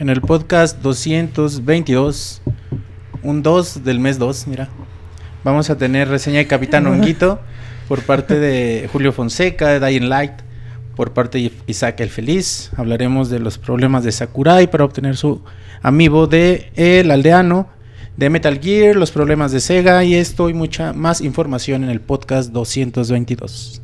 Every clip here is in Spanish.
En el podcast 222, un 2 del mes 2, mira, vamos a tener reseña de Capitán Honguito por parte de Julio Fonseca, de Dying Light, por parte de Isaac el Feliz. Hablaremos de los problemas de Sakurai para obtener su amigo de El Aldeano, de Metal Gear, los problemas de Sega y esto y mucha más información en el podcast 222.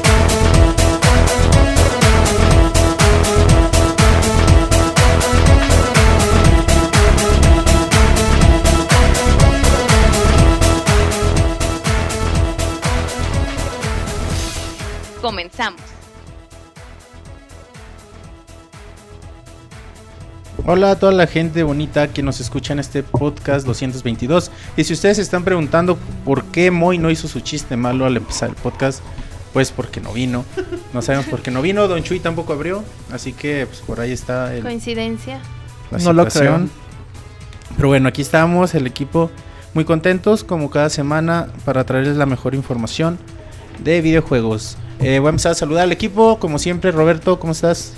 Comenzamos. Hola a toda la gente bonita que nos escucha en este podcast 222. Y si ustedes se están preguntando por qué Moy no hizo su chiste malo al empezar el podcast, pues porque no vino. No sabemos por qué no vino. Don Chuy tampoco abrió. Así que pues, por ahí está el, Coincidencia. la No lo situación. Pero bueno, aquí estamos, el equipo muy contentos como cada semana para traerles la mejor información de videojuegos. Eh, voy a empezar a saludar al equipo, como siempre, Roberto, ¿cómo estás?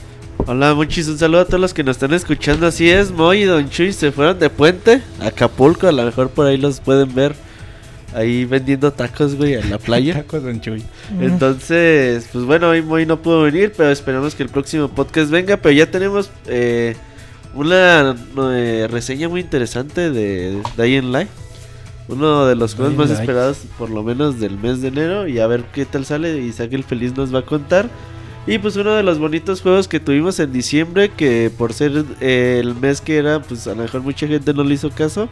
Hola, muchis, un saludo a todos los que nos están escuchando. Así es, Moy y Don Chuy se fueron de puente a Acapulco. A lo mejor por ahí los pueden ver ahí vendiendo tacos, güey, en la playa. Tacos, Don Chuy. Entonces, pues bueno, hoy Moy no pudo venir, pero esperamos que el próximo podcast venga. Pero ya tenemos eh, una eh, reseña muy interesante de Dying Light. Uno de los juegos más Light. esperados, por lo menos del mes de enero. Y a ver qué tal sale. Isaac el Feliz nos va a contar. Y pues uno de los bonitos juegos que tuvimos en diciembre, que por ser eh, el mes que era, pues a lo mejor mucha gente no le hizo caso.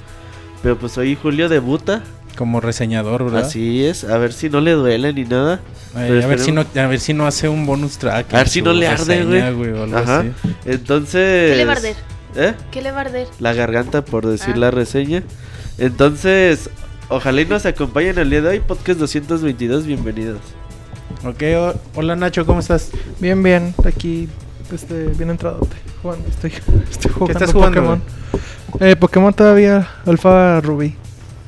Pero pues hoy Julio debuta. Como reseñador, ¿verdad? Así es, a ver si no le duele ni nada. Ay, a, ver si no, a ver si no hace un bonus track. A ver si no le arde, reseña, güey. Ajá. así. Entonces. ¿Qué le va a arder? ¿Eh? ¿Qué le va a arder? La garganta, por decir Ah. la reseña. Entonces, ojalá y nos acompañen el día de hoy. Podcast 222, bienvenidos. Ok, o- hola Nacho, ¿cómo estás? Bien, bien. Aquí, este, bien entradote. Jugando, estoy, estoy jugando estás jugando, Pokémon. Eh, Pokémon todavía, Alfa Rubí.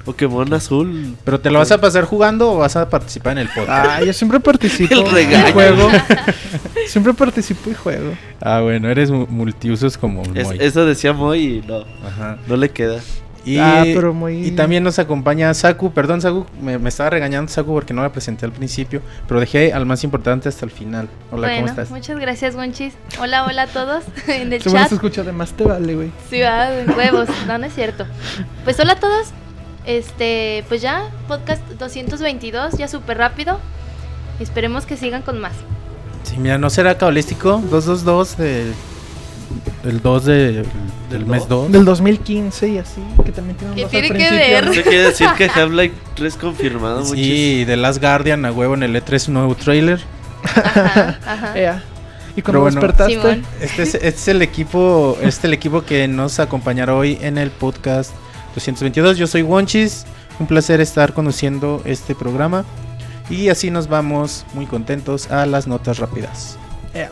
Pokémon azul. ¿Pero te lo vas a pasar jugando o vas a participar en el podcast? Ah, yo siempre participo El regaño. y juego. siempre participo y juego. Ah, bueno, eres mu- multiusos como Es- Moy. eso decía Moy y no, Ajá. no le queda. Y, Ah, pero muy- y también nos acompaña Saku. Perdón, Saku, me, me estaba regañando Saku porque no la presenté al principio, pero dejé al más importante hasta el final. Hola, bueno, ¿cómo estás? muchas gracias, Gonchis. Hola, hola a todos en el Seguro chat. se escucha de más te vale, güey. Sí, va, de huevos. No, no es cierto. Pues hola a todos. Este, pues ya, podcast 222, ya súper rápido. Esperemos que sigan con más. Sí, mira, no será cabalístico. 222 de, del 2 de- del Del mes dos. 2. Del 2015 y así, que también tiene un ¿Qué dos al tiene que principio, ver? Eso quiere decir que Half-Life 3 confirmado. Sí, de Last Guardian a huevo en el E3 un nuevo trailer. Ajá, ajá. Ea. Y cuando bueno. despertaste. Este es, este es el equipo, este es el equipo que nos acompañará hoy en el podcast 222. Yo soy Wonchis, un placer estar conduciendo este programa y así nos vamos muy contentos a las notas rápidas. ea.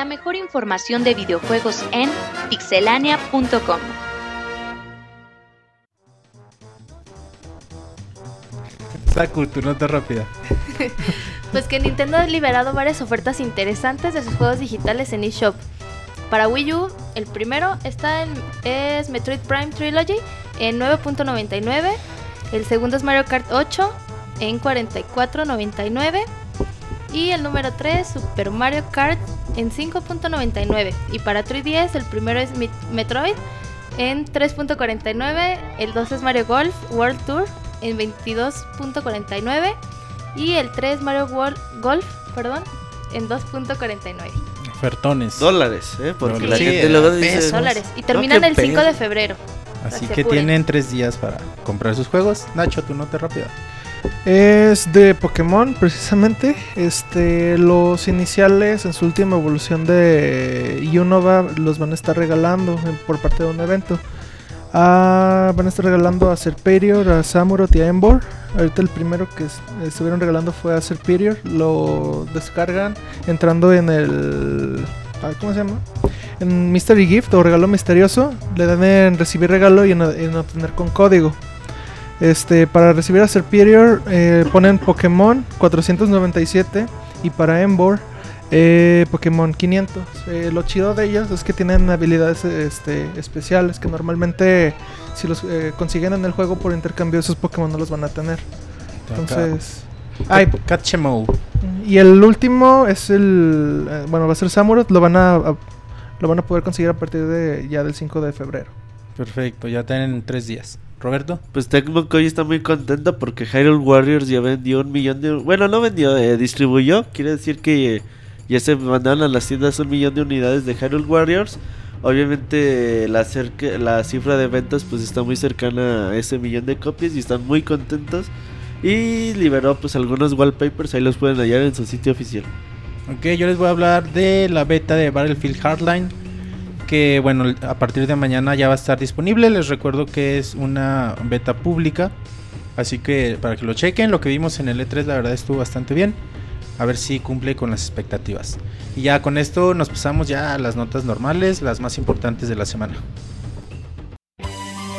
La mejor información de videojuegos en pixelania.com. Saku, tu nota rápida. Pues que Nintendo ha liberado varias ofertas interesantes de sus juegos digitales en eShop. Para Wii U, el primero está en, es Metroid Prime Trilogy en 9.99. El segundo es Mario Kart 8 en 44.99. Y el número 3, Super Mario Kart en 5.99. Y para 3DS, el primero es Met- Metroid en 3.49. El 2 es Mario Golf World Tour en 22.49. Y el 3 Mario World Golf, perdón, en 2.49. Ofertones. Dólares, ¿eh? Porque la Sí, gente luego dice... pesos. Dólares. Y terminan qué el 5 pedo. de febrero. Así que apuren. tienen tres días para comprar sus juegos. Nacho, tu nota rápida. Es de Pokémon, precisamente. Este, los iniciales en su última evolución de Unova los van a estar regalando por parte de un evento. Ah, van a estar regalando a Serperior, a Samurott y a Embor. Ahorita el primero que es- estuvieron regalando fue a Serperior. Lo descargan entrando en el. ¿Cómo se llama? En Mystery Gift o regalo misterioso. Le dan en recibir regalo y en obtener con código. Este, para recibir a Serperior eh, ponen Pokémon 497 y para Embor eh, Pokémon 500. Eh, lo chido de ellos es que tienen habilidades este, especiales que normalmente si los eh, consiguen en el juego por intercambio esos Pokémon no los van a tener. Entonces... Ay, Catchemo. y el último es el... bueno, va a ser Samurott. Lo van a, a- lo van a poder conseguir a partir de ya del 5 de febrero. Perfecto, ya tienen tres días. Roberto. Pues Tecmo Koei está muy contento porque Hyrule Warriors ya vendió un millón de... Bueno, no vendió, eh, distribuyó. Quiere decir que eh, ya se mandaron a las tiendas un millón de unidades de Hyrule Warriors. Obviamente la, cerca- la cifra de ventas pues está muy cercana a ese millón de copias y están muy contentos. Y liberó pues algunos wallpapers, ahí los pueden hallar en su sitio oficial. Ok, yo les voy a hablar de la beta de Battlefield Hardline. Que bueno, a partir de mañana ya va a estar disponible. Les recuerdo que es una beta pública. Así que para que lo chequen, lo que vimos en el E3 la verdad estuvo bastante bien. A ver si cumple con las expectativas. Y ya con esto nos pasamos ya a las notas normales, las más importantes de la semana.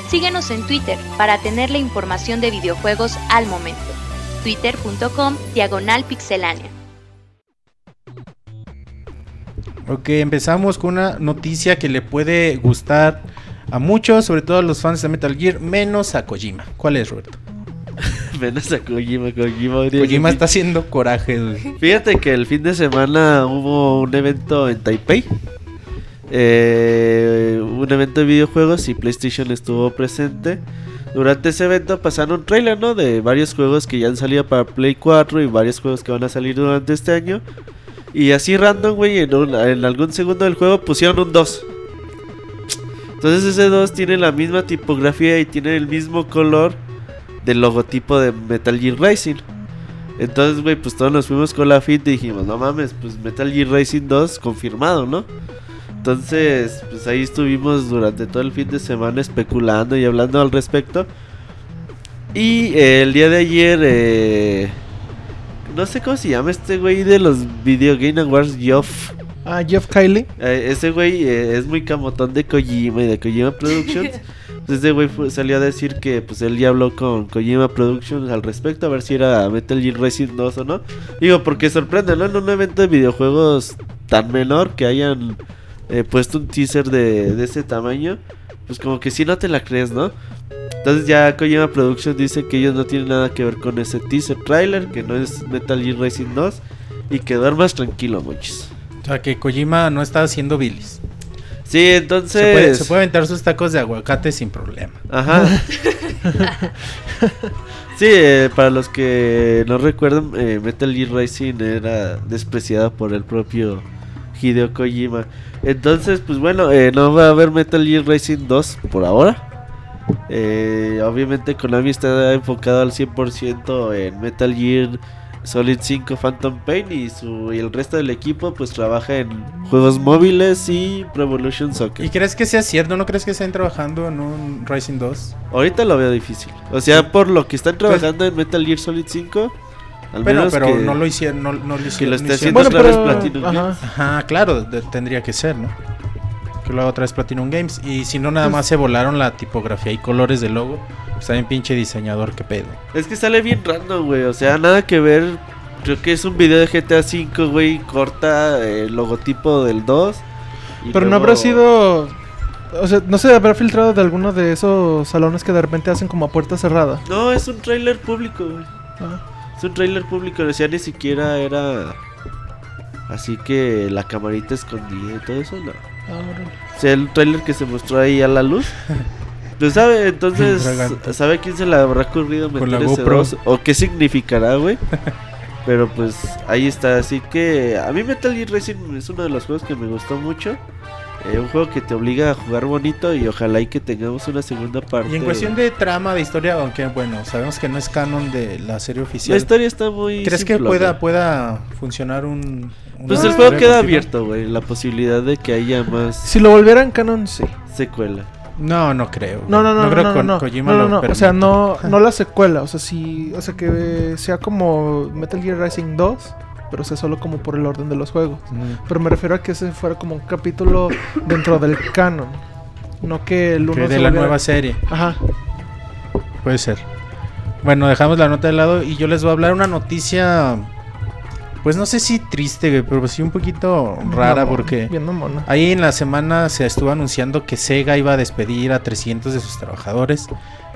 Síguenos en Twitter para tener la información de videojuegos al momento. Twitter.com Diagonal Pixelánea. Ok, empezamos con una noticia que le puede gustar a muchos, sobre todo a los fans de Metal Gear, menos a Kojima. ¿Cuál es, Roberto? Menos a Kojima, Kojima. Kojima es está haciendo coraje. güey. Fíjate que el fin de semana hubo un evento en Taipei. eh, un evento de videojuegos y PlayStation estuvo presente. Durante ese evento pasaron un trailer, ¿no? De varios juegos que ya han salido para Play 4 y varios juegos que van a salir durante este año. Y así random, güey, en, un- en algún segundo del juego pusieron un 2. Entonces ese 2 tiene la misma tipografía y tiene el mismo color del logotipo de Metal Gear Racing. Entonces, güey, pues todos nos fuimos con la fit y dijimos, no mames, pues Metal Gear Racing 2 confirmado, ¿no? Entonces, pues ahí estuvimos durante todo el fin de semana especulando y hablando al respecto. Y el día de ayer, eh, no sé cómo se llama este güey de los Video Game Awards, Geoff. Ah, Jeff Kylie. Eh, ese güey eh, es muy camotón de Kojima y de Kojima Productions. Pues ese güey fue- salió a decir que pues él ya habló con Kojima Productions al respecto, a ver si era Metal Gear Racing 2 o no. Digo, porque sorprende, ¿no? En un evento de videojuegos tan menor que hayan eh, puesto un teaser de, de ese tamaño, pues como que si no te la crees, ¿no? Entonces ya Kojima Productions dice que ellos no tienen nada que ver con ese teaser trailer, que no es Metal Gear Racing 2 y que duermas tranquilo, muchos. O sea, que Kojima no está haciendo bilis. Sí, entonces... Se, puede, se puede aventar sus tacos de aguacate sin problema. Ajá. sí, eh, para los que no recuerdan, eh, Metal Gear Racing era despreciado por el propio Hideo Kojima. Entonces, pues bueno, eh, no va a haber Metal Gear Racing 2 por ahora. Eh, obviamente Konami está enfocado al 100% en Metal Gear Solid 5 Phantom Pain y, su, y el resto del equipo pues trabaja en juegos móviles y Pro Evolution Soccer. ¿Y crees que sea cierto? ¿No crees que estén trabajando en un Rising 2? Ahorita lo veo difícil. O sea, por lo que están trabajando en Metal Gear Solid 5, al Pero, menos pero que, no lo hicieron. No, no lo que lo no esté hicieron- haciendo Bueno, otra vez pero- Platinum ajá. Ajá, claro, de- tendría que ser, ¿no? Que lo haga otra vez Platinum Games. Y si no, nada más se volaron la tipografía y colores del logo. Pues también pinche diseñador, qué pedo. Es que sale bien random, güey. O sea, nada que ver. Creo que es un video de GTA 5, güey. Corta el logotipo del 2. y Pero no habrá sido. O sea, no se habrá filtrado de alguno de esos salones que de repente hacen como a puerta cerrada. No, es un trailer público, güey. Ah, Es un trailer público. O sea, ni siquiera era. Así que la camarita escondida y todo eso, no. O sea, el trailer que se mostró ahí a la luz. Pues sabe, entonces. ¿sabe quién se le habrá ocurrido meter ese dos? ¿O qué significará, güey? Pero pues ahí está, así que a mí Metal Gear Racing es uno de los juegos que me gustó mucho. Eh, un juego que te obliga a jugar bonito y ojalá y que tengamos una segunda parte. Y en cuestión de trama, de historia, aunque bueno, sabemos que no es canon de la serie La oficial. historia está muy... ¿Crees que simplona. pueda, pueda funcionar un... Pues el juego queda continua? abierto, güey. La posibilidad de que haya más Si lo volvieran canon, sí. secuela. No, no creo. No, no, no, no, creo no, que no, Kojima no, lo no, o sea, no, no la secuela, o sea, sí, o sea, que sea como Metal Gear Rising 2, pero sea solo como por el orden de los juegos. Mm. Pero me refiero a que ese fuera como un capítulo dentro del canon, no que el uno Que se de la nueva serie. Ajá. Puede ser. Bueno, dejamos la nota de lado y yo les voy a hablar una noticia. Pues no sé si triste, pero sí un poquito rara porque ahí en la semana se estuvo anunciando que Sega iba a despedir a 300 de sus trabajadores.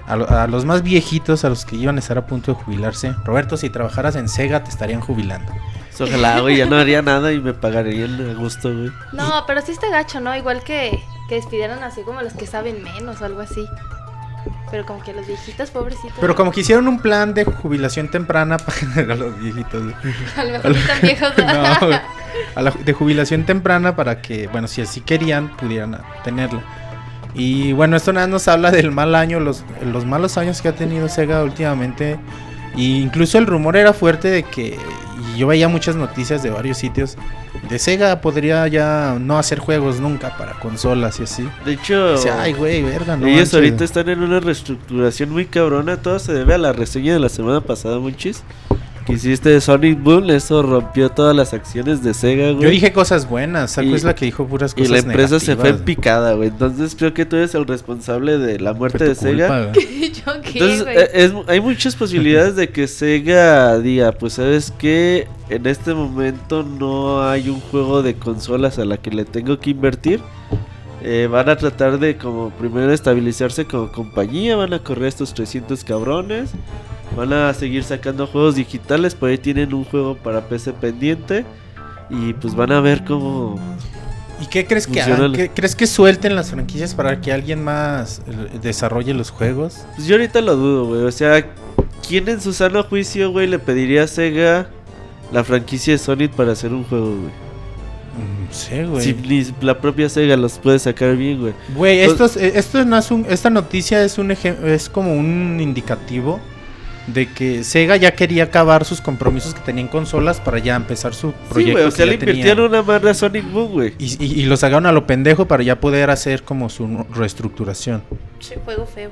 A, lo- a los más viejitos, a los que iban a estar a punto de jubilarse. Roberto, si trabajaras en Sega te estarían jubilando. Pues Ojalá, güey, ya no haría nada y me pagarían a gusto, güey. No, pero sí está gacho, ¿no? Igual que, que despidieran así como los que saben menos o algo así. Pero como que los viejitos, pobrecitos. Pero como que hicieron un plan de jubilación temprana para los viejitos. güey. A lo mejor están viejos. No, güey. A la- de jubilación temprana para que, bueno, si así querían, pudieran tenerla. Y bueno, esto nada nos habla del mal año, los, los malos años que ha tenido Sega últimamente. Y incluso el rumor era fuerte de que, y yo veía muchas noticias de varios sitios, de Sega podría ya no hacer juegos nunca para consolas y así. De hecho, Dice, ay, güey, verga, no. ellos manches". ahorita están en una reestructuración muy cabrona. Todo se debe a la reseña de la semana pasada, Monchis. Que hiciste de Sonic Boom. Eso rompió todas las acciones de Sega, güey. Yo dije cosas buenas, Saco Y- es la que dijo puras Y cosas la empresa se fue en picada, güey. Entonces creo que tú eres el responsable de la muerte de Sega. culpa, güey. ¿Yo qué, Entonces, güey? eh, es- hay muchas posibilidades de que Sega diga, pues sabes que en este momento no hay un juego de consolas a la que le tengo que invertir. Eh, van a tratar de como primero estabilizarse como compañía, van a correr estos 300 cabrones, van a seguir sacando juegos digitales, por ahí tienen un juego para PC pendiente y pues van a ver cómo... ¿Y qué crees que hagan? la- ¿Qué- ¿Crees que suelten las franquicias para que alguien más eh, desarrolle los juegos? Pues yo ahorita lo dudo, güey. O sea, ¿quién en su sano juicio, güey, le pediría a Sega la franquicia de Sonic para hacer un juego, güey? Mm, No sé, güey. Si ni la propia Sega los puede sacar bien, güey. Güey, Pues- esto, es- eh, esto no es un, esta noticia es un es como un indicativo de que Sega ya quería acabar sus compromisos que tenía en consolas para ya empezar su Sí, proyecto. güey. O sea, le tenía. invirtieron una madre a Sonic Boom, güey. y, y, y lo sacaron a lo pendejo para ya poder hacer como su reestructuración. Che, juego feo.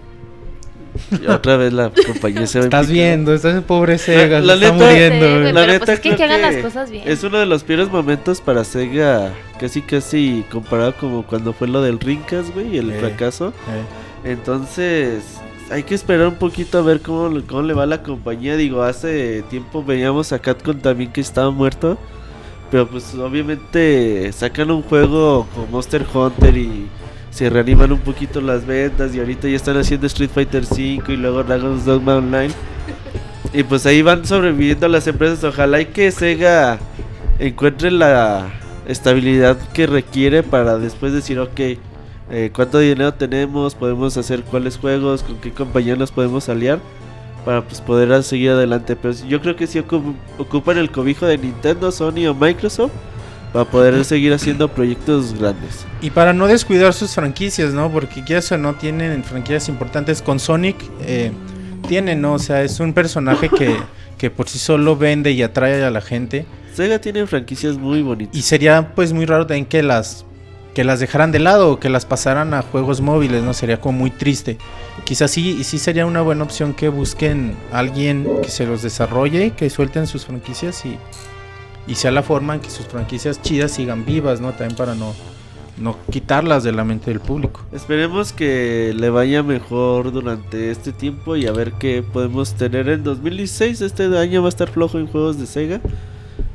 Y otra vez la compañía se va a Estás viendo, estás pobre Sega, la se está neta- muriendo. Sí, güey. La pero neta pues es que que hagan las cosas bien. Es uno de los peores momentos para Sega. Casi, casi comparado como cuando fue lo del Rincas, güey, y el Eh. fracaso. Eh, Entonces, hay que esperar un poquito a ver cómo, cómo le va a la compañía. Digo, hace tiempo veíamos a Capcom también que estaba muerto. Pero pues obviamente sacan un juego con Monster Hunter y se reaniman un poquito las ventas. Y ahorita ya están haciendo Street Fighter 5 y luego Dragon's Dogma Online. Y pues ahí van sobreviviendo las empresas. Ojalá y que Sega encuentre la estabilidad que requiere para después decir, ok, eh, cuánto dinero tenemos, podemos hacer cuáles juegos, con qué compañía nos podemos aliar para pues poder seguir adelante. Pero yo creo que ocu- ocupan el cobijo de Nintendo, Sony o Microsoft para poder seguir haciendo proyectos grandes. Y para no descuidar sus franquicias, ¿no? Porque quieras o no tienen franquicias importantes con Sonic. Eh, tienen, ¿no? O sea, es un personaje que, que por sí solo vende y atrae a la gente. Sega tiene franquicias muy bonitas. Y sería pues muy raro también que las que las dejaran de lado o que las pasaran a juegos móviles, ¿no? Sería como muy triste. Quizás sí, y sí sería una buena opción que busquen a alguien que se los desarrolle, que suelten sus franquicias y, y sea la forma en que sus franquicias chidas sigan vivas, ¿no? También para no, no quitarlas de la mente del público. Esperemos que le vaya mejor durante este tiempo y a ver qué podemos tener en 2016. Este año va a estar flojo en juegos de Sega.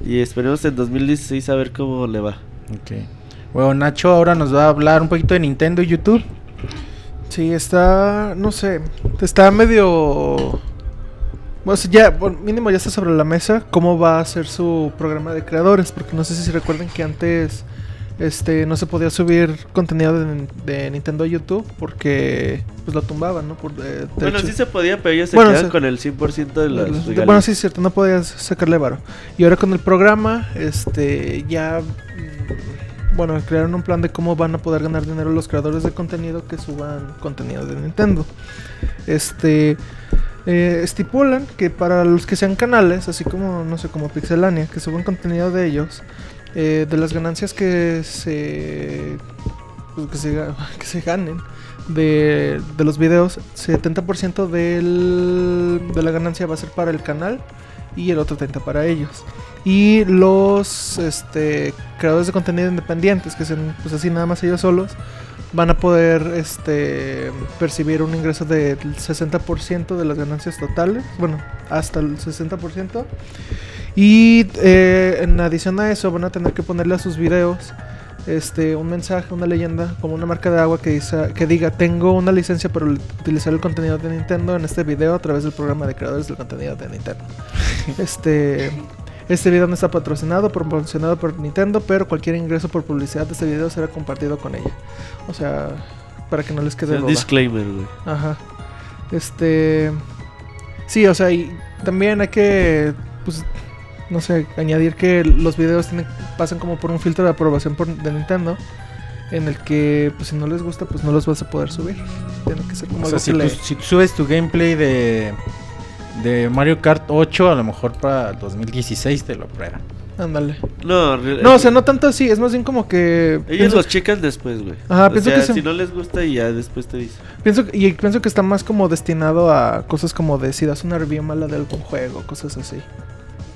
Y esperemos en 2016 a ver cómo le va. Bueno, Nacho ahora nos va a hablar un poquito de Nintendo y YouTube. Sí, está, no sé, está medio... Bueno, ya, bueno, mínimo ya está sobre la mesa cómo va a ser su programa de creadores, porque no sé si se recuerdan que antes este no se podía subir contenido de, de Nintendo a YouTube porque pues lo tumbaban, ¿no? Por, eh, Bueno, hecho- sí se podía, pero ellos se Bueno, quedan se- con el 100% de las los- regalías. bueno, sí es cierto, no podías sacarle varo. Y ahora con el programa, este, ya, bueno, crearon un plan de cómo van a poder ganar dinero los creadores de contenido que suban contenido de Nintendo. Este, eh, estipulan que para los que sean canales, así como, no sé, como Pixelania, que suban contenido de ellos, eh, de las ganancias que se, pues, que se, que se ganen de, de los videos, 70% del, de la ganancia va a ser para el canal y el otro 30% para ellos. Y los este, creadores de contenido independientes, que son pues así nada más ellos solos, van a poder este, percibir un ingreso del 60% de las ganancias totales, bueno, hasta el 60%. Y eh, en adición a eso van a tener que ponerle a sus videos este, un mensaje, una leyenda, como una marca de agua que, dice, que diga, tengo una licencia para utilizar el contenido de Nintendo en este video a través del programa de creadores del contenido de Nintendo. este, este video no está patrocinado, promocionado por Nintendo, pero cualquier ingreso por publicidad de este video será compartido con ella. O sea, para que no les quede duda. disclaimer, güey. Ajá. Este. Sí, o sea, y también hay que. Pues. No sé, añadir que los videos tienen, pasan como por un filtro de aprobación por, de Nintendo. En el que, pues si no les gusta, pues no los vas a poder subir. Tiene que ser como O algo sea, que si le- tú, si tú subes tu gameplay de, de Mario Kart 8, a lo mejor para el 2016 te lo aprueban. Ándale. No, No, o sea, no tanto así, es más bien como que. Ellos pienso, los checan después, güey. Ajá, o pienso sea, que se- si no les gusta y ya después te dicen. pienso, y pienso que está más como destinado a cosas como de si das una review mala de algún juego, cosas así.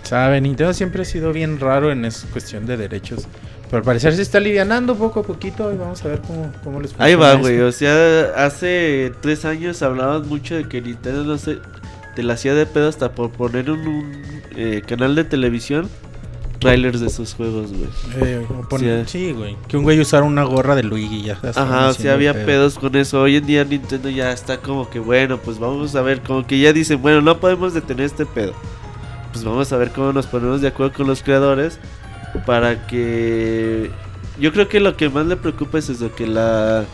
Sabe, Nintendo siempre ha sido bien raro en esa cuestión de derechos. Pero al parecer se está alivianando poco a poquito y vamos a ver cómo, cómo les funciona Ahí va, güey. O sea, hace tres años hablaban mucho de que Nintendo no sé, te la hacía de pedo hasta por poner en un eh, canal de televisión trailers de sus juegos, güey. Eh, pon- Sí, sí, güey. Que un güey usara una gorra de Luigi ya. Ajá, o sea, había pedo. pedos con eso. Hoy en día Nintendo ya está como que, bueno, pues vamos a ver, como que ya dicen, bueno, no podemos detener este pedo. Pues vamos a ver cómo nos ponemos de acuerdo con los creadores para que... Yo creo que lo que más le preocupa es eso, que la...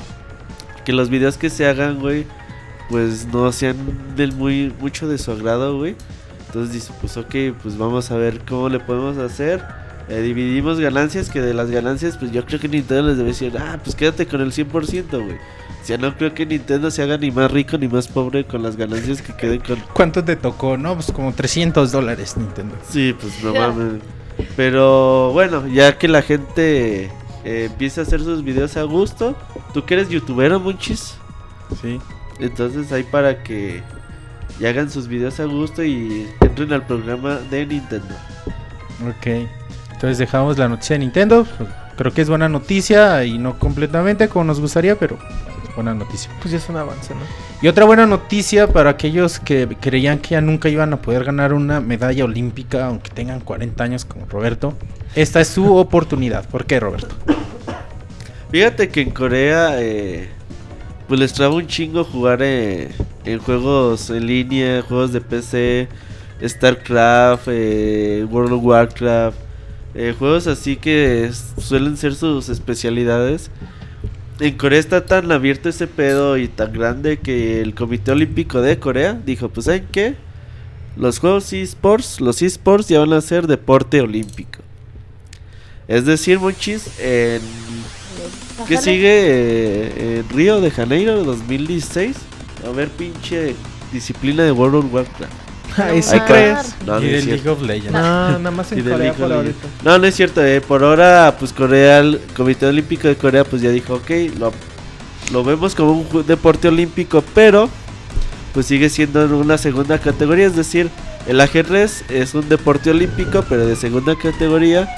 Que los videos que se hagan, güey, pues no sean del muy mucho de su agrado, güey. Entonces dice, pues ok, pues vamos a ver cómo le podemos hacer. Eh, dividimos ganancias, que de las ganancias, pues yo creo que Nintendo les debe decir, ah, pues quédate con el 100%, güey. Sea, no creo que Nintendo se haga ni más rico ni más pobre con las ganancias que queden con... ¿Cuánto te tocó? No, pues como 300 dólares Nintendo. Sí, pues no mames. Pero bueno, ya que la gente eh, empieza a hacer sus videos a gusto, tú que eres youtubero, Munchis, Sí. entonces hay para que y hagan sus videos a gusto y entren al programa de Nintendo. Ok. Entonces dejamos la noticia de Nintendo. Creo que es buena noticia y no completamente como nos gustaría, pero buena noticia. Pues ya es un avance, ¿no? Y otra buena noticia para aquellos que creían que ya nunca iban a poder ganar una medalla olímpica, aunque tengan 40 años como Roberto. Esta es su oportunidad. ¿Por qué, Roberto? Fíjate que en Corea eh, pues les traba un chingo jugar eh, en juegos en línea, juegos de PC, StarCraft, eh, World of Warcraft, eh, juegos así que suelen ser sus especialidades. En Corea está tan abierto ese pedo y tan grande que el Comité Olímpico de Corea dijo, pues ¿saben qué? Los juegos esports, los esports ya van a ser deporte olímpico. Es decir, muchis, en ¿Qué sigue eh, en Río de Janeiro 2016? A ver, pinche disciplina de World of Warcraft. Ahí sí crees. No, no y cierto. League of Legends. No, nada más en Corea por ahorita. No, no es cierto. eh, Por ahora, pues Corea, el Comité Olímpico de Corea, pues ya dijo, ok, lo, lo vemos como un deporte olímpico, pero pues sigue siendo en una segunda categoría. Es decir, el ajedrez es un deporte olímpico, pero de segunda categoría.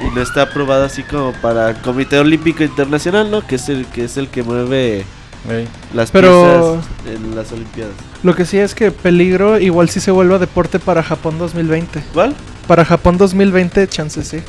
Y no está aprobado así como para el Comité Olímpico Internacional, ¿no? Que es el que es el que mueve Güey. las Pero- piezas en las Olimpiadas. Lo que sí es que peligro igual sí se vuelva deporte para Japón 2020. ¿Cuál? Para Japón 2020, chance sí.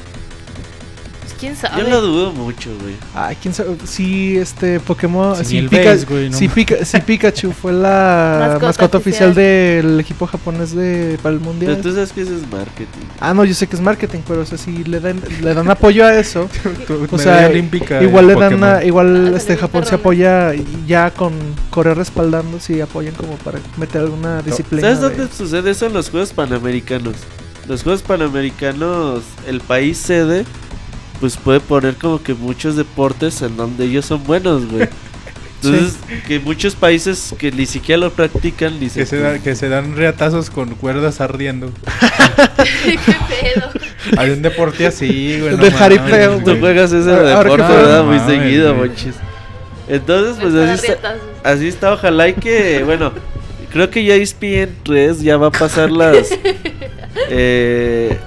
Quién sabe. Yo lo dudo mucho, güey. Ay, quién sabe. Si este Pokémon. Si Si, ni el Pika- ves, güey, no si, mames. Pika- si Pikachu fue la Mascota mascota, oficial, oficial. del equipo japonés de para el Pero mundial. tú sabes que eso es marketing. Ah, no, yo sé que es marketing, pero o sea, si le dan, le dan apoyo a eso. O sea, olímpica igual le dan, a- igual Ah, este Japón se apoya ya con Corea respaldando, si apoyan como para meter alguna disciplina. ¿Sabes de- dónde sucede eso en los Juegos Panamericanos? Los Juegos Panamericanos, el país sede, pues puede poner como que muchos deportes en donde ellos son buenos, güey. Entonces, que muchos países que ni siquiera lo practican, ni Que se, da- que se dan reatazos con cuerdas ardiendo. ¿Qué pedo? Hay un deporte así, güey. De no jaripeo, mames, Tú juegas ese Ahora deporte, ¿verdad? Muy mames, seguido, güey. monchis. Entonces, pues así está, así está. Ojalá y que, bueno, creo que ya ESPN 3 ya va a pasar las. eh,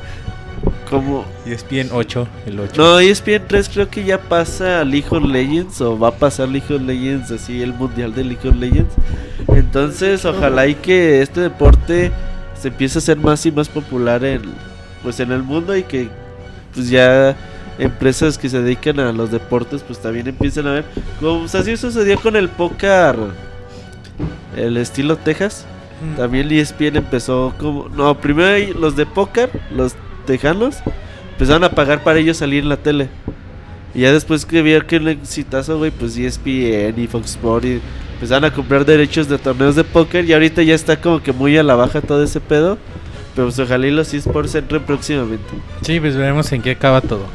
como. ESPN 8, el 8. No, ESPN 3 creo que ya pasa a League of Legends o va a pasar League of Legends, así el mundial de League of Legends. Entonces, ojalá y que este deporte se empiece a hacer más y más popular en pues en el mundo y que pues ya empresas que se dedican a los deportes pues también empiecen a ver como pues, así sucedió con el póker el estilo Texas Mm. también E ESPN empezó como. No, primero los de póker, los tejanos, empezaron a pagar para ellos salir en la tele. Y ya después que vieron que el exitazo, güey, pues ESPN y Fox Sports y empezaron a comprar derechos de torneos de póker. Y ahorita ya está como que muy a la baja todo ese pedo. Pero pues ojalá y los eSports entren próximamente. Sí, pues veremos en qué acaba todo.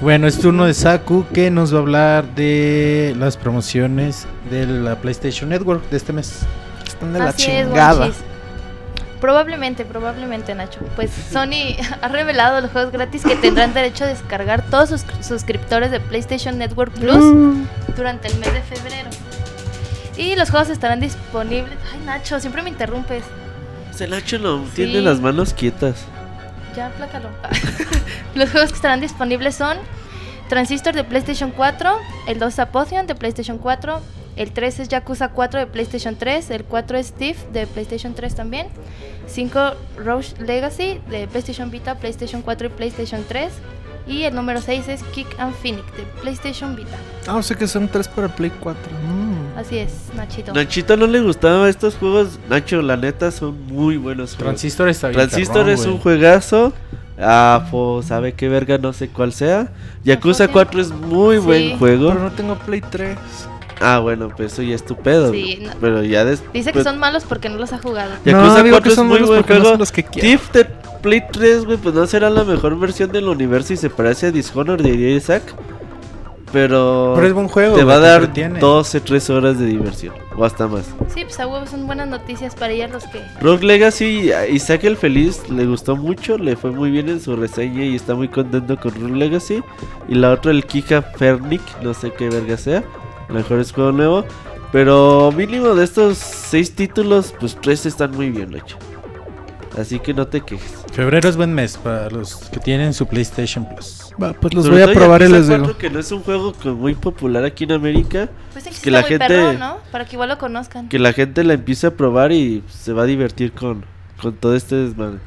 Bueno, es turno de Saku que nos va a hablar de las promociones de la PlayStation Network de este mes. Están de la Así es, chingada. guanchis. Probablemente, probablemente, Nacho. Pues Sony ha revelado los juegos gratis que tendrán derecho a descargar todos sus suscriptores de PlayStation Network Plus Mm. durante el mes de febrero. Y los juegos estarán disponibles. Ay, Nacho, siempre me interrumpes. Ese Nacho no Sí. tiene las manos quietas. Ya, plácalo. los juegos que estarán disponibles son Transistor de PlayStation 4, el 2 es Apotheon de PlayStation 4, el 3 es Yakuza 4 de PlayStation 3, el 4 es Thief de PlayStation 3 también, 5 Roche Legacy de PlayStation Vita, PlayStation 4 y PlayStation 3, y el número 6 es Kick and Phoenix de PlayStation Vita. Ah, o sea que son tres para Play 4. Mm. Así es, Nachito. Nachito no le gustaban estos juegos. Nacho, la neta, son muy buenos juegos. Transistor está bien. Transistor cabrón, es un juegazo. AFO, sabe qué verga, no sé cuál sea. Yakuza Apotheon. 4 es muy Sí. buen juego. Pero no tengo Play 3. Ah, bueno, pues eso ya es tu pedo. Sí, no. Pero ya des- Dice que pues, son malos porque no los ha jugado. Yakuza no, digo 4 que es son muy buenos buen porque no juego. son los que quiero. Thief de Play 3, güey, pues no será la mejor versión del universo y se parece a Dishonored, diría Isaac. Pero, Pero es buen juego. te va a dar entretiene. 12, 3 horas de diversión. O hasta más. Sí, pues a huevo son buenas noticias para ellos los que... Rogue Legacy, Isaac el Feliz le gustó mucho, le fue muy bien en su reseña y está muy contento con Rogue Legacy. Y la otra, el Kika Fernic, no sé qué verga sea, a lo mejor es juego nuevo. Pero mínimo de estos seis títulos, pues tres están muy bien hechos. Así que no te quejes. Febrero es buen mes para los que tienen su PlayStation Plus. Va, pues los Sobre voy a probar y les 4, digo. que no es un juego que muy popular aquí en América. Pues Es que que la muy gente- perrón, ¿no? Para que igual lo conozcan. Que la gente la empiece a probar y se va a divertir con, con todo este desmadre.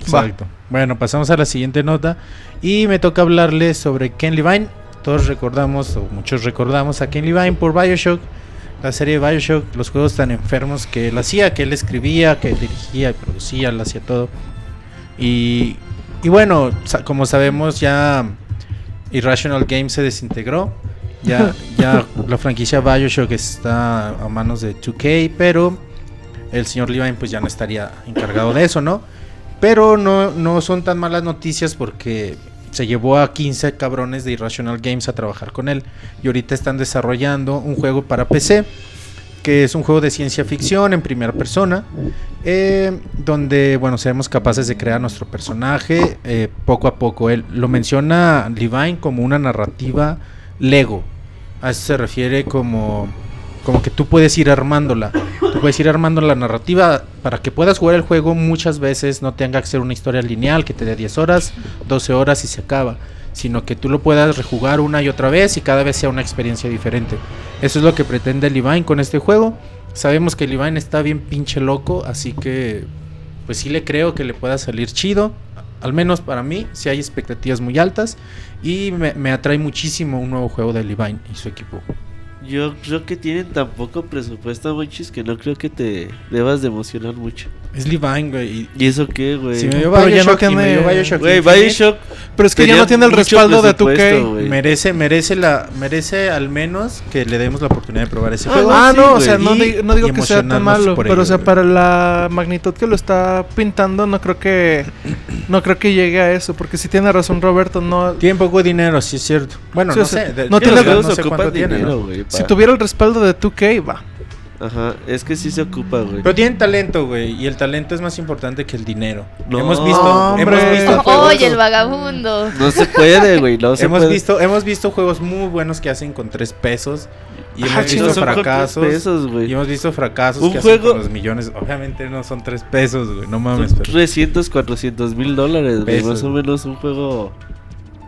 Exacto. Bueno, pasamos a la siguiente nota. Y me toca hablarles sobre Ken Levine. Todos recordamos, o muchos recordamos a Ken Levine por Bioshock. La serie de Bioshock, los juegos tan enfermos que él hacía, que él escribía, que dirigía, producía, él hacía todo. Y, y bueno, como sabemos, ya Irrational Games se desintegró. Ya, ya la franquicia Bioshock está a manos de 2K, pero el señor Levine pues ya no estaría encargado de eso, ¿no? Pero no, no son tan malas noticias porque se llevó a 15 cabrones de Irrational Games a trabajar con él. Y ahorita están desarrollando un juego para PC, que es un juego de ciencia ficción en primera persona, eh, donde, bueno, seremos capaces de crear nuestro personaje eh, poco a poco. Él lo menciona Levine como una narrativa Lego. A eso se refiere como, como que tú puedes ir armándola. Tú puedes ir armando la narrativa para que puedas jugar el juego muchas veces, no tenga que ser una historia lineal que te dé 10 horas, 12 horas y se acaba, sino que tú lo puedas rejugar una y otra vez y cada vez sea una experiencia diferente. Eso es lo que pretende Levine con este juego. Sabemos que Levine está bien pinche loco, así que pues sí le creo que le pueda salir chido. al menos para mí, sí hay expectativas muy altas y me, me atrae muchísimo un nuevo juego de Levine y su equipo. Yo creo que tienen tan poco presupuesto, Monchis, que no creo que te debas de emocionar mucho. Es Levine, güey. y- ¿Y eso qué, güey? Si me dio Pero ya Bioshock no me dio tiene- Bioshock Güey, Bioshock Pero es que ya no tiene el respaldo de presupuesto, 2K. güey. merece, merece la, merece al menos que le demos la oportunidad de probar ese Ah, juego. Ah, sí, no, o sea, no, Y- no digo que sea tan malo, pero ello, o sea, para la magnitud que lo está pintando, no creo que no creo que llegue a eso, porque si tiene razón Roberto, no Tiene poco dinero, sí es cierto. Bueno, Sí, no sé. de- no tiene- no sé cuánto tiene, dinero, ¿no? güey. Si tuviera el respaldo de 2K, va. Ajá, es que sí se ocupa, güey. Pero tienen talento, güey. Y el talento es más importante que el dinero. No, hemos visto, hombre. hemos visto juegos, Oye, el vagabundo. No se puede, güey, no se hemos puede. visto, hemos visto juegos muy buenos que hacen con tres pesos. Y Ah, hemos visto fracasos. pesos, güey. y hemos visto fracasos Un que juego- hacen con los millones. Obviamente no son tres pesos, güey. No mames, Son pero. 300, 400 mil dólares, güey. Más o menos un juego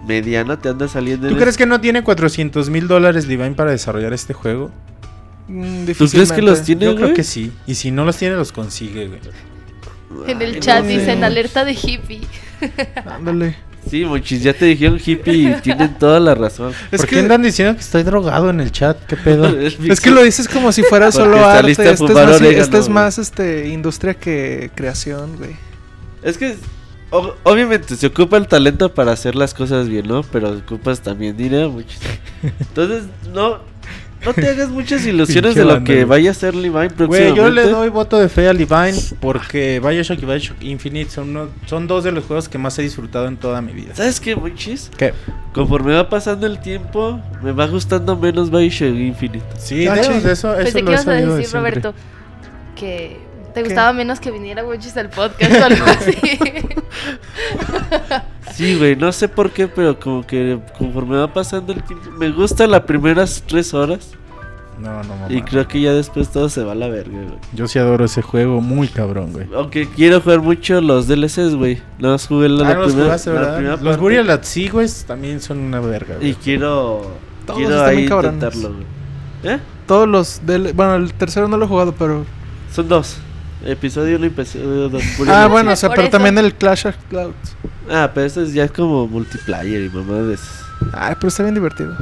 mediano te anda saliendo. ¿Tú crees que no tiene 400 mil dólares Levine para desarrollar este juego? Mm, ¿Tú crees que los tiene, Yo creo güey? que sí. Y si no los tiene, los consigue, güey. En el Ay, chat no, dicen alerta de hippie. Ándale. Sí, Monchis, ya te dijeron hippie y tienen toda la razón. Es ¿Por que- qué andan diciendo que estoy drogado en el chat? ¿Qué pedo? Es que lo dices como si fuera solo arte. lista Este a es más, orégano, este es más este, industria que creación, güey. Es que, o- obviamente, se ocupa el talento para hacer las cosas bien, ¿no? Pero ocupas también dinero, Monchis. Entonces, no, no te hagas muchas ilusiones de lo banda, que güey. vaya a ser Levine Güey, próximamente. yo le doy voto de fe a Levine porque Bioshock y Bioshock Infinite son, uno- son dos de los juegos que más he disfrutado en toda mi vida. ¿Sabes qué, Monchis? ¿Qué? Conforme va pasando el tiempo, me va gustando menos Bioshock Infinite. Sí, Ah, de, de eso, eso Pensé lo que ibas a decir. Roberto, que te ¿Qué? gustaba menos que viniera Wenchis al podcast o algo así. Sí, güey, no sé por qué, pero como que conforme va pasando el tiempo, me gusta las primeras tres horas No, no, mamá. y creo que ya después todo se va a la verga, güey. Yo sí adoro ese juego, muy cabrón, güey. Aunque quiero jugar mucho los DLCs, güey. No los jugué la, Ah, la no los primera, jugaste, la Los. Burial at Sea, güey, también son una verga, güey. Y quiero. Todos quiero están ahí intentarlo, güey. ¿Eh? Todos los del... Bueno, el tercero no lo he jugado, pero... Son dos. Episodio 1 y episodio 2. Ah, bueno, o sea, Por pero eso. también el Clash of Clouds. Ah, pero eso es ya como multiplayer y mamá de esas. Ay, pero está bien divertido.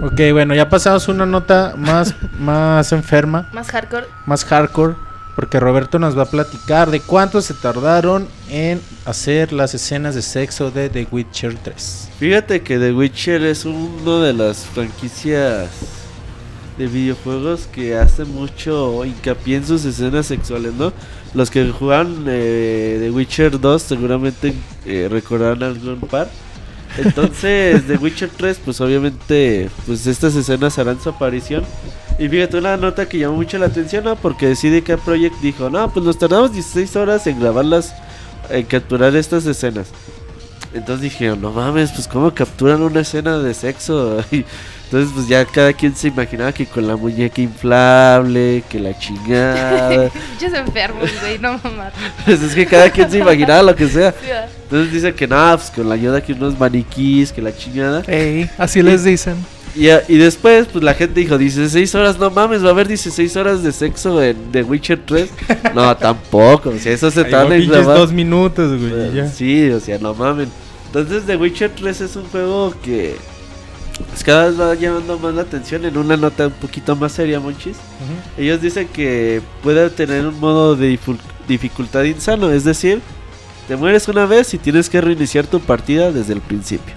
Ok, bueno, ya pasamos a una nota más, más enferma, Más hardcore. más hardcore, porque Roberto nos va a platicar de cuánto se tardaron en hacer las escenas de sexo de The Witcher 3. Fíjate que The Witcher es una de las franquicias de videojuegos que hace mucho hincapié en sus escenas sexuales, ¿no? Los que jugaron eh, The Witcher 2 seguramente eh, recordarán algún par. Entonces, The Witcher 3, pues obviamente, pues estas escenas harán su aparición. Y fíjate, una nota que llamó mucho la atención, ¿no? Porque CDK Projekt dijo, no, pues nos tardamos 16 horas en grabarlas, en capturar estas escenas. Entonces dijeron, no mames, pues cómo capturan una escena de sexo. entonces pues ya cada quien se imaginaba que con la muñeca inflable, que la chingada. Muchos enfermos, güey, no mamar. pues es que cada quien se imaginaba lo que sea. Entonces dicen que nada, pues con la ayuda que unos maniquís, que la chingada. Ey, así les dicen. Y, a- y después pues la gente dijo, 16 horas, no mames, va a haber 16 horas de sexo en The Witcher 3. No, tampoco, o sea, eso se tarda en dos minutos, güey, ya. Sí, o sea, no mamen. Entonces, The Witcher 3 es un juego que pues, cada vez va llamando más la atención en una nota un poquito más seria, Monchis. Ellos dicen que puede tener un modo de dificultad insano, es decir, te mueres una vez y tienes que reiniciar tu partida desde el principio.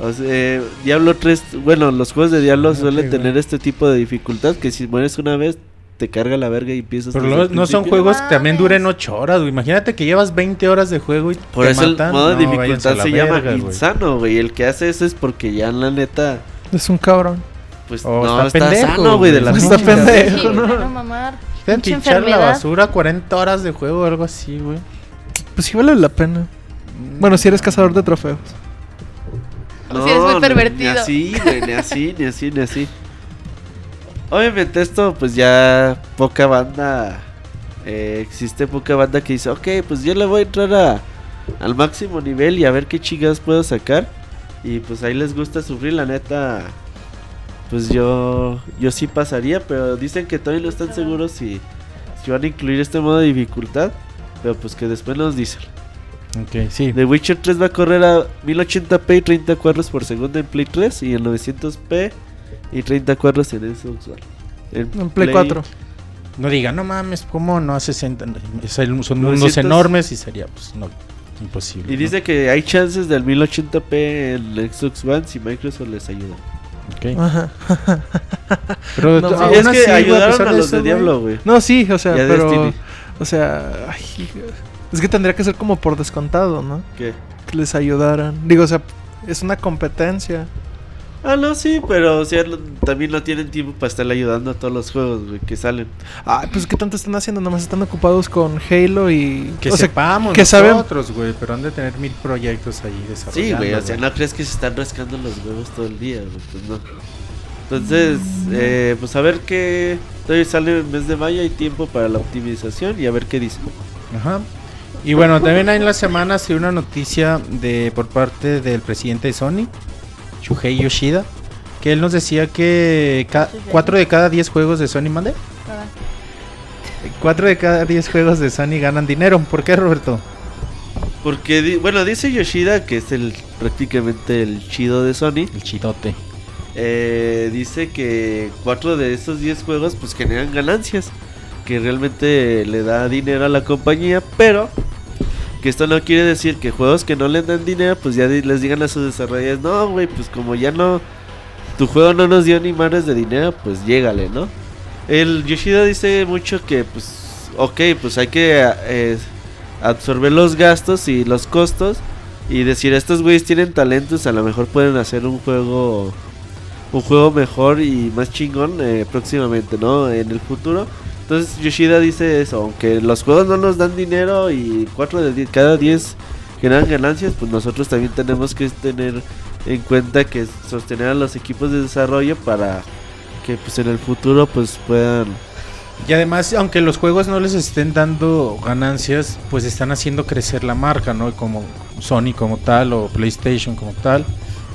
O sea, eh, Diablo 3, bueno, los juegos de Diablo Ok, suelen tener este tipo de dificultad, que si mueres una vez te carga la verga y empiezas Pero desde luego el no son principio. juegos que también duren 8 horas, güey. Imagínate que llevas 20 horas de juego y Por te eso matan. el modo de No, dificultad se llama verga, insano, güey. El que hace eso es porque ya en la neta, Es un cabrón. pues Oh, no está está, pendejo, sano, güey, de la güey. Está pendejo. Sí, no. no mamar. Echar la basura 40 horas de juego o algo así, güey. Pues sí vale la pena. Bueno, si eres cazador de trofeos. O si eres muy pervertido. Ni así, güey, ni así, ni así, ni así. Obviamente esto, pues ya poca banda, eh, existe poca banda que dice, ok, pues yo le voy a entrar a, al máximo nivel y a ver qué chicas puedo sacar. Y pues ahí les gusta sufrir, la neta, pues yo, yo sí pasaría, pero dicen que todavía no están seguros si, si van a incluir este modo de dificultad. Pero pues que después nos dicen. Ok, sí. The Witcher 3 va a correr a 1080p y 30 cuadros por segundo en Play 3 y en 900p y 30 cuadros en Xbox One. En Play 4. No diga, no mames, ¿cómo no a 60? Es el- son 900. mundos enormes y sería, pues, no, imposible. Y ¿no? dice que hay chances del 1080p en Xbox One si Microsoft les ayuda. Ok. Ajá. Pero No, Sí, Sí, es que güey, ayudaron pesar a de los eso, de Diablo, güey. No, sí, o sea, a pero. Destiny. O sea, ay, es que tendría que ser como por descontado, ¿no? ¿Qué? Que les ayudaran. Digo, o sea, es una competencia. Ah, no, sí, pero o sea, lo- también no tienen tiempo para estarle ayudando a todos los juegos güey, que salen. Ay, pues ¿qué tanto están haciendo? Nomás están ocupados con Halo y. Que o sea, sepamos que saben- nosotros, güey, pero han de tener mil proyectos ahí desarrollando. Sí, güey, o sea, güey. no crees que se están rascando los huevos todo el día, güey, pues no. Entonces, eh, pues a ver qué. Todavía sale el mes de mayo, hay tiempo para la optimización y a ver qué dice. Ajá. Y bueno, también hay en la semana sí una noticia de por parte del presidente de Sony, Shuhei Yoshida, que él nos decía que 4 de cada 10 juegos de Sony mande, Nada. 4 de cada 10 juegos de Sony ganan dinero. ¿Por qué, Roberto? Porque, di- bueno, dice Yoshida, que es el prácticamente el chido de Sony. El chidote. eh, dice que cuatro de esos 10 juegos pues generan ganancias. Que realmente le da dinero a la compañía. Pero que esto no quiere decir que juegos que no le dan dinero pues ya les digan a sus desarrolladores. No, güey, pues como ya no... Tu juego no nos dio ni madres de dinero, pues llégale, ¿no? El Yoshida dice mucho que pues... Ok, pues hay que eh, absorber los gastos y los costos. Y decir, estos güeyes tienen talentos, a lo mejor pueden hacer un juego un juego mejor y más chingón eh, próximamente, ¿no? En el futuro. Entonces Yoshida dice eso, aunque los juegos no nos dan dinero y 4 de die- cada 10 generan ganancias, pues nosotros también tenemos que tener en cuenta que sostener a los equipos de desarrollo para que pues en el futuro pues puedan Y además, aunque los juegos no les estén dando ganancias, pues están haciendo crecer la marca, ¿no? Como Sony como tal o PlayStation como tal.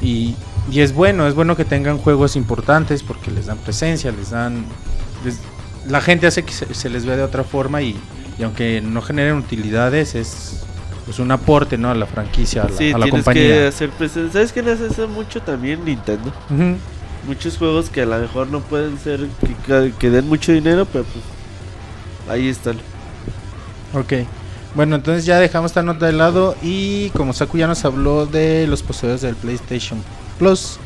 Y, y es bueno, es bueno que tengan juegos importantes porque les dan presencia, les dan... la gente hace que se, se les vea de otra forma y, y aunque no generen utilidades, es pues un aporte, ¿no? A la franquicia, a la, sí, a la tienes que compañía. hacer presencia. ¿Sabes qué les hace mucho también Nintendo? Muchos juegos que a lo mejor no pueden ser que, que den mucho dinero, pero pues ahí están. Ok. Bueno, entonces ya dejamos esta nota de lado y como Saku ya nos habló de los poseedores del PlayStation Plus,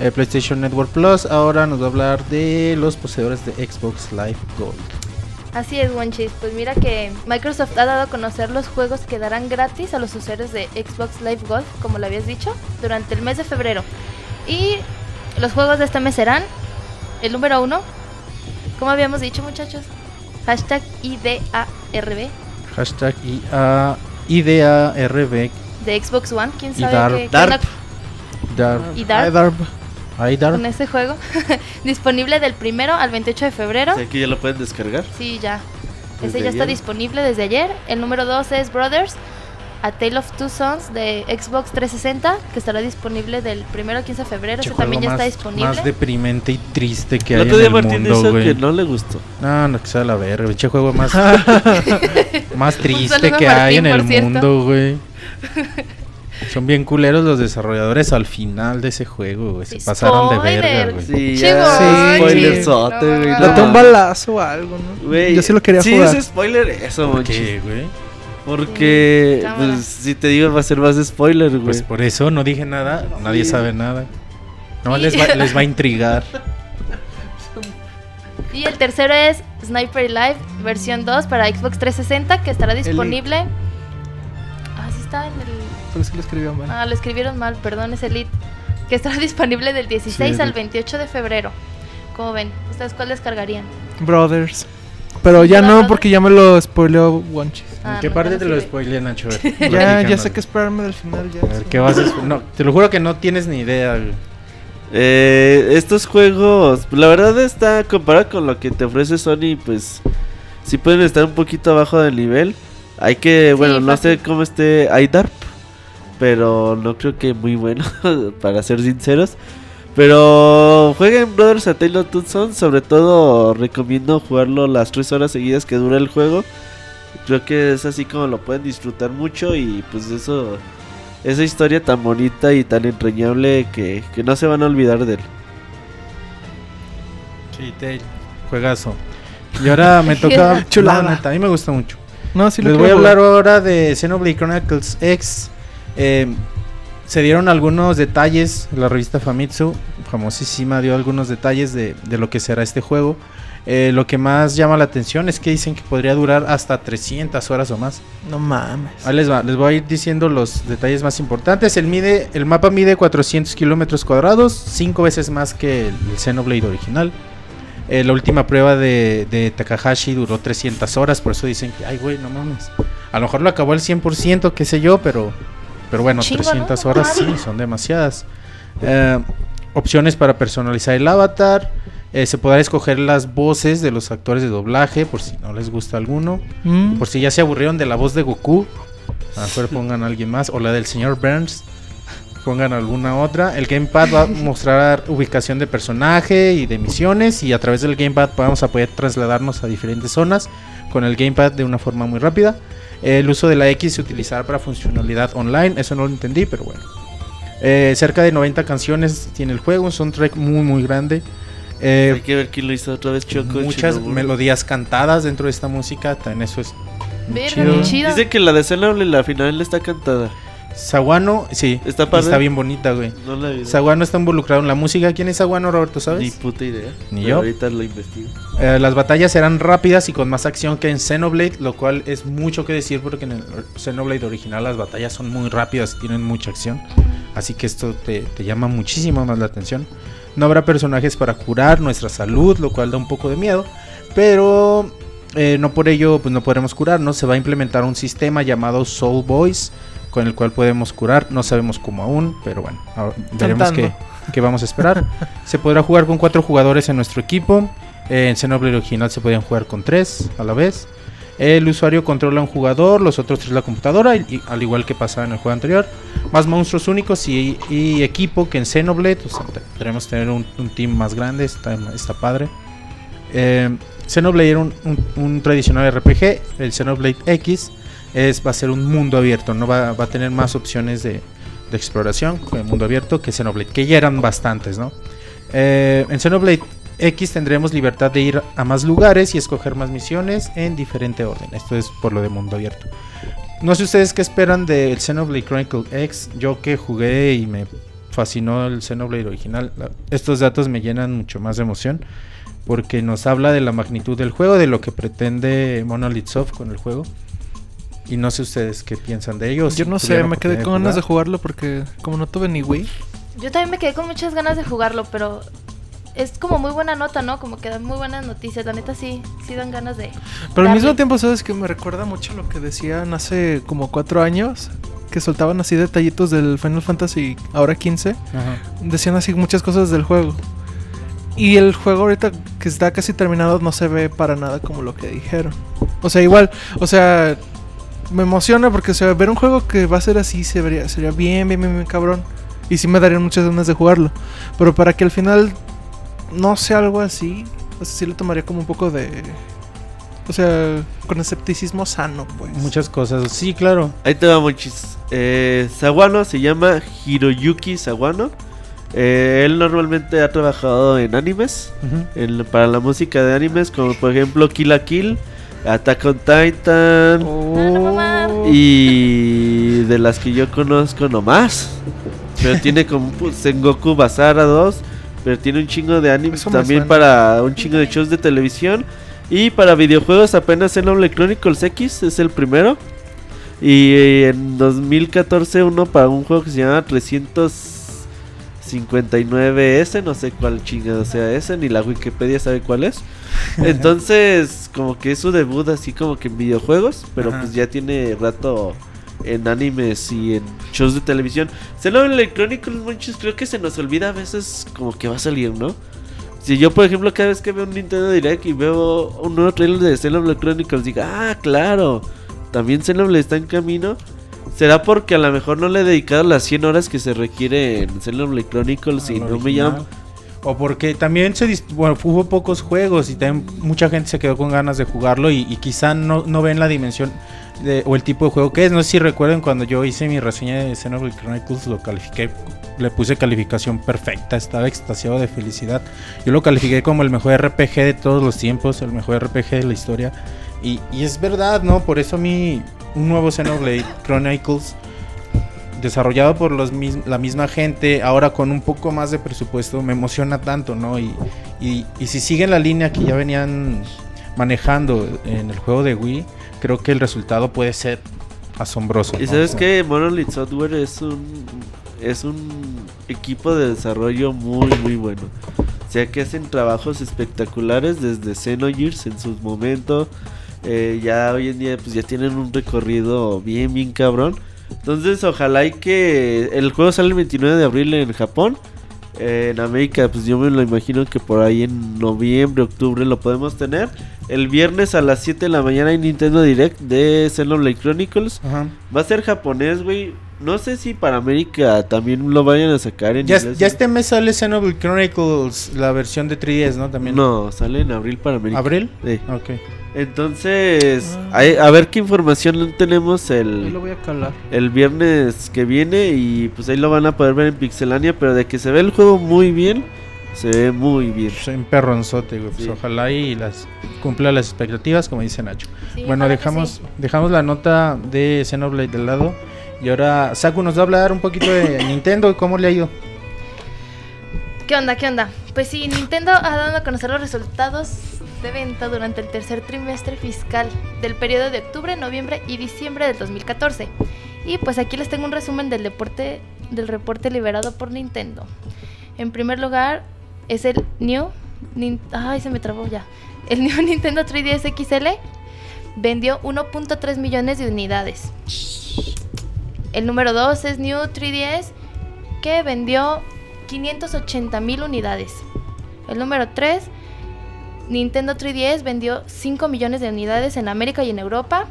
eh, PlayStation Network Plus, ahora nos va a hablar de los poseedores de Xbox Live Gold. Así es, Wanchis. Pues mira que Microsoft ha dado a conocer los juegos que darán gratis a los usuarios de Xbox Live Gold, como lo habías dicho, durante el mes de febrero. Y los juegos de este mes serán el número uno, como habíamos dicho, muchachos, hashtag IDARB Hashtag IA, IDARB, de Xbox One. ¿Quién Y sabe Darp. qué, qué onda Darb, ¿Y? Darb. IDARB. con ese juego? Disponible del primero al 28 de febrero. O sea, que ya lo pueden descargar. Sí, ya. Desde Ese ya está ayer. disponible desde ayer. El número 2 es Brothers, A Tale of Two Sons de Xbox 360, que estará disponible del 1 al 15 de febrero. Ese también ya juego está más- disponible. Más deprimente y triste que El hay en el Martín mundo, güey. que no le gustó. No, no, que sea la verga, pinche juego más, más triste que hay en Martín, el cierto. mundo, güey. Son bien culeros los desarrolladores al final de ese juego, güey. Se pasaron de verga, Spoiler. güey. Sí, ya. Sí. Spoilerzote, no, güey. no, Date no. un balazo o algo, ¿no? Güey, Yo sí lo quería sí, jugar. es spoiler eso. ¿Qué, güey? Porque, Sí, pues, si te digo, va a ser más spoiler, güey. Pues por eso no dije nada, nadie Sí. sabe nada. No, Sí. les va, les va a intrigar. Y el tercero es Sniper Live versión 2 para Xbox 360, que estará disponible. Ah, sí está en el. Por eso lo escribió mal. Ah, lo escribieron mal, perdón, es Elite. Que estará disponible del 16 Sí, al Elite. 28 de febrero. ¿Cómo ven? ¿Ustedes cuál descargarían? Brothers. Pero ¿Sí, ya no, porque ya me lo spoileó Wanchis. Ah, ¿En qué no, parte no te lo spoilé, Nacho? Ya, ya sé que esperarme del final ya. A ver, ¿qué vas a No, te lo juro que no tienes ni idea, güey. Eh, estos juegos, la verdad está comparado con lo que te ofrece Sony, pues sí pueden estar un poquito abajo del nivel. Hay que, Sí, bueno, no sé cómo esté iDarp, pero no creo que muy bueno, para ser sinceros. Pero jueguen Brothers a Tale of Two Sons, sobre todo recomiendo jugarlo las 3 horas seguidas que dura el juego. Creo que es así como lo pueden disfrutar mucho y pues eso, esa historia tan bonita y tan entrañable que, que no se van a olvidar de él. Sí, Tail. Juegazo. Y ahora me toca. Chulada. Neta, a mí me gusta mucho. No, sí lo Les voy a hablar ahora de Xenoblade Chronicles X. Eh, se dieron algunos detalles. La revista Famitsu, famosísima, dio algunos detalles de, de lo que será este juego. Eh, lo que más llama la atención es que dicen que podría durar hasta 300 horas o más. No mames. Ahí les va, les voy a ir diciendo los detalles más importantes. El, mide, el mapa mide 400 kilómetros cuadrados, 5 veces más que el, el Xenoblade original. Eh, la última prueba de, de Takahashi duró 300 horas, por eso dicen que, ay, güey, no mames. A lo mejor lo acabó al 100%, qué sé yo, pero, pero bueno, Chingo, 300 ¿no? horas sí, son demasiadas. Eh, opciones para personalizar el avatar. Eh, se podrá escoger las voces de los actores de doblaje, por si no les gusta alguno. Mm. Por si ya se aburrieron de la voz de Goku, a lo mejor pongan a alguien más. O la del señor Burns, pongan alguna otra. El gamepad va a mostrar ubicación de personaje y de misiones. Y a través del gamepad vamos a poder trasladarnos a diferentes zonas con el gamepad de una forma muy rápida. El uso de la X se utilizará para funcionalidad online. Eso no lo entendí, pero bueno. Eh, cerca de 90 canciones tiene el juego. Un soundtrack muy, muy grande. Eh, Hay que ver quién lo hizo otra vez, Choco. muchas melodías cantadas dentro de esta música. También eso es muy Verga, chido. Dice que la de Xenoblade la final está cantada. Saguano, sí. Está padre. Está bien bonita, güey. No la vi. Saguano está involucrado en la música. ¿Quién es Saguano, Roberto? Ni ¿Sabes? puta idea. Ni Pero yo. Ahorita lo investigo. Eh, las batallas serán rápidas y con más acción que en Xenoblade, lo cual es mucho que decir porque en el Xenoblade original las batallas son muy rápidas y tienen mucha acción. Así que esto te, te llama muchísimo más la atención. No habrá personajes para curar nuestra salud, lo cual da un poco de miedo. Pero eh, no por ello pues no podremos curarnos. Se va a implementar un sistema llamado Soul Boys con el cual podemos curar. No sabemos cómo aún, pero bueno, veremos qué, qué vamos a esperar. se podrá jugar con cuatro jugadores en nuestro equipo. Eh, en Xenoblade original se podían jugar con tres a la vez. El usuario controla un jugador, los otros tres la computadora, y, y- al igual que pasaba en el juego anterior. Más monstruos únicos y, y equipo que en Xenoblade. O sea, te- podremos tener un, un team más grande, está, está padre. Eh, Xenoblade era un, un- un tradicional RPG. El Xenoblade X es, va a ser un mundo abierto, no va, va a tener más opciones de, de exploración con el mundo abierto que Xenoblade, que ya eran bastantes, ¿no? Eh, en Xenoblade X tendremos libertad de ir a más lugares y escoger más misiones en diferente orden. Esto es por lo de mundo abierto. No sé ustedes qué esperan del Xenoblade Chronicle X. Yo que jugué y me fascinó el Xenoblade original. Estos datos me llenan mucho más de emoción porque nos habla de la magnitud del juego, de lo que pretende Monolith Soft con el juego. Y no sé ustedes qué piensan de ellos. Yo no sé, me quedé con ganas de jugarlo porque como no tuve ni Wii. Yo también me quedé con muchas ganas de jugarlo, pero es como muy buena nota, ¿no? Como que dan muy buenas noticias. La neta sí, sí dan ganas de. Pero al mismo tiempo, ¿sabes que Me recuerda mucho lo que decían hace como cuatro años. Que soltaban así detallitos del Final Fantasy ahora 15. Ajá. Decían así muchas cosas del juego. Y el juego ahorita que está casi terminado no se ve para nada como lo que dijeron. O sea, igual, o sea, me emociona porque o sea, ver un juego que va a ser así se vería, sería bien, bien, bien, bien cabrón. Y sí me darían muchas ganas de jugarlo. Pero para que al final no sea algo así, o sea, sí lo tomaría como un poco de... O sea, con escepticismo sano, pues. Muchas cosas. Sí, claro. Ahí te va, Monchis. Eh, Sawano se llama Hiroyuki Sawano. Eh, él normalmente ha trabajado en animes. En- para la música de animes, como por ejemplo Kill la Kill, Attack on Titan. No mamar. Y de las que yo conozco nomás. Pero tiene como Sengoku Basara 2. Pero tiene un chingo de animes también suena. para un chingo de shows de televisión. Y para videojuegos apenas Xenoblade Chronicles X es el primero. Y en 2014 uno para un juego que se llama 359S, no sé cuál chingado sea ese, ni la Wikipedia sabe cuál es. Entonces, como que es su debut así como que en videojuegos, pero Ajá. pues ya tiene rato en animes y en shows de televisión. Xenoblade Chronicles, muchos creo que se nos olvida a veces como que va a salir, ¿no? Si yo, por ejemplo, cada vez que veo un Nintendo Direct y veo un nuevo trailer de Xenoblade Chronicles, digo, ah, claro, también Xenoblade está en camino. ¿Será porque a lo mejor no le he dedicado las 100 horas que se requiere en Xenoblade Chronicles y Al no me llama? O porque también se bueno, hubo pocos juegos y también mucha gente se quedó con ganas de jugarlo y, y quizá no, no ven la dimensión de- o el tipo de juego que es. No sé si recuerden cuando yo hice mi reseña de Xenoblade Chronicles, lo califiqué, le puse calificación perfecta, estaba extasiado de felicidad. Yo lo califiqué como el mejor RPG de todos los tiempos, el mejor RPG de la historia. Y, y es verdad, ¿no? Por eso a mí un nuevo Xenoblade Chronicles desarrollado por los mis- la misma gente, ahora con un poco más de presupuesto, me emociona tanto, ¿no? Y, y, y si siguen la línea que ya venían manejando en el juego de Wii, creo que el resultado puede ser asombroso. Y sabes que Monolith Software es un es un equipo de desarrollo muy muy bueno. O sea que hacen trabajos espectaculares desde Xenogears en su momento. Eh, ya hoy en día pues ya tienen un recorrido bien bien cabrón. Entonces ojalá y que el juego sale el 29 de abril en Japón. Eh, en América pues yo me lo imagino que por ahí en noviembre, octubre lo podemos tener. El viernes a las 7 de la mañana hay Nintendo Direct de Xenoblade Chronicles. ajá. Va a ser japonés, güey. No sé si para América también lo vayan a sacar en Ya, inglés. ya ¿no? este mes sale Xenoblade Chronicles, la versión de 3DS, ¿no? También. No, sale en abril para América. ¿Abril? Sí. Ok. Entonces, Ah. hay- a ver qué información tenemos Ahí el, lo voy a calar. el viernes que viene. Y pues ahí lo van a poder ver en Pixelania. Pero de que se ve el juego muy bien, se ve muy bien. Soy un perronzote, güey. Pues Sí. ojalá y las cumpla las expectativas, como dice Nacho. Sí, Bueno, dejamos, sí. dejamos la nota de Xenoblade de lado. Y ahora Saku nos va a hablar un poquito de Nintendo y cómo le ha ido. ¿Qué onda? ¿Qué onda? Pues sí, Nintendo ha dado a conocer los resultados de venta durante el tercer trimestre fiscal del periodo de octubre, noviembre y diciembre del 2014. Y pues aquí les tengo un resumen del deporte del reporte liberado por Nintendo. En primer lugar es el New ay, se me ya. El New Nintendo 3DS XL vendió 1.3 millones de unidades. El número 2 es New 3DS que vendió 580 mil unidades. El número 3, Nintendo 3DS vendió 5 millones de unidades en América y en Europa.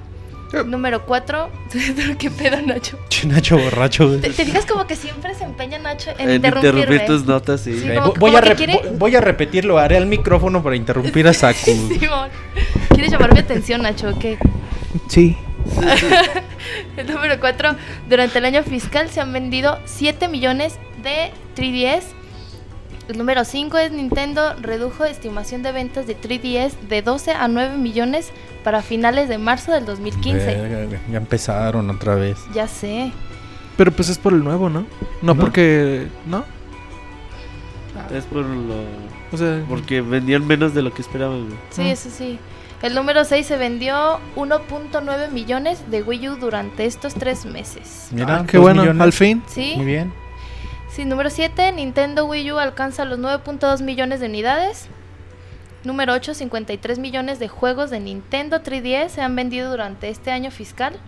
Número 4, ¿qué pedo Nacho? Che, Nacho borracho. ¿Te, te fijas como que siempre se empeña Nacho en, En interrumpirme? interrumpir tus notas, sí. Sí, Eh, como voy, como a quiere- vo- voy a repetirlo, haré el micrófono para interrumpir a Saku. Simón. ¿Quieres llamar mi atención, Nacho? ¿o qué? Sí. El número 4, durante el año fiscal se han vendido 7 millones de 3DS. El número 5 es Nintendo redujo estimación de ventas de 3DS de 12 a 9 millones para finales de marzo del 2015. Verga, güey, ya empezaron otra vez. Ya sé. Pero pues es por el nuevo, ¿no? No, No. porque. ¿No? Es por lo... O sea. Porque vendían menos de lo que esperaban. Sí, Ah. eso sí. El número 6 se vendió 1.9 millones de Wii U durante estos tres meses. Mira, Ah, qué bueno, millones. al fin. ¿Sí? Muy bien. Sí, número 7, Nintendo Wii U alcanza los 9.2 millones de unidades. Número 8, 53 millones de juegos de Nintendo 3DS se han vendido durante este año fiscal.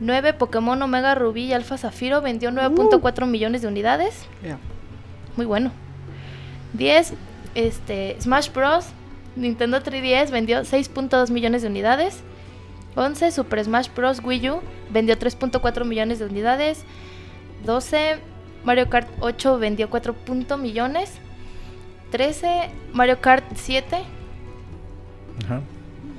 9, Pokémon Omega Rubí y Alpha Zafiro vendió 9.4 millones de unidades. Muy bueno. 10, este, Smash Bros. Nintendo 3DS vendió 6.2 millones de unidades. 11, Super Smash Bros. Wii U vendió 3.4 millones de unidades. 12, Mario Kart 8 vendió 4 punto millones. 13, Mario Kart 7. Ajá.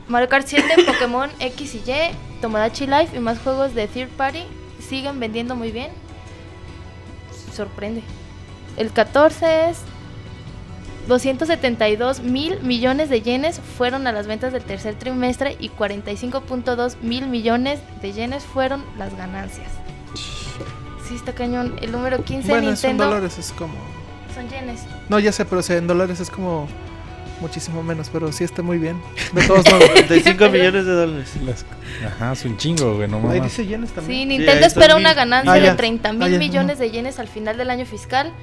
Mario Kart 7, Pokémon X y Y, Tomodachi Life y más juegos de Third Party siguen vendiendo muy bien. Sorprende. El 14 es 272 mil millones de yenes fueron a las ventas del tercer trimestre y 45.2 mil millones de yenes fueron las ganancias. Sí, está cañón. El número 15 Bueno, son Nintendo dólares, es como. son yenes. No, ya sé, pero o sea, en dólares es como. Muchísimo menos, pero sí está muy bien. De todos modos. 35 millones de dólares. Las- Ajá, es un chingo, güey, no Ahí dice yenes también. Sí, Nintendo están espera mil- una ganancia Ah, de 30 mil Ah, ya. millones de yenes al final del año fiscal.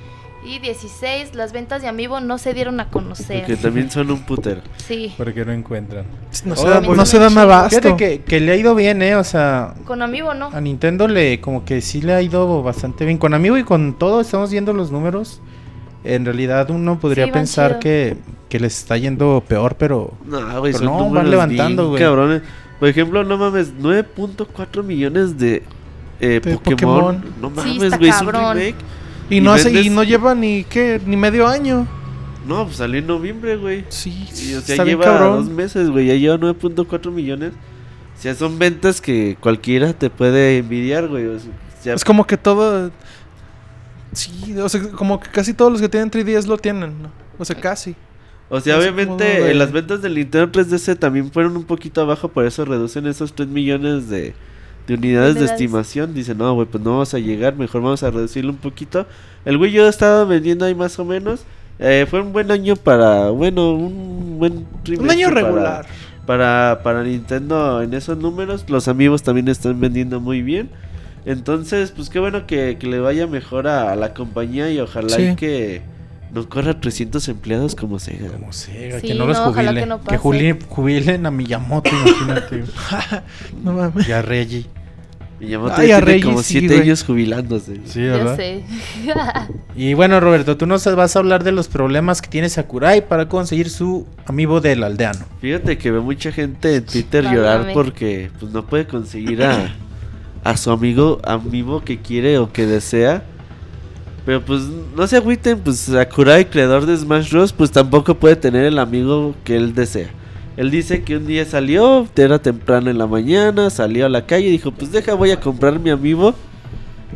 Y 16, las ventas de Amiibo no se dieron a conocer. Porque también son un putero. Sí, Porque no encuentran. No, se Ahora, da, pues, no se dan abasto. Fíjate que, que le ha ido bien, ¿eh? O sea, con Amiibo no. a Nintendo le como que sí le ha ido bastante bien. Con Amigo y con todo, estamos viendo los números. En realidad uno podría Sí, pensar que, que les está yendo peor, pero... No, güey, Pero son no, van levantando, bien güey. cabrones. Por ejemplo, no mames, 9.4 millones de, eh, De Pokémon. Pokémon. No Sí, mames, está güey, es un cabrón. remake. Y Y no hace, y no lleva ni qué, ni medio año. No, pues salió en noviembre, güey. Sí, Y, o sea, está bien lleva dos meses, güey. Ya lleva 9.4 millones. O sea, son ventas que cualquiera te puede envidiar, güey. O sea, Es como que todo. Sí, o sea, como que casi todos los que tienen 3DS lo tienen, ¿no? O sea, casi. o sea obviamente de- las ventas del Nintendo 3DS también fueron un poquito abajo. Por eso reducen esos 3 millones de, de unidades de estimación. Dicen, no, güey, pues no vamos a llegar. Mejor vamos a reducirlo un poquito. El Wii U estaba vendiendo ahí más o menos. Eh, fue un buen año para, bueno, un buen Un año para- regular. para, para Nintendo en esos números. Los amigos también están vendiendo muy bien. Entonces, pues qué bueno que, que le vaya mejor a, a la compañía y ojalá Sí. y que no corra 300 empleados como Sega. Como Sega, Sí, que no los no, ojalá jubile. que no jubilen a Miyamoto, imagínate. No mames. y a Reggie. Y Yamato Ay, ya a tiene Reggie como sí, 7 güey. años jubilándose. Sí, Ya ¿verdad? sé. Y bueno, Roberto, tú nos vas a hablar de los problemas que tiene Sakurai para conseguir su amigo del aldeano. Fíjate que ve mucha gente en Twitter llorar porque pues no puede conseguir a, a su amigo amigo que quiere o que desea. Pero pues no se agüiten, pues Sakurai, creador de Smash Bros, pues tampoco puede tener el amigo que él desea. Él dice que un día salió, era temprano en la mañana, salió a la calle y dijo, pues deja, voy a comprar mi amigo.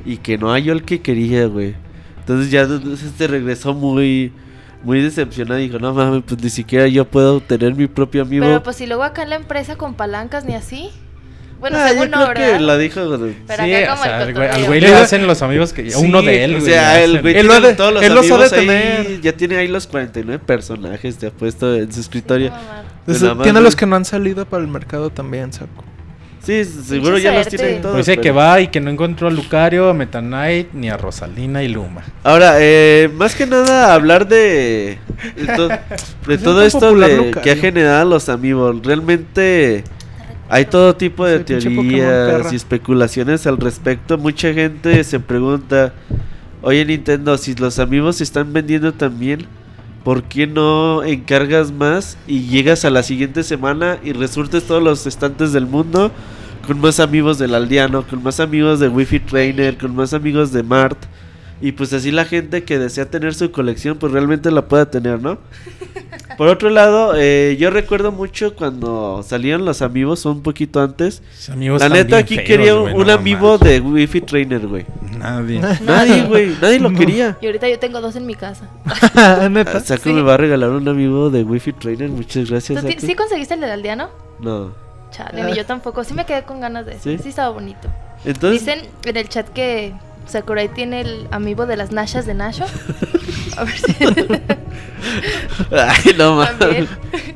Y que no halló el que quería, güey. Entonces ya este regresó muy, muy decepcionado. Dijo, no mames, pues ni siquiera yo puedo tener mi propio amigo. Pero pues si luego acá en la empresa con palancas ni así. Bueno, Ah, según yo no, creo que la dijo. de- Pero sí, acá o como sea, el al güey, al güey le hacen los amigos que uno Sí, de él. O güey, sea, le el güey Él tiene lo ha de- todos los él ha amigos ahí, tener. Ya tiene ahí los 49 personajes, te apuesto en su escritorio. No, tiene los que no han salido para el mercado también, saco. Sí, seguro ya los tienen todos. Pues dice pero- que va y que no encontró a Lucario, a Meta Knight, ni a Rosalina y Luma. Ahora, eh, más que nada hablar de, de, to- de Es todo esto de, que ha generado los amigos. Realmente hay todo tipo de teorías y especulaciones al respecto. Mucha gente se pregunta, oye Nintendo, si los amigos se están vendiendo también, ¿por qué no encargas más y llegas a la siguiente semana y resurtes todos los estantes del mundo? Con más amigos del aldeano, con más amigos de Wi-Fi Trainer, con más amigos de Mart. Y pues así la gente que desea tener su colección, pues realmente la pueda tener, ¿no? Por otro lado, eh, yo recuerdo mucho cuando salieron los amigos, un poquito antes. Amigos La están neta aquí feos, quería un no amigo de Wi-Fi Trainer, güey. Nadie. Nadie, güey, nadie lo No. quería. Y ahorita yo tengo dos en mi casa. Neta. Ah, Saco Sí. me va a regalar un amigo de Wi-Fi Trainer, muchas gracias. ¿Tú. ¿Sí conseguiste el del aldeano? No. Chale, ni yo tampoco. Sí me quedé con ganas de ¿Sí? ese. Sí estaba bonito. Entonces, Dicen en el chat que Sakurai tiene el amigo de las Nashas de Nasho. A ver si ay, no mames.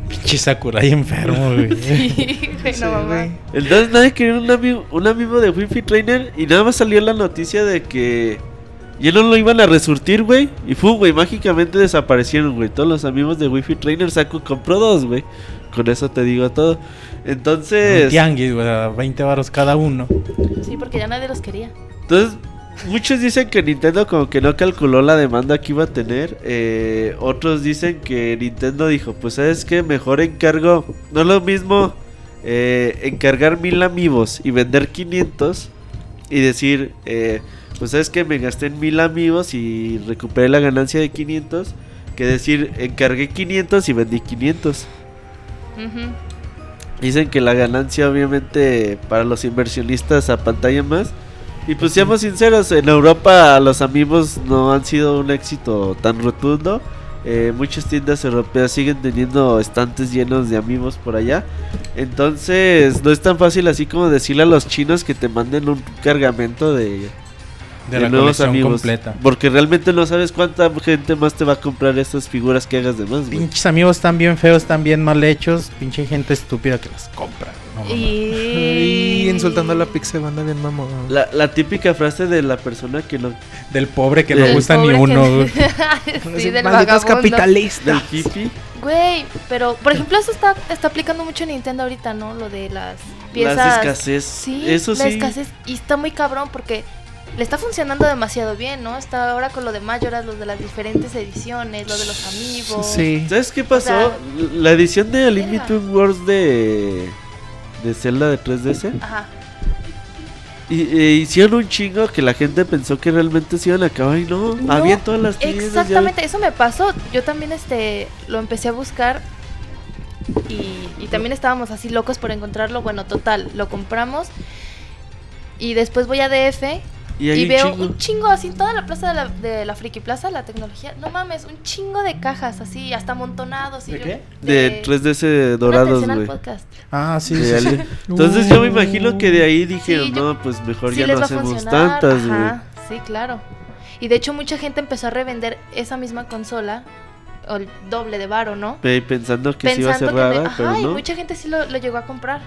Pinche Sakurai enfermo, güey. Sí, güey, no mamá. Entonces nadie quería un amigo, un amigo de Wi-Fi Trainer y nada más salió la noticia de que ya no lo iban a resurtir, güey. Y fue, güey, mágicamente desaparecieron, güey. Todos los amigos de Wi-Fi Trainer Saku compró dos, güey. Con eso te digo todo. Un Entonces, tianguis, güey, a 20 varos cada uno. Sí, porque ya nadie los quería. entonces muchos dicen que Nintendo como que no calculó la demanda que iba a tener. Eh, otros dicen que Nintendo dijo, pues sabes que mejor encargo, no es lo mismo eh, encargar mil amigos y vender 500 y decir, eh, pues sabes que me gasté en mil amigos y recuperé la ganancia de 500, que decir, encargué 500 y vendí 500. Ujú. Dicen que la ganancia obviamente para los inversionistas a pantalla más. Y pues seamos sinceros, en Europa los amigos no han sido un éxito tan rotundo. Eh, muchas tiendas europeas siguen teniendo estantes llenos de amigos por allá. Entonces no es tan fácil así como decirle a los chinos que te manden un cargamento de, De la nuevos colección completa. Porque realmente no sabes cuánta gente más te va a comprar estas figuras que hagas de más. Pinches amigos están bien feos, están bien mal hechos. Pinche gente estúpida que las compra. No. Y... Y insultando a la Pixel banda bien mamón. La, la típica frase de la persona que no Del pobre que Del no gusta ni uno. que- güey. sí, del Malditos capitalistas. del hippie. Güey, pero por ejemplo eso está, está aplicando mucho Nintendo ahorita, ¿no? Lo de las piezas. Las escasez. Sí, Eso la sí. escasez. Y está muy cabrón porque le está funcionando demasiado bien, ¿no? Está ahora con lo de Majoras, lo de las diferentes ediciones, lo de los amigos. Sí. ¿Sabes qué pasó? sea, la edición de verga. Limited Wars de de Zelda de 3DS Ajá. Y, eh, hicieron un chingo que la gente pensó que realmente se iban a acabar y no, No, había todas las tiendas. Exactamente, eso me pasó. Yo también este lo empecé a buscar y, y también estábamos así locos por encontrarlo. Bueno, total, lo compramos y después voy a DF Y hay y un veo chingo. un chingo así en toda la plaza de la, de la Friki Plaza, la tecnología. No mames, un chingo de cajas así, hasta amontonados. Y ¿De yo- qué? De 3DS Pon dorados, güey. podcast. Ah, sí, sí, Entonces yo me imagino que de ahí dijeron, Sí, yo- no, pues mejor Sí ya no hacemos tantas, güey. Ajá, sí, claro. Y de hecho mucha gente empezó a revender esa misma consola o el doble de varo, ¿no? Pe- Pensando que sí iba a ser que me- rara, ajá, pero y no. mucha gente sí lo, lo llegó a comprar.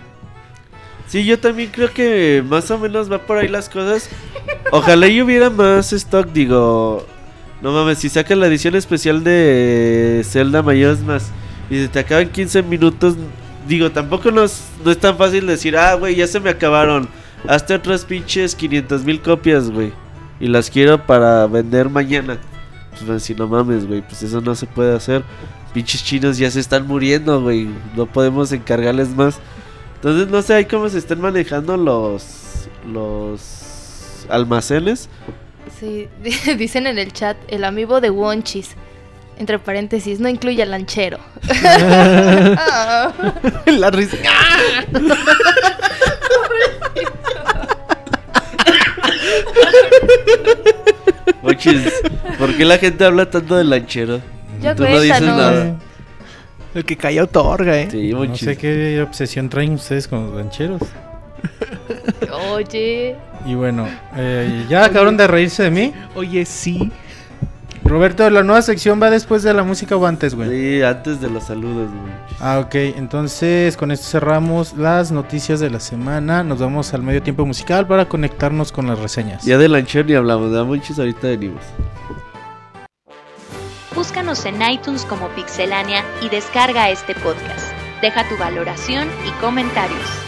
Sí, yo también creo que más o menos va por ahí las cosas. Ojalá y hubiera más stock, digo. No mames, si sacas la edición especial de Zelda Mayoras más y se te acaba en 15 minutos, digo, tampoco no es, no es tan fácil decir, ah, güey, ya se me acabaron. Hazte otras pinches 500 mil copias, güey. Y las quiero para vender mañana. Pues decir, no mames, güey, pues eso no se puede hacer. Pinches chinos ya se están muriendo, güey. No podemos encargarles más. Entonces no sé ahí cómo se están manejando los los almacenes. Sí, dicen en el chat, el amigo de Wonchis. Entre paréntesis, no incluye al lanchero. La risa. Oye, ¿por qué la gente habla tanto del lanchero? Ya Tú no dices nada. El que calla otorga, ¿eh? Sí, No Monchis. sé qué obsesión traen ustedes con los rancheros. Oye, Y bueno, eh, ya acabaron de reírse de mí. Oye, sí. Roberto, la nueva sección va después de la música o antes, güey. Sí, antes de los saludos, güey. Ah, ok. Entonces, con esto cerramos las noticias de la semana. Nos vamos al medio tiempo musical para conectarnos con las reseñas. Ya de lanchero ni hablamos, de Monchis ahorita venimos. Búscanos en iTunes como Pixelania y descarga este podcast. Deja tu valoración y comentarios.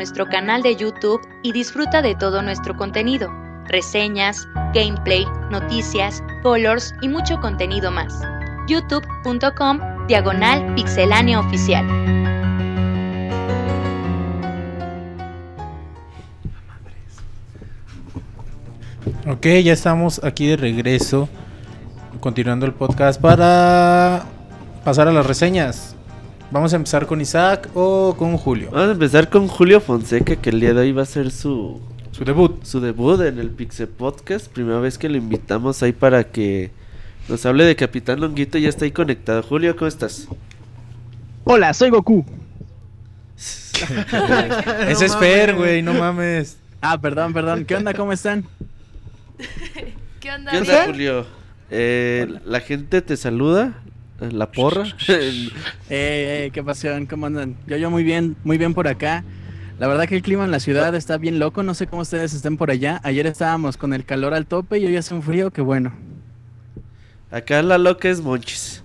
Nuestro canal de YouTube y disfruta de todo nuestro contenido, reseñas, gameplay, noticias, colors y mucho contenido más. youtube.com diagonal pixelánea oficial. Ok, ya estamos aquí de regreso, continuando el podcast para pasar a las reseñas. Vamos a empezar con Isaac o con Julio. Vamos a empezar con Julio Fonseca, que el día de hoy va a ser su, Su debut. su debut en el Pixel Podcast. Primera vez que lo invitamos ahí para que nos hable de Capitán Longuito. Ya está ahí conectado. Julio, ¿cómo estás? Hola, soy Goku. Ese es Fer, güey, no mames. Ah, perdón, perdón. ¿Qué onda? ¿Cómo están? ¿Qué onda? ¿Qué onda? Julio? Eh, la gente te saluda. La porra. Eh, eh, qué pasión, ¿cómo andan? Yo, yo muy bien, muy bien por acá. La verdad que el clima en la ciudad está bien loco, no sé cómo ustedes estén por allá. Ayer estábamos con el calor al tope y hoy hace un frío que bueno. Acá la loca es Monchis.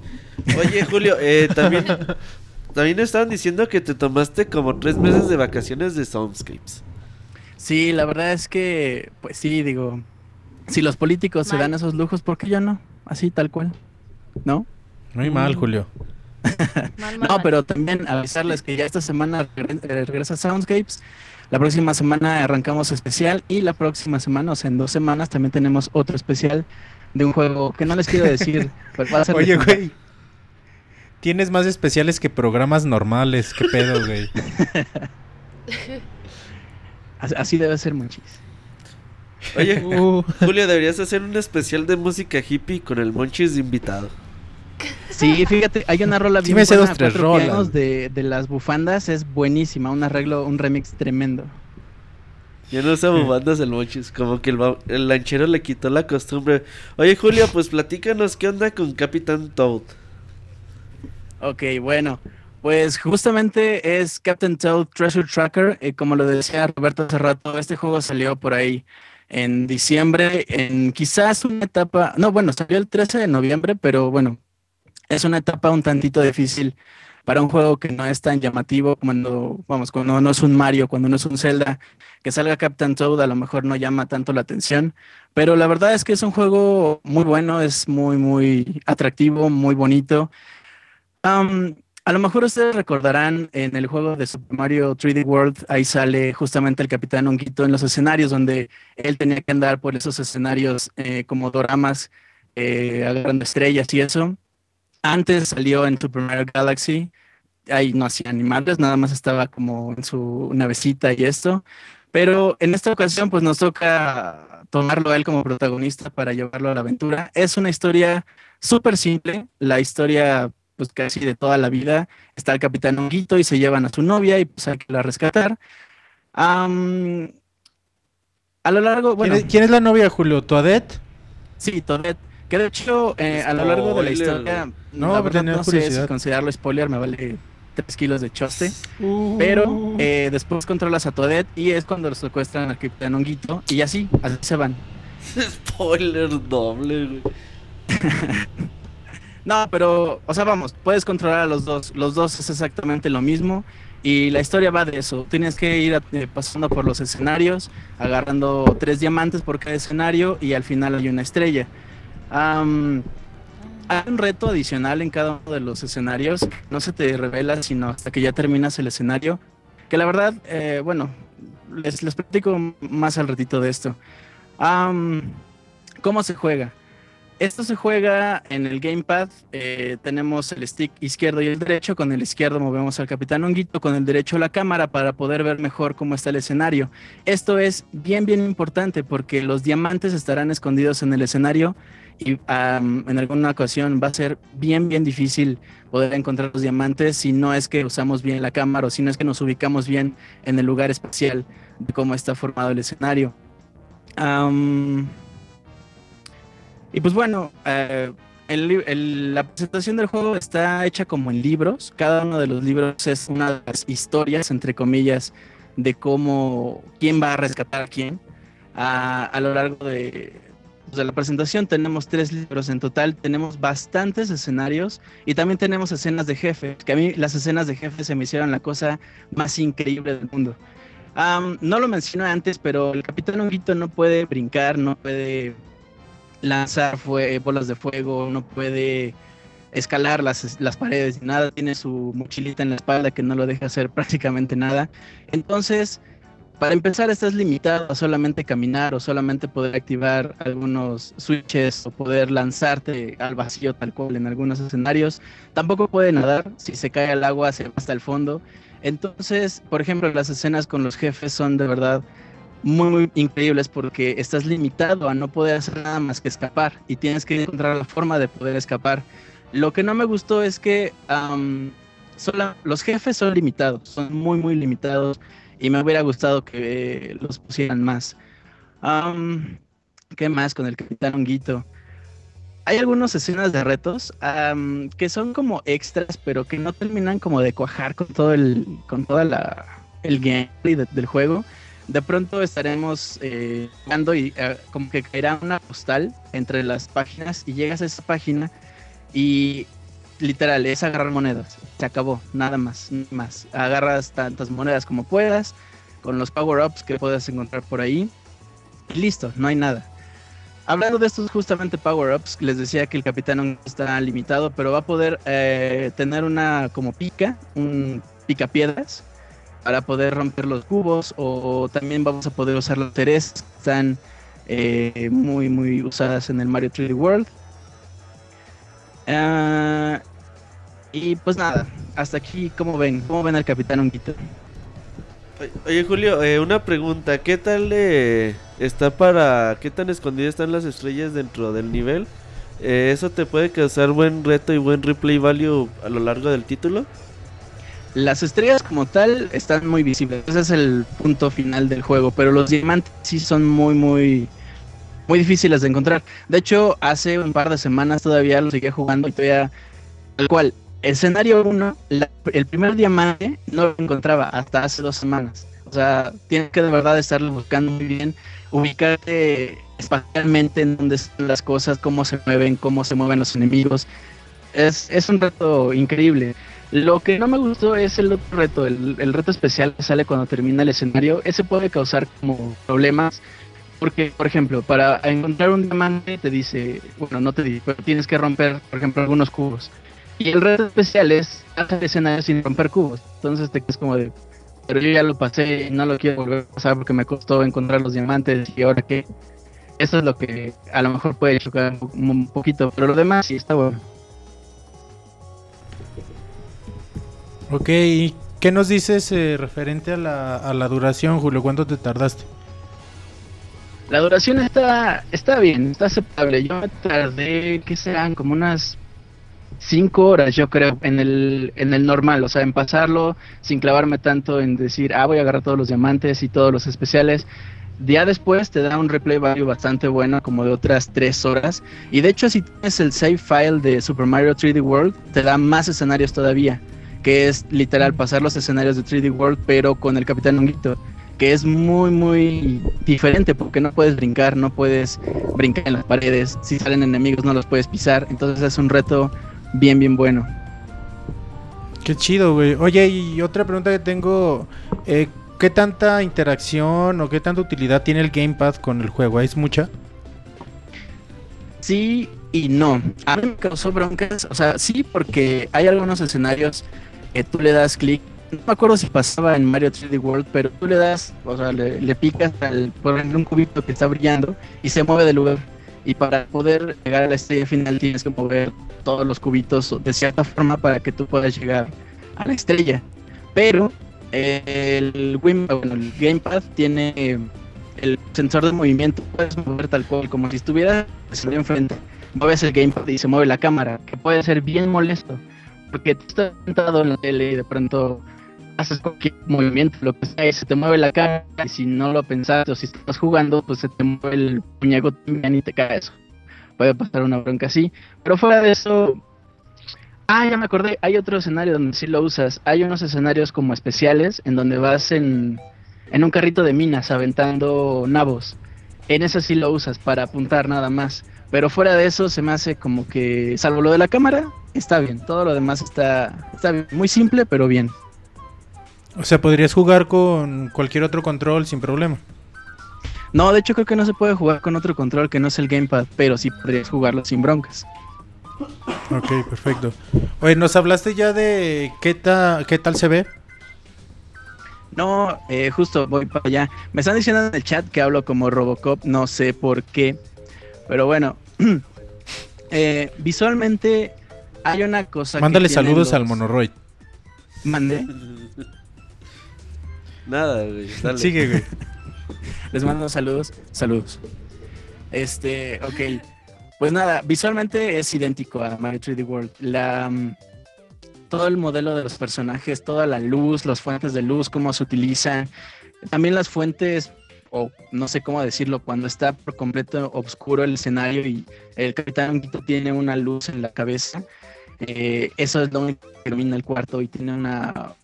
Oye, Julio, eh, también, también estaban diciendo que te tomaste como tres meses de vacaciones de Soundscapes. Sí, la verdad es que, pues sí, digo, si los políticos se dan esos lujos, ¿por qué yo no? Así, tal cual. ¿No? Muy mal, Julio. Mal, mal, No, pero también avisarles que ya esta semana eh, regresa Soundscapes. La próxima semana arrancamos especial y la próxima semana, o sea, en dos semanas, también tenemos otro especial de un juego que no les quiero decir. pero va a ser Oye, güey. Tienes más especiales que programas normales. ¿Qué pedo, güey? Así, debe ser, muchis. Oye, Uh, Julio, deberías hacer un especial de música hippie con el Monchis de invitado. Sí, fíjate, hay una rola Sí bien me sé buena, dos, tres rolas, de, de las bufandas, es buenísima, un arreglo, un remix tremendo. Ya no usa bufandas el Monchis, como que el, ba- el lanchero le quitó la costumbre. Oye, Julio, pues platícanos qué onda con Capitán Toad. Ok, bueno, pues justamente es Captain Toad Treasure Tracker. eh, como lo decía Roberto hace rato, este juego salió por ahí en diciembre, en quizás una etapa, no, bueno, salió el 13 de noviembre, pero bueno, es una etapa un tantito difícil para un juego que no es tan llamativo cuando, vamos, cuando no es un Mario, cuando no es un Zelda, que salga Captain Toad a lo mejor no llama tanto la atención, pero la verdad es que es un juego muy bueno, es muy, muy atractivo, muy bonito. Am, a lo mejor ustedes recordarán en el juego de Super Mario 3D World, ahí sale justamente el Capitán Honguito en los escenarios donde él tenía que andar por esos escenarios eh, como doramas, eh, agarrando estrellas y eso. Antes salió en Super Mario Galaxy, ahí no hacía ni madres, nada más estaba como en su navecita y esto. Pero en esta ocasión pues nos toca tomarlo a él como protagonista para llevarlo a la aventura. Es una historia súper simple, la historia pues casi de toda la vida. Está el capitán Honguito y se llevan a su novia y pues hay que la rescatar. A lo largo, bueno, ¿Quién, es, quién es la novia, Julio? ¿Toadette? sí, Toadette, que de hecho eh, a lo largo de la historia, No, la verdad no sé si considerarlo spoiler, me vale 3 kilos de choste. Pero eh, después controlas a Toadette y es cuando lo secuestran al capitán Honguito y así, así se van. Spoiler doble, güey. No, pero, o sea, vamos, puedes controlar a los dos. Los dos es exactamente lo mismo. Y la historia va de eso. Tienes que ir eh, pasando por los escenarios, agarrando tres diamantes por cada escenario y al final hay una estrella. Hay un reto adicional en cada uno de los escenarios. No se te revela sino hasta que ya terminas el escenario. Que la verdad, eh, bueno, les, les más al ratito de esto. ¿Cómo se juega? Esto se juega en el gamepad. eh, tenemos el stick izquierdo y el derecho. Con el izquierdo movemos al capitán Honguito, con el derecho la cámara para poder ver mejor cómo está el escenario. Esto es bien, bien importante porque los diamantes estarán escondidos en el escenario y en alguna ocasión va a ser bien, bien difícil poder encontrar los diamantes si no es que usamos bien la cámara o si no es que nos ubicamos bien en el lugar especial de cómo está formado el escenario. Y pues bueno, eh, el la presentación del juego está hecha como en libros. Cada uno de los libros es una de las historias, entre comillas, de cómo, quién va a rescatar a quién a, a lo largo de, de la presentación tenemos tres libros en total, tenemos bastantes escenarios y también tenemos escenas de jefe, que a mí las escenas de jefe se me hicieron la cosa más increíble del mundo. no lo mencioné antes, pero el Capitán Honguito no puede brincar, no puede lanzar bolas de fuego, no puede escalar las, las paredes, nada, tiene su mochilita en la espalda que no lo deja hacer prácticamente nada. Entonces, para empezar, estás limitado a solamente caminar o solamente poder activar algunos switches o poder lanzarte al vacío tal cual en algunos escenarios. Tampoco puede nadar, si se cae al agua se va hasta el fondo. Entonces, por ejemplo, las escenas con los jefes son de verdad muy, increíbles porque estás limitado a no poder hacer nada más que escapar y tienes que encontrar la forma de poder escapar. Lo que no me gustó es que los jefes son limitados, son muy, muy limitados y me hubiera gustado que los pusieran más. ¿Qué más con el Capitán Honguito? Hay algunas escenas de retos que son como extras, pero que no terminan como de cuajar con todo el, con toda la, el gameplay del juego. De pronto estaremos eh, jugando y eh, como que caerá una postal entre las páginas y llegas a esa página y literal, es agarrar monedas. Se acabó, nada más, nada más. Agarras tantas monedas como puedas, con los power-ups que puedas encontrar por ahí. Y listo, no hay nada. Hablando de estos justamente power-ups, les decía que el capitán está limitado, pero va a poder eh, tener una como pica, un pica piedras, para poder romper los cubos, o también vamos a poder usar las cerezas que están eh, muy, muy usadas en el Mario 3D World. Ah, y pues nada, hasta aquí, ¿cómo ven? ¿Cómo ven al Capitán Honguito? Oye Julio, eh, una pregunta, ¿qué tal eh, está para, qué tan escondidas están las estrellas dentro del nivel? Eh, ¿Eso te puede causar buen reto y buen replay value a lo largo del título? Las estrellas como tal están muy visibles, ese es el punto final del juego, pero los diamantes sí son muy, muy, muy difíciles de encontrar. De hecho, hace un par de semanas todavía lo seguía jugando y todavía, tal cual, escenario 1, el primer diamante no lo encontraba hasta hace dos semanas. O sea, tienes que de verdad estarlo buscando muy bien, ubicarte espacialmente en donde están las cosas, cómo se mueven, cómo se mueven los enemigos. Es, es un reto increíble. Lo que no me gustó es el otro reto, el, el reto especial que sale cuando termina el escenario. Ese puede causar como problemas porque, por ejemplo, para encontrar un diamante te dice, bueno, no te dice, pero tienes que romper, por ejemplo, algunos cubos. Y el reto especial es hacer escenarios sin romper cubos. Entonces te quedas como de, pero yo ya lo pasé y no lo quiero volver a pasar porque me costó encontrar los diamantes y ahora qué. Eso es lo que a lo mejor puede chocar un poquito, pero lo demás sí está bueno. Ok, ¿qué nos dices eh, referente a la, a la duración, Julio? ¿Cuánto te tardaste? La duración está, está bien, está aceptable. Yo me tardé, ¿qué serán? Como unas cinco horas, yo creo, en el, en el normal, o sea, en pasarlo sin clavarme tanto en decir, ah, voy a agarrar todos los diamantes y todos los especiales. Día después te da un replay value bastante bueno, como de otras tres horas. Y de hecho, si tienes el save file de Super Mario 3D World, te da más escenarios todavía. Que es literal pasar los escenarios de 3D World, pero con el Capitán Honguito que es muy, muy diferente porque no puedes brincar, no puedes brincar en las paredes, si salen enemigos no los puedes pisar, entonces es un reto bien, bien bueno. Qué chido, güey. Oye, y otra pregunta que tengo, eh, ¿qué tanta interacción o qué tanta utilidad tiene el Gamepad con el juego? ¿Es mucha? Sí y no. A mí me causó broncas, o sea, sí porque hay algunos escenarios que tú le das clic no me acuerdo si pasaba en Mario 3D World, pero tú le das, o sea, le, picas al, por un cubito que está brillando y se mueve de lugar. Y para poder llegar a la estrella final tienes que mover todos los cubitos de cierta forma para que tú puedas llegar a la estrella. Pero el, Gamepad tiene el sensor de movimiento, puedes mover tal cual, como si estuvieras enfrente. Mueves el Gamepad y se mueve la cámara, que puede ser bien molesto porque tú estás sentado en la tele y de pronto haces cualquier movimiento, lo que sea, y se te mueve la cara, y si no lo pensaste o si estás jugando, pues se te mueve el puñaco también y te cae eso. Puede pasar una bronca así, pero fuera de eso... Ah, ya me acordé, hay otro escenario donde sí lo usas. Hay unos escenarios como especiales en donde vas en, en un carrito de minas aventando nabos. en eso sí lo usas para apuntar nada más. Pero fuera de eso se me hace como que, salvo lo de la cámara, está bien. Todo lo demás está, está bien. Muy simple, pero bien. O sea, podrías jugar con cualquier otro control sin problema. No, de hecho creo que no se puede jugar con otro control que no es el gamepad, pero sí podrías jugarlo sin broncas. Ok, perfecto. Oye, ¿nos hablaste ya de qué, ta- qué tal se ve? No, eh, justo voy para allá. Me están diciendo en el chat que hablo como Robocop, no sé por qué. Pero bueno, eh, visualmente hay una cosa. que Mándale saludos los- al Monoroid. Mandé. Nada, güey. Dale. Sigue, güey. Les mando saludos. Saludos. Este, ok. Pues nada, visualmente es idéntico a Mario 3D World. La, mm, todo el modelo de los personajes, toda la luz, las fuentes de luz, cómo se utilizan. También las fuentes, o no sé cómo decirlo, cuando está por completo oscuro el escenario y el Capitán Honguito tiene una luz en la cabeza. eh, eso es lo único que ilumina el cuarto y tiene una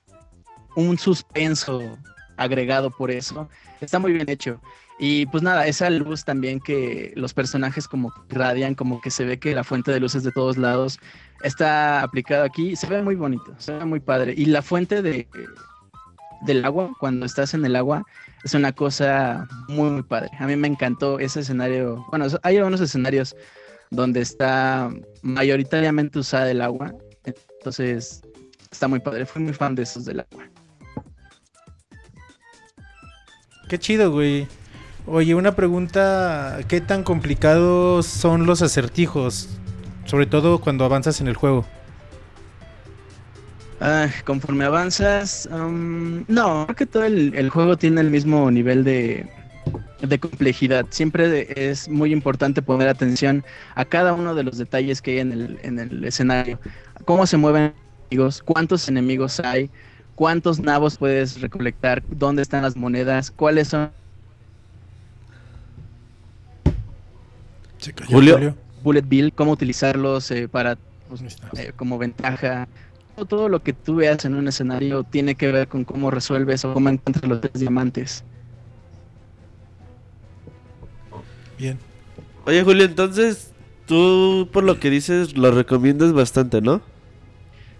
un suspenso agregado por eso. Está muy bien hecho. Y pues nada, esa luz también que los personajes como radian, como que se ve que la fuente de luces de todos lados está aplicado aquí. Se ve muy bonito, se ve muy padre. Y la fuente de, del agua, cuando estás en el agua, es una cosa muy, muy padre. A mí me encantó ese escenario. Bueno, hay algunos escenarios donde está mayoritariamente usada el agua. Entonces, está muy padre. Fui muy fan de esos del agua. Qué chido, güey. Oye, una pregunta, ¿qué tan complicados son los acertijos? Sobre todo cuando avanzas en el juego. Ah, conforme avanzas, um, no, creo que todo el, juego tiene el mismo nivel de, de complejidad. Siempre es muy importante poner atención a cada uno de los detalles que hay en el, en el escenario. Cómo se mueven los enemigos, cuántos enemigos hay, cuántos nabos puedes recolectar, dónde están las monedas, cuáles son Julio. bullet bill, cómo utilizarlos eh, para pues, eh, como ventaja. Todo, todo lo que tú veas en un escenario tiene que ver con cómo resuelves o cómo encuentras los tres diamantes. Bien. Oye, Julio, entonces tú, por lo que dices, lo recomiendas bastante, ¿no?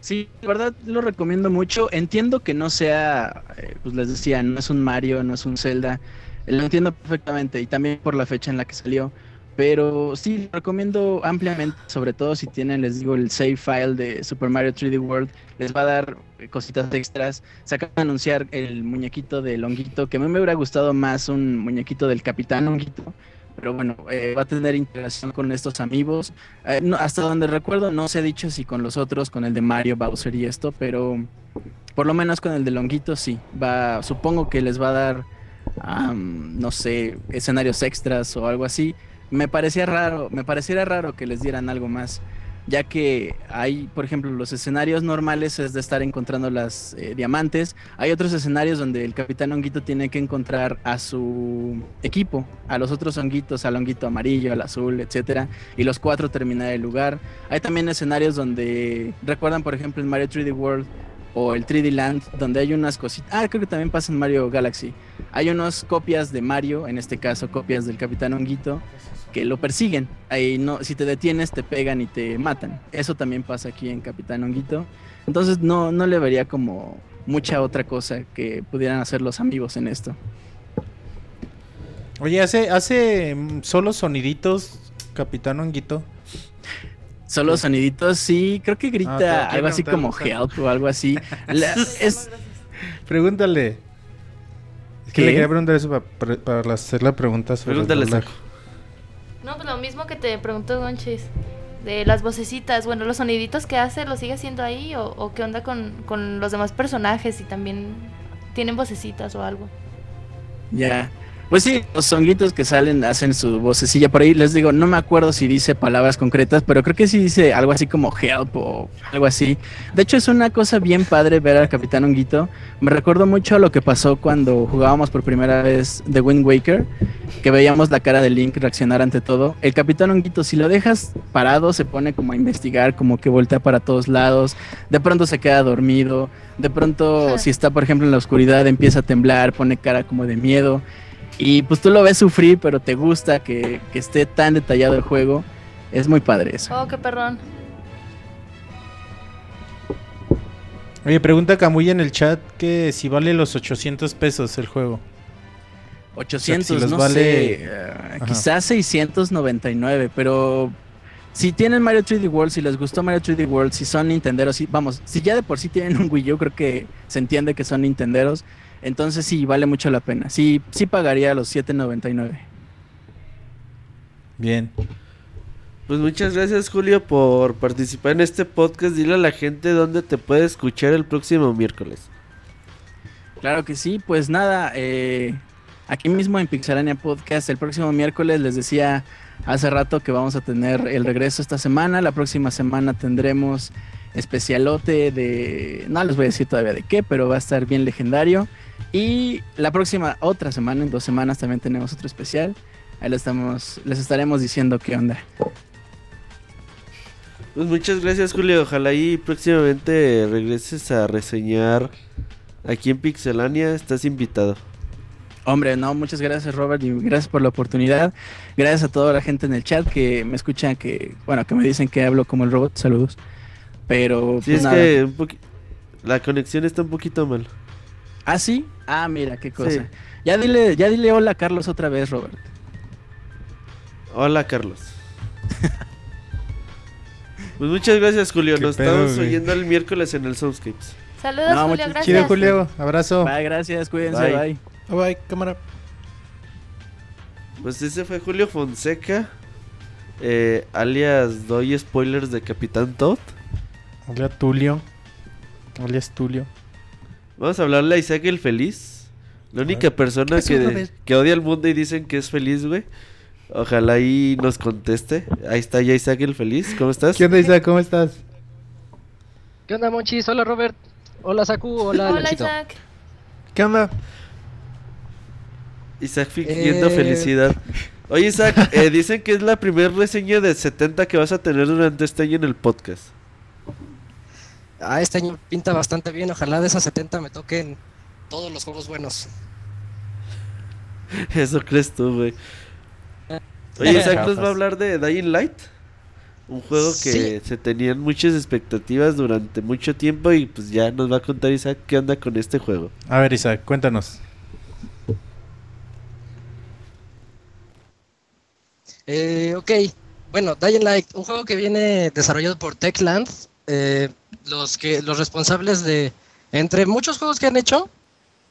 Sí, la verdad lo recomiendo mucho. Entiendo que no sea, eh, pues les decía, no es un Mario, no es un Zelda. Eh, Lo entiendo perfectamente y también por la fecha en la que salió. Pero sí, lo recomiendo ampliamente, sobre todo si tienen, les digo, el save file de Super Mario 3D World. Les va a dar eh, cositas extras. Se acaba de anunciar el muñequito de Longuito, que a mí me hubiera gustado más un muñequito del Capitán Longuito. Pero bueno, eh, va a tener integración con estos amigos. Eh, no, hasta donde recuerdo, no se ha dicho si con los otros, con el de Mario, Bowser y esto, pero por lo menos con el de Longuito sí. Va, supongo que les va a dar, no sé, escenarios extras o algo así. Me parecía raro, me pareciera raro que les dieran algo más, ya que hay, por ejemplo, los escenarios normales es de estar encontrando las eh, diamantes. Hay otros escenarios donde el Capitán Honguito tiene que encontrar a su equipo, a los otros honguitos, al honguito amarillo, al azul, etcétera, y los cuatro terminar el lugar. Hay también escenarios donde recuerdan, por ejemplo, en Mario 3D World o el 3D Land, donde hay unas cositas. Ah, creo que también pasa en Mario Galaxy. Hay unas copias de Mario, en este caso copias del Capitán Honguito, que lo persiguen. Ahí no, si te detienes, te pegan y te matan. Eso también pasa aquí en Capitán Honguito. Entonces no, no le vería como mucha otra cosa que pudieran hacer los amigos en esto. Oye, hace, hace mm, solo soniditos, Capitán Honguito. Solo soniditos, sí, creo que Ah, grita te algo así como help o algo así. La- es, Pregúntale. Es que ¿Qué? le quería preguntar eso para, hacer la pregunta sobre el Pregúntale, doblaje. No, pues lo mismo que te preguntó Gonchis. De las vocecitas, bueno, los soniditos que hace, ¿lo sigue haciendo ahí? ¿O, o qué onda con, con los demás personajes? Y también tienen vocecitas o algo. Ya. Pues sí, los songuitos que salen hacen su vocecilla por ahí. Les digo, no me acuerdo si dice palabras concretas, pero creo que sí dice algo así como help o algo así. De hecho, es una cosa bien padre ver al Capitán Honguito. Me recuerdo mucho a lo que pasó cuando jugábamos por primera vez The Wind Waker, que veíamos la cara de Link reaccionar ante todo. El Capitán Honguito, si lo dejas parado, se pone como a investigar, como que voltea para todos lados. De pronto se queda dormido. De pronto, si está, por ejemplo, en la oscuridad, empieza a temblar, pone cara como de miedo. Y pues tú lo ves sufrir, pero te gusta que, que esté tan detallado el juego. Es muy padre eso. Oh, qué perrón. Oye, pregunta Camuy en el chat que si vale los 800 pesos el juego. 800, si no vale- sé, eh, Ajá. quizás 699, pero si tienen Mario 3D World, si les gustó Mario 3D World, si son nintenderos, si, vamos, si ya de por sí tienen un Wii U, creo que se entiende que son nintenderos, entonces sí vale mucho la pena. Sí, sí pagaría los 799. Bien. Pues muchas gracias Julio por participar en este podcast. Dile a la gente dónde te puede escuchar el próximo miércoles. Claro que sí, pues nada, eh, aquí mismo en Pixelania Podcast, el próximo miércoles les decía hace rato que vamos a tener el regreso esta semana, la próxima semana tendremos especialote de, no les voy a decir todavía de qué, pero va a estar bien legendario. Y la próxima, otra semana, en dos semanas también tenemos otro especial. Ahí les, estamos, les estaremos diciendo qué onda. Pues muchas gracias Julio. Ojalá y próximamente regreses a reseñar aquí en Pixelania. Estás invitado. Hombre, no, muchas gracias Robert y gracias por la oportunidad. Gracias a toda la gente en el chat que me escuchan, que, bueno, que me dicen que hablo como el robot. Saludos. Pero, Sí, pues es nada. que un poqui- la conexión está un poquito mal. ¿Ah, sí? Ah, mira, qué cosa. Sí. Ya dile, ya dile hola a Carlos otra vez, Robert. Hola Carlos. pues muchas gracias Julio. Qué Nos pedo, estamos güey. oyendo el miércoles en el Soundscapes. Saludos, No, Julio, muchas- gracias. Chido, Julio. Abrazo. Bye, gracias, cuídense, Bye. bye. Bye, bye, cámara. Pues ese fue Julio Fonseca. eh, alias doy spoilers de Capitán Todd. Hola, Tulio. Hola, Tulio. Vamos a hablarle a Isaac el feliz. La única persona que, que odia al mundo y dicen que es feliz, güey. Ojalá ahí nos conteste. Ahí está ya Isaac el feliz. ¿Cómo estás? ¿Qué onda, Isaac? ¿Cómo estás? ¿Qué onda, Monchis? Hola, Robert. Hola, Saku. Hola, Hola. Isaac. ¿Qué onda? Isaac fingiendo Eh. felicidad. Oye, Isaac, eh, dicen que es la primera reseña de 70 que vas a tener durante este año en el podcast. Ah, este año pinta bastante bien. Ojalá de esas 70 me toquen todos los juegos buenos. Eso crees tú, güey. Oye, Isaac nos va a hablar de Dying Light. Un juego que Sí. se tenían muchas expectativas durante mucho tiempo y pues ya nos va a contar Isaac qué onda con este juego. A ver, Isaac, cuéntanos. Eh, ok, bueno, Dying Light, un juego que viene desarrollado por Techland. eh, los, que, los responsables de, entre muchos juegos que han hecho,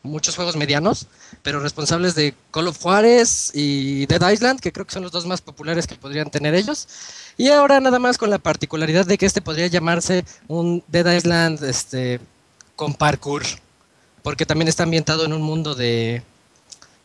muchos juegos medianos, pero responsables de Call of Juárez y Dead Island, que creo que son los dos más populares que podrían tener ellos. Y ahora nada más con la particularidad de que este podría llamarse un Dead Island este, con parkour, porque también está ambientado en un mundo de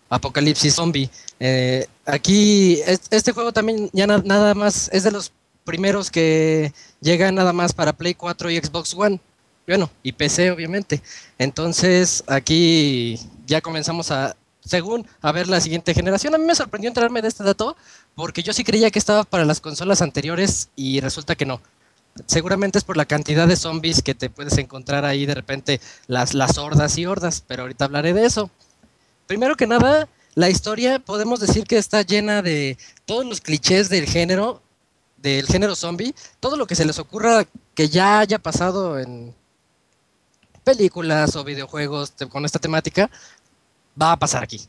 apocalipsis zombie. Eh, aquí, es- este juego también ya na- nada más es de los primeros que llegan nada más para Play 4 y Xbox One. Bueno, y PC obviamente. Entonces, aquí ya comenzamos a, según, a ver la siguiente generación. A mí me sorprendió enterarme de este dato porque yo sí creía que estaba para las consolas anteriores y resulta que no. Seguramente es por la cantidad de zombies que te puedes encontrar ahí de repente, las, las hordas y hordas, pero ahorita hablaré de eso. Primero que nada, la historia podemos decir que está llena de todos los clichés del género, del género zombie, todo lo que se les ocurra que ya haya pasado en películas o videojuegos con esta temática, va a pasar aquí.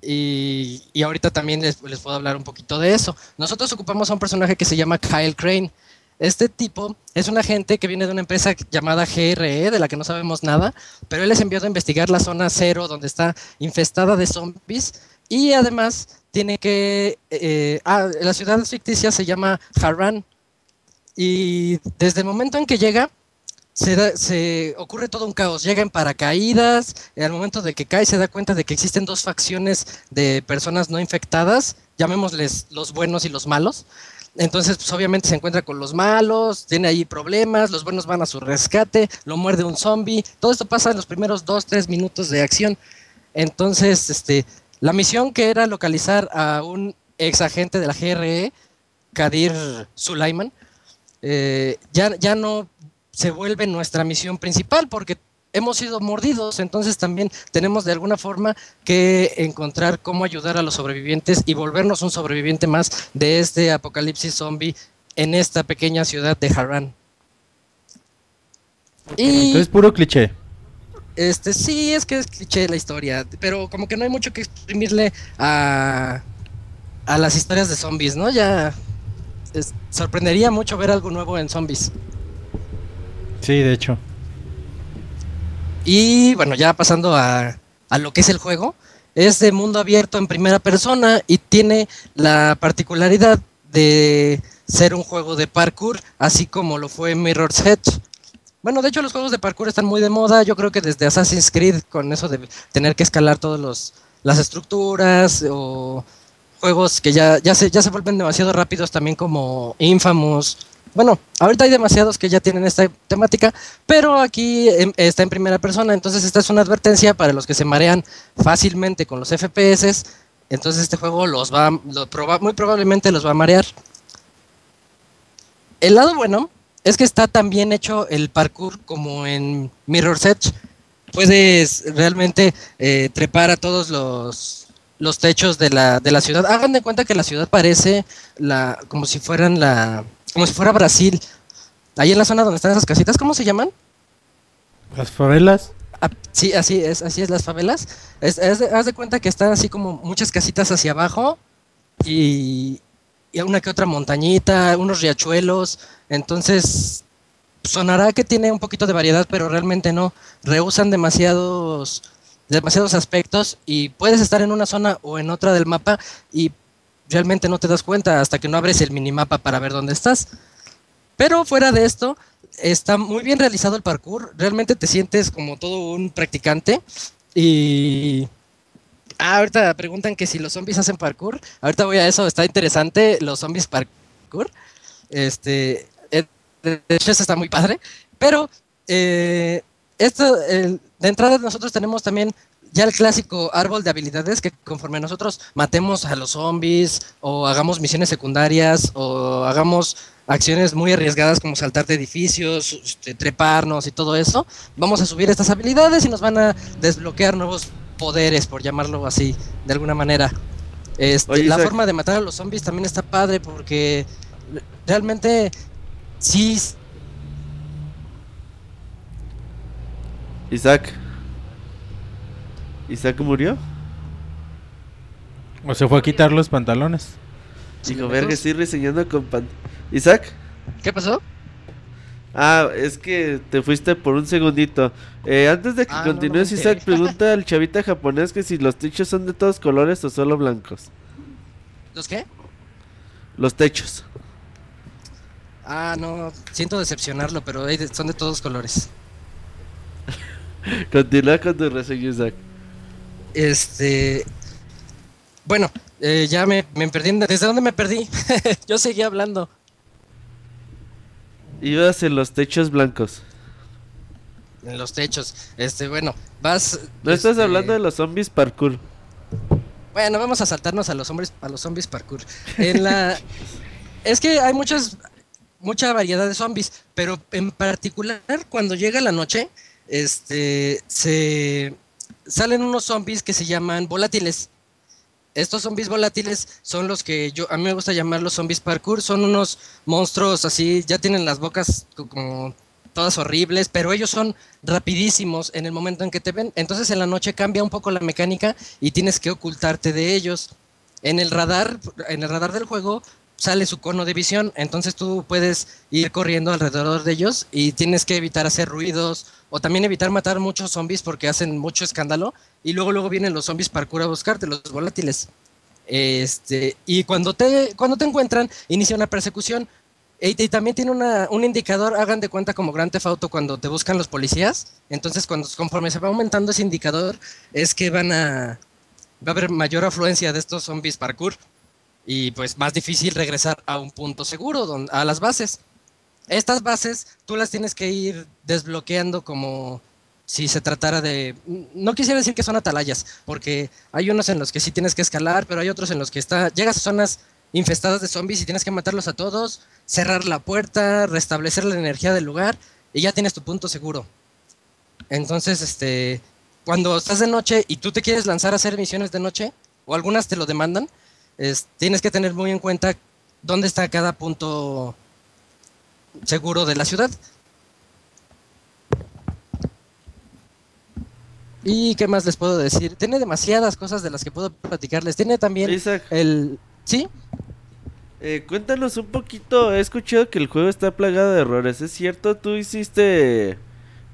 Y, y ahorita también les, les puedo hablar un poquito de eso. Nosotros ocupamos a un personaje que se llama Kyle Crane. Este tipo es un agente que viene de una empresa llamada GRE, de la que no sabemos nada, pero él es enviado a investigar la zona cero, donde está infestada de zombies, y además tiene que... eh, ah, la ciudad ficticia se llama Harran, y desde el momento en que llega, se, ocurre todo un caos. Llega en paracaídas, al momento de que cae se da cuenta de que existen dos facciones de personas no infectadas, llamémosles los buenos y los malos. Entonces, pues obviamente se encuentra con los malos, tiene ahí problemas, los buenos van a su rescate, lo muerde un zombie. Todo esto pasa en los primeros dos, tres minutos de acción. Entonces, este, la misión que era localizar a un ex agente de la GRE, Kadir Sulaiman, eh, ya, ya no se vuelve nuestra misión principal porque hemos sido mordidos, entonces también tenemos de alguna forma que encontrar cómo ayudar a los sobrevivientes y volvernos un sobreviviente más de este apocalipsis zombie en esta pequeña ciudad de Harran. Y Entonces, puro cliché. Este sí es que es cliché la historia, pero como que no hay mucho que exprimirle a, a las historias de zombies, ¿no? Ya es- sorprendería mucho ver algo nuevo en zombies. Sí, de hecho. Y bueno, ya pasando a, a lo que es el juego, es de mundo abierto en primera persona y tiene la particularidad de ser un juego de parkour, así como lo fue Mirror's Edge. Bueno, de hecho los juegos de parkour están muy de moda, yo creo que desde Assassin's Creed, con eso de tener que escalar todas las estructuras o juegos que ya, ya, se, ya se vuelven demasiado rápidos también como Infamous. Bueno, ahorita hay demasiados que ya tienen esta temática, pero aquí em, está en primera persona, entonces esta es una advertencia para los que se marean fácilmente con los FPS. Entonces este juego los va, lo proba- muy probablemente los va a marear. El lado bueno es que está tan bien hecho el parkour como en Mirror's Edge. Puedes realmente eh, trepar a todos los, los techos de la, de la ciudad. Hagan de cuenta que la ciudad parece la, como si fueran la, como si fuera Brasil. Ahí en la zona donde están esas casitas, ¿cómo se llaman? Las favelas. Ah, sí, así es, así es las favelas. Es, es de- haz de cuenta que están así como muchas casitas hacia abajo y, y una que otra montañita, unos riachuelos. Entonces, sonará que tiene un poquito de variedad, pero realmente no. Rehusan demasiados, demasiados aspectos y puedes estar en una zona o en otra del mapa y realmente no te das cuenta hasta que no abres el minimapa para ver dónde estás. Pero fuera de esto, está muy bien realizado el parkour. Realmente te sientes como todo un practicante. Y. Ah, ahorita preguntan que si los zombies hacen parkour. Ahorita voy a eso, está interesante. Los zombies parkour. Este. eh, De hecho, eso está muy padre. Pero. eh, esto, de entrada, nosotros tenemos también ya el clásico árbol de habilidades que conforme nosotros matemos a los zombies o hagamos misiones secundarias o hagamos acciones muy arriesgadas como saltar de edificios, este, treparnos y todo eso, vamos a subir estas habilidades y nos van a desbloquear nuevos poderes, por llamarlo así, de alguna manera. Este, Oye, la Isaac. forma de matar a los zombies también está padre porque realmente sí Isaac. ¿Isaac murió? O se fue a quitar los pantalones. Digo, verga, estoy reseñando con pan... ¿Isaac? ¿Qué pasó? Ah, es que te fuiste por un segundito. Eh, antes de que Ah, no continúes, Isaac, pregunta al chavita japonés que si los techos son de todos colores o solo blancos. ¿Los qué? Los techos. Ah, no, siento decepcionarlo, pero son de todos colores. Continúa con tu reseña, Isaac. Este. Bueno, eh, ya me, me perdí. ¿Desde dónde me perdí? Yo seguía hablando. Ibas en los techos blancos. En los techos. Este, bueno, vas. No estás este, hablando de los zombies parkour. Bueno, vamos a saltarnos a los hombres, a los zombies parkour. En la. es que hay muchas. Mucha variedad de zombies. Pero en particular, cuando llega la noche, este. se. salen unos zombies que se llaman volátiles. Estos zombies volátiles son los que yo a mí me gusta llamar los zombies parkour, son unos monstruos así, ya tienen las bocas co- como todas horribles, pero ellos son rapidísimos en el momento en que te ven. Entonces en la noche cambia un poco la mecánica y tienes que ocultarte de ellos. En el radar, en el radar del juego sale su cono de visión, entonces tú puedes ir corriendo alrededor de ellos y tienes que evitar hacer ruidos o también evitar matar muchos zombies porque hacen mucho escándalo y luego luego vienen los zombies parkour a buscarte, los volátiles. Este, y cuando te cuando te encuentran inicia una persecución y, también tiene una, un indicador, hagan de cuenta como Grand Theft cuando te buscan los policías. Entonces, cuando conforme se va aumentando ese indicador, es que van a va a haber mayor afluencia de estos zombies parkour y pues más difícil regresar a un punto seguro, don- a las bases. Estas bases tú las tienes que ir desbloqueando como si se tratara de... No quisiera decir que son atalayas, porque hay unos en los que sí tienes que escalar, pero hay otros en los que está, llegas a zonas infestadas de zombies y tienes que matarlos a todos, cerrar la puerta, restablecer la energía del lugar y ya tienes tu punto seguro. Entonces, este, cuando estás de noche y tú te quieres lanzar a hacer misiones de noche, o algunas te lo demandan, es- tienes que tener muy en cuenta dónde está cada punto seguro de la ciudad. ¿Y qué más les puedo decir? Tiene demasiadas cosas de las que puedo platicarles. Tiene también Isaac, el... ¿Sí? eh, cuéntanos un poquito. He escuchado que el juego está plagado de errores. ¿Es cierto? Tú hiciste.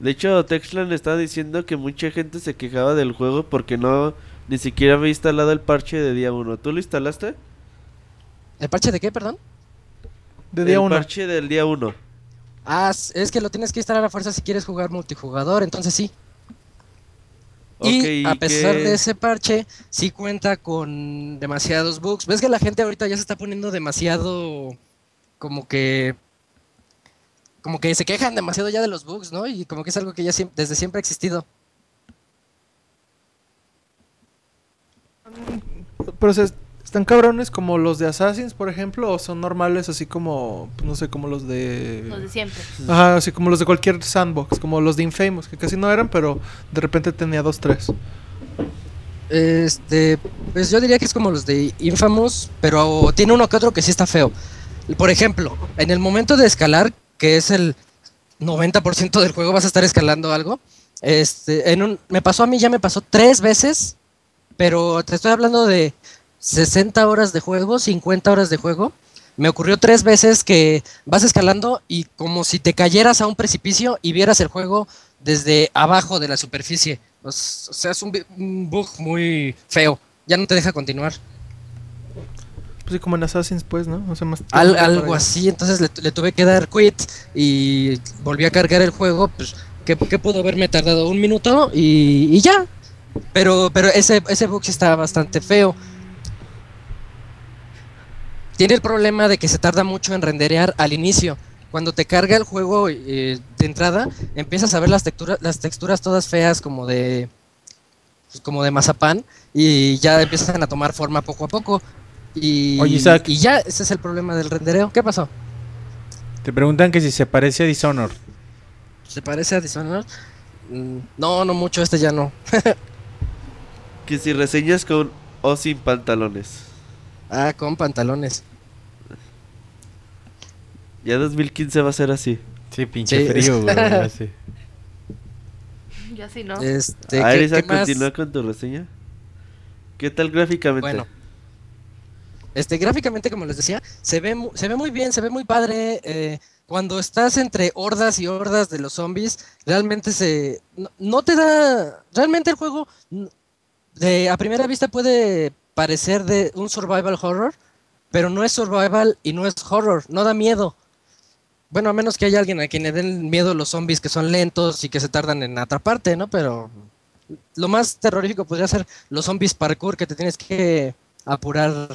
De hecho, Texlan estaba diciendo que mucha gente se quejaba del juego porque no ni siquiera había instalado el parche de día 1. ¿Tú lo instalaste? ¿El parche de qué, perdón? De día el uno. parche del día 1. Ah, es que lo tienes que instalar a fuerza si quieres jugar multijugador, entonces sí. y a pesar de ese parche, sí cuenta con demasiados bugs. ¿Ves que la gente ahorita ya se está poniendo demasiado como que como que se quejan demasiado ya de los bugs, ¿no? Y como que es algo que ya siem- desde siempre ha existido. Pero se están cabrones como los de Assassins, por ejemplo, o son normales así como, pues, no sé, como los de... Los de siempre. Ajá, así como los de cualquier sandbox, como los de Infamous, que casi no eran, pero de repente tenía dos, tres. Este, pues yo diría que es como los de Infamous, pero tiene uno que otro que sí está feo. Por ejemplo, en el momento de escalar, que es el 90% del juego, vas a estar escalando algo. Este, en un, me pasó a mí, ya me pasó tres veces, pero te estoy hablando de 60 horas de juego, 50 horas de juego. Me ocurrió tres veces que vas escalando y como si te cayeras a un precipicio y vieras el juego desde abajo de la superficie. O sea, es un, bug muy feo. Ya no te deja continuar. Pues sí, como en Assassins, pues, ¿no? O sea, más Al- por algo así, entonces le, le tuve que dar quit y volví a cargar el juego. Pues, ¿qué, qué pudo haberme tardado? Un minuto y, y ya. Pero, pero ese, ese bug sí está bastante feo. Tiene el problema de que se tarda mucho en renderear al inicio. Cuando te carga el juego eh, de entrada, empiezas a ver las texturas, las texturas todas feas como de pues, como de mazapán y ya empiezan a tomar forma poco a poco. Y, Oye, Isaac. y ya ese es el problema del rendereo. ¿Qué pasó? Te preguntan que si se parece a Dishonored. ¿Se parece a Dishonored? Mm, No, no mucho, este ya no. Que si reseñas con o sin pantalones. Ah, con pantalones. Ya 2015 va a ser así. Sí, pinche Sí. frío, güey. ya así no. Este, a ver, ¿qué- Isaac, qué más? continúa con tu reseña. ¿Qué tal gráficamente? Bueno. Este, gráficamente, como les decía, se ve, se ve muy bien, se ve muy padre. eh, cuando estás entre hordas y hordas de los zombies, realmente se... No, no te da... Realmente el juego, de, a primera vista puede parecer de un survival horror, pero no es survival y no es horror, no da miedo. Bueno, a menos que haya alguien a quien le den miedo los zombies que son lentos y que se tardan en atraparte, ¿no? Pero lo más terrorífico podría ser los zombies parkour que te tienes que apurar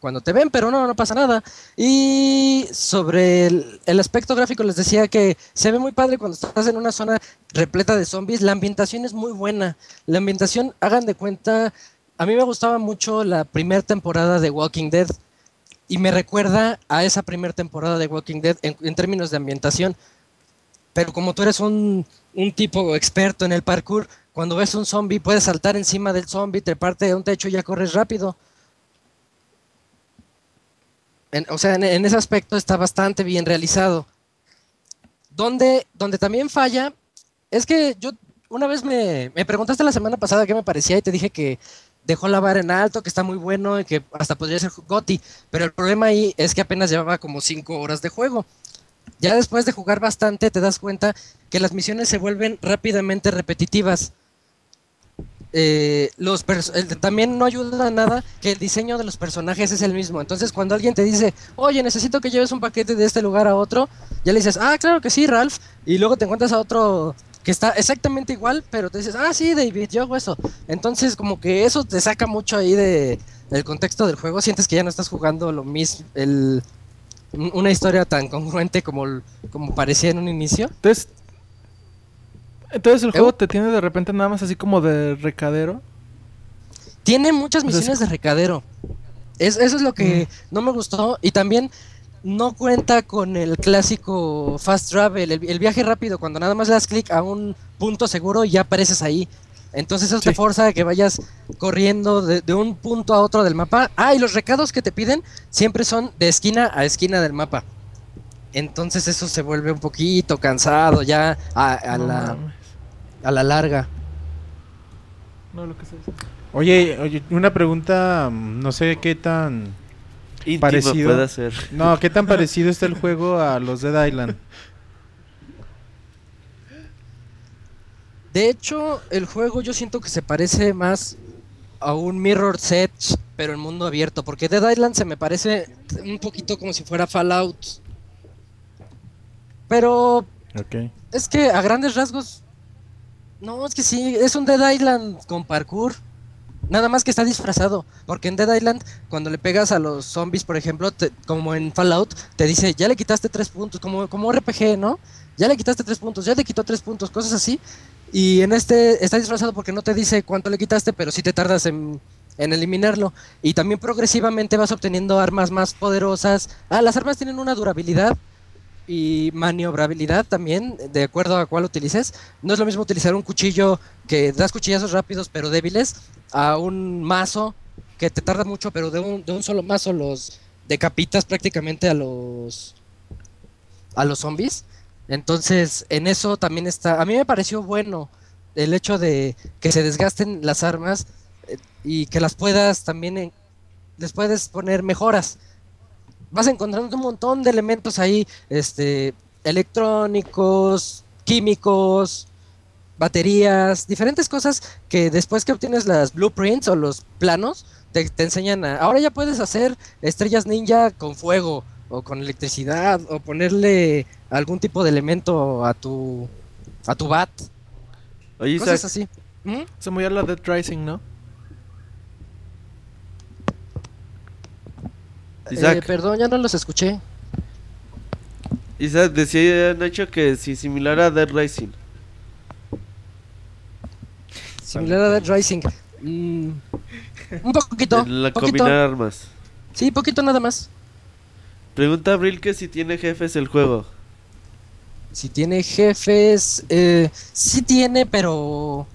cuando te ven, pero no, no pasa nada. Y sobre el, aspecto gráfico les decía que se ve muy padre cuando estás en una zona repleta de zombies. La ambientación es muy buena. La ambientación, hagan de cuenta, a mí me gustaba mucho la primera temporada de Walking Dead y me recuerda a esa primera temporada de Walking Dead en, en términos de ambientación. Pero como tú eres un, un tipo experto en el parkour, cuando ves un zombie puedes saltar encima del zombie, treparte de un techo y ya corres rápido. En- o sea, en, en ese aspecto está bastante bien realizado. Donde, donde también falla es que yo una vez me, me preguntaste la semana pasada qué me parecía y te dije que dejó la vara en alto, que está muy bueno y que hasta podría ser Gotti. Pero el problema ahí es que apenas llevaba como 5 horas de juego. Ya después de jugar bastante te das cuenta que las misiones se vuelven rápidamente repetitivas. Eh, los también no ayuda nada que el diseño de los personajes es el mismo. Entonces, cuando alguien te dice, oye, necesito que lleves un paquete de este lugar a otro, ya le dices, ah, claro que sí, Ralph. Y luego te encuentras a otro que está exactamente igual, pero te dices, ah, sí, David, yo hago eso. Entonces, como que eso te saca mucho ahí de, del contexto del juego. Sientes que ya no estás jugando lo mismo, el, un- una historia tan congruente como, como parecía en un inicio. Entonces, entonces el juego te tiene de repente nada más así como de recadero. Tiene muchas O sea, es misiones de recadero. Es, eso es lo que no me gustó. Y también no cuenta con el clásico fast travel, el, el viaje rápido, cuando nada más le das clic a un punto seguro y ya apareces ahí. Entonces eso te forza a que vayas corriendo de, de un punto a otro del mapa. Ah, y los recados que te piden siempre son de esquina a esquina del mapa. Entonces eso se vuelve un poquito cansado ya a, a No la, a la larga. No, lo que está diciendo. Oye, oye, una pregunta, mm, no sé qué tan... Íntimo Parecido. puede ser. No, qué tan parecido está el juego a los Dead Island. De hecho, el juego yo siento que se parece más a un Mirror Edge, pero en mundo abierto, porque Dead Island se me parece un poquito como si fuera Fallout. Pero Ok. es que a grandes rasgos, no, es que sí, es un Dead Island con parkour. Nada más que está disfrazado, porque en Dead Island, cuando le pegas a los zombies, por ejemplo, te- como en Fallout, te dice, ya le quitaste tres puntos, como, como RPG, ¿no? Ya le quitaste tres puntos, ya le quitó tres puntos, cosas así. Y en este está disfrazado porque no te dice cuánto le quitaste, pero sí te tardas en, en eliminarlo. Y también progresivamente vas obteniendo armas más poderosas. Ah, las armas tienen una durabilidad y maniobrabilidad también, de acuerdo a cuál utilices. No es lo mismo utilizar un cuchillo que das cuchillazos rápidos pero débiles a un mazo que te tarda mucho, pero de un, de un solo mazo los decapitas prácticamente a los a los zombies. Entonces, en eso también está. A mí me pareció bueno el hecho de que se desgasten las armas eh, y que las puedas también. en- les puedes poner mejoras. Vas encontrando un montón de elementos ahí, este, electrónicos, químicos, baterías, diferentes cosas que después que obtienes las blueprints o los planos, te, te enseñan a... Ahora ya puedes hacer estrellas ninja con fuego o con electricidad o ponerle algún tipo de elemento a tu a tu bat, Oye, cosas Isaac, así. ¿Mm? Se a la Dead Rising, ¿no? Isaac. Eh, perdón, ya no los escuché. Isaac, decía Nacho que si similar a Dead Rising. Similar a Dead Rising. Mm, un poquito. En la poquito. combinar armas. Sí, poquito nada más. Pregunta Abril que si tiene jefes el juego. Si tiene jefes, eh, sí tiene, pero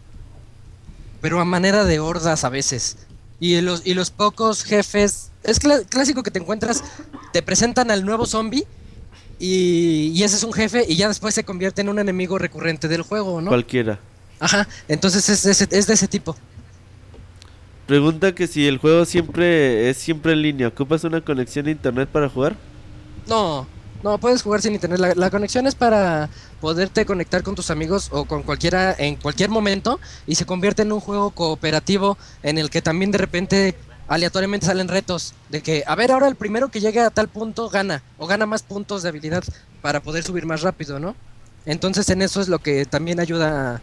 pero a manera de hordas a veces. Y los y los pocos jefes, es clásico que te encuentras, te presentan al nuevo zombie y, y ese es un jefe y ya después se convierte en un enemigo recurrente del juego, ¿no? Cualquiera. Ajá, entonces es de ese, es de ese tipo. Pregunta que si el juego siempre es siempre en línea. ¿Ocupas una conexión a internet para jugar? No, no, puedes jugar sin internet. La, la conexión es para poderte conectar con tus amigos o con cualquiera en cualquier momento y se convierte en un juego cooperativo en el que también de repente aleatoriamente salen retos de que, a ver, ahora el primero que llegue a tal punto gana o gana más puntos de habilidad para poder subir más rápido, ¿no? Entonces en eso es lo que también ayuda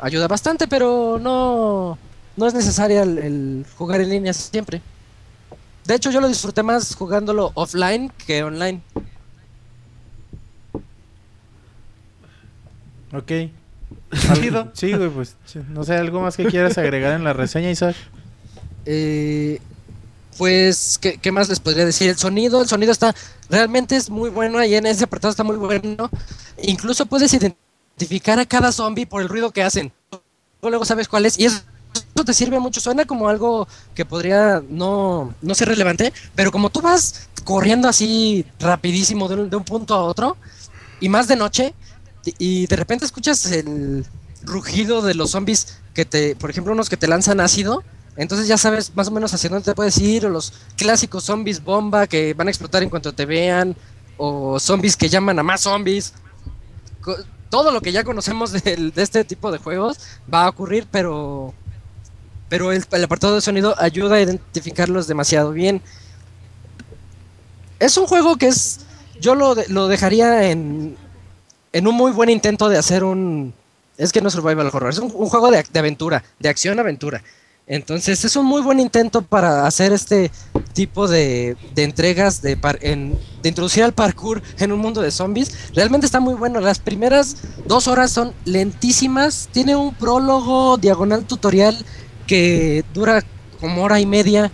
ayuda bastante, pero no no es necesario el, el jugar en línea siempre. De hecho, yo lo disfruté más jugándolo offline que online. Ok. Sí, güey, pues no sé, algo más que quieras agregar en la reseña, Isaac. Eh, pues, ¿qué, qué más les podría decir? El sonido, el sonido está, realmente es muy bueno, ahí en ese apartado está muy bueno. Incluso puedes identificar a cada zombie por el ruido que hacen. Luego, sabes cuál es, y eso, te sirve mucho. Suena como algo que podría no, no ser relevante, pero como tú vas corriendo así rapidísimo de un, de un punto a otro, y más de noche, y y de repente escuchas el rugido de los zombies que te, por ejemplo, unos que te lanzan ácido, entonces ya sabes más o menos hacia dónde te puedes ir, o los clásicos zombies bomba que van a explotar en cuanto te vean, o zombies que llaman a más zombies. Todo lo que ya conocemos del- de, este tipo de juegos va a ocurrir, pero, pero el, el apartado de sonido ayuda a identificarlos demasiado bien. Es un juego que es, yo lo, de- lo dejaría en, en un muy buen intento de hacer un, es que no es survival horror, es un, un juego de, de aventura, de acción-aventura. Entonces es un muy buen intento para hacer este tipo de, entregas, de, par- en- introducir al parkour en un mundo de zombies. Realmente está muy bueno. Las primeras dos horas son lentísimas. Tiene un prólogo diagonal tutorial que dura como hora y media.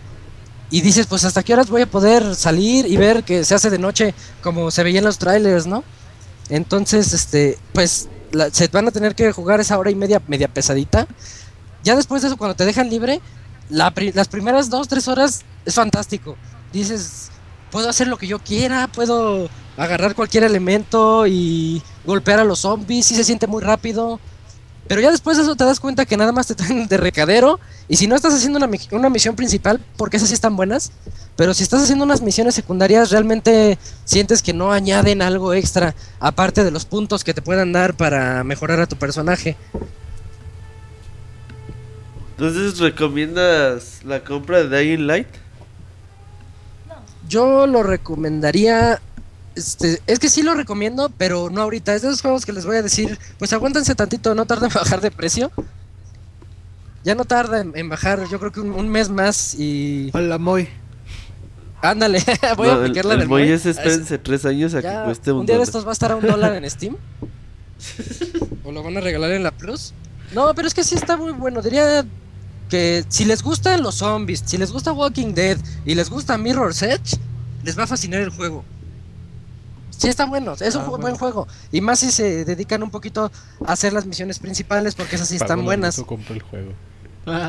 y dices, pues hasta qué horas voy a poder salir y ver que se hace de noche como se veía en los trailers, ¿no? Entonces, este, pues la- se van a tener que jugar esa hora y media, media pesadita. Ya después de eso, cuando te dejan libre, la pri- las primeras dos, tres horas es fantástico. Dices, puedo hacer lo que yo quiera, puedo agarrar cualquier elemento y golpear a los zombies, y se siente muy rápido. Pero ya después de eso te das cuenta que nada más te traen de recadero. Y si no estás haciendo una, una misión principal, porque esas sí están buenas, pero si estás haciendo unas misiones secundarias, realmente sientes que no añaden algo extra, aparte de los puntos que te puedan dar para mejorar a tu personaje. Entonces, ¿recomiendas la compra de Dying Light? Yo lo recomendaría. Este, es que sí lo recomiendo, pero no ahorita. Es de esos juegos que les voy a decir, pues aguántense tantito, no tarda en bajar de precio. Ya no tarda en, en bajar, yo creo que un, un mes más y... Hola, Moy. Ándale, voy No, a aplicar la el del Moy Moy. es espérense tres años a Ya, que cueste un, un día de estos va a estar a un dólar en Steam. o lo van a regalar en la Plus. No, pero es que sí está muy bueno. Diría que si les gustan los zombies, si les gusta Walking Dead y les gusta Mirror's Edge, les va a fascinar el juego. Sí está bueno, es un Ah, bueno. buen juego. Y más si se dedican un poquito a hacer las misiones principales porque esas sí están buenas. compro el juego.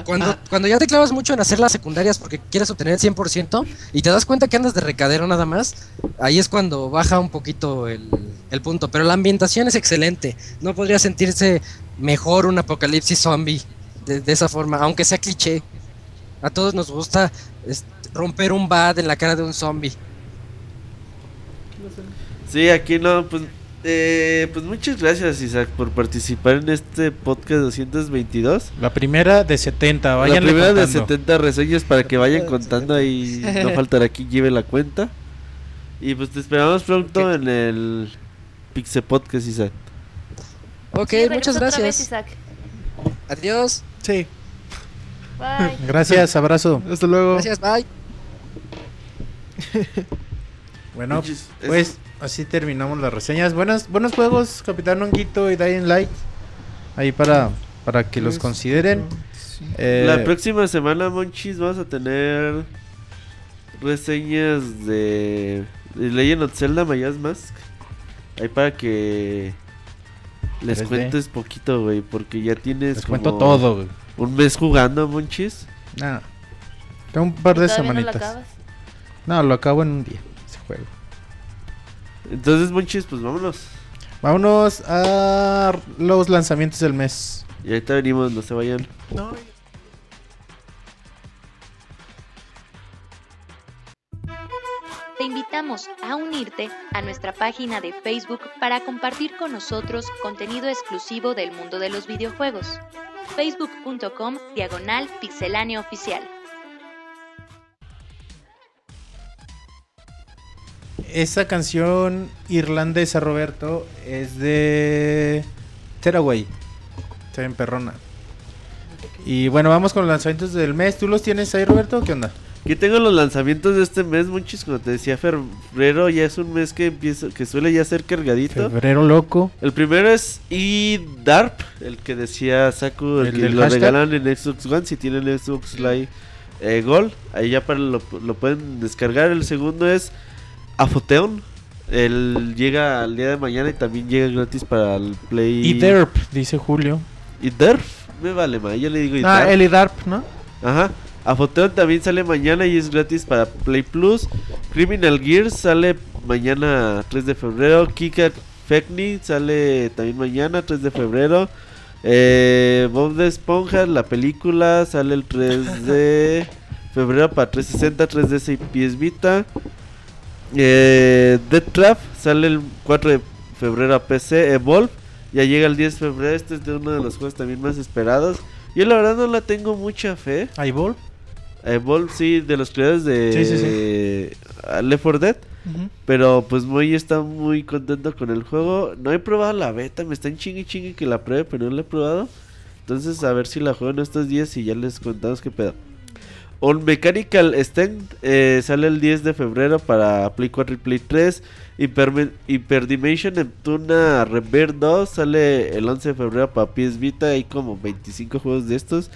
Cuando, cuando ya te clavas mucho en hacer las secundarias porque quieres obtener el 100% y te das cuenta que andas de recadero nada más, ahí es cuando baja un poquito el, el punto. Pero la ambientación es excelente. No podría sentirse mejor un apocalipsis zombie de, de esa forma, aunque sea cliché. A todos nos gusta romper un bad en la cara de un zombie. Sí, aquí no, pues, eh, pues muchas gracias Isaac por participar en este podcast 222. La primera de 70, La vayan primera de 70 reseñas para que vayan contando ahí, no faltará quien lleve la cuenta. Y pues te esperamos pronto en el Pixel Podcast Isaac. Ok, Sí, muchas otra vez, gracias. Isaac. Adiós. Sí, Bye. Gracias, abrazo. hasta luego. Gracias, bye. Bueno, pues así terminamos las reseñas. Buenas, buenos juegos, Capitán Honguito y Dying Light. Ahí para, para que los consideren. Eh, La próxima semana, Monchis, vamos a tener reseñas de, de Legend of Zelda Maya's Mask. Ahí para que les 3D. cuentes poquito, güey, porque ya tienes les como cuento todo, güey. un mes jugando, Monchis. Nah. Tengo un par de ¿Todavía no lo semanitas. acabas? No, lo acabo en un día, ese juego. Entonces, Monchis, pues vámonos. Vámonos a los lanzamientos del mes. Y ahorita venimos, no se vayan. No, Te invitamos a unirte a nuestra página de Facebook para compartir con nosotros contenido exclusivo del mundo de los videojuegos. facebook.com diagonal pixelánea oficial. Esa canción irlandesa, Roberto, es de Teraway. Está bien perrona. Y bueno, vamos con los lanzamientos del mes. ¿Tú los tienes ahí, Roberto? ¿Qué onda? Aquí tengo los lanzamientos de este mes, Monchis. Como te decía, febrero ya es un mes que empieza, que suele ya ser cargadito. Febrero loco. El primero es eDarp, el que decía Saku, el, ¿El que lo hashtag? regalan en Xbox One si tienen Xbox Live eh, Gold. Ahí ya para lo, lo pueden descargar. El segundo es Afoteon. El llega al día de mañana y también llega gratis para el Play. Y Derp, dice Julio. eDarp, me vale más, yo le digo ah, eDarp. Eli Darp, ¿no? Ajá. Afoteon también sale mañana y es gratis para Play Plus. Criminal Gears sale mañana 3 de febrero. Kika Fekni sale también mañana 3 de febrero. Eh, Bob de Esponja, la película, sale el 3 de febrero para 360, 3DS y PS Vita. Eh, Dead Trap sale el 4 de febrero a PC. Evolve ya llega el 10 de febrero. Este es de uno de los juegos también más esperados. Yo la verdad no la tengo mucha fe. Eyeball. Evolve, sí, de los creadores de Sí, sí, eh, Left 4 Dead. Pero pues muy está muy contento con el juego. No he probado la beta, me están chingue chingue que la pruebe, pero no la he probado. Entonces a ver si la juego en estos días y ya les contamos qué pedo. On Mechanical Stand eh, sale el 10 de febrero para Play 4 y Play 3. Hyper, Hyperdimension Neptuna Rebirth 2 sale el 11 de febrero para PS Vita. Hay como 25 juegos de estos.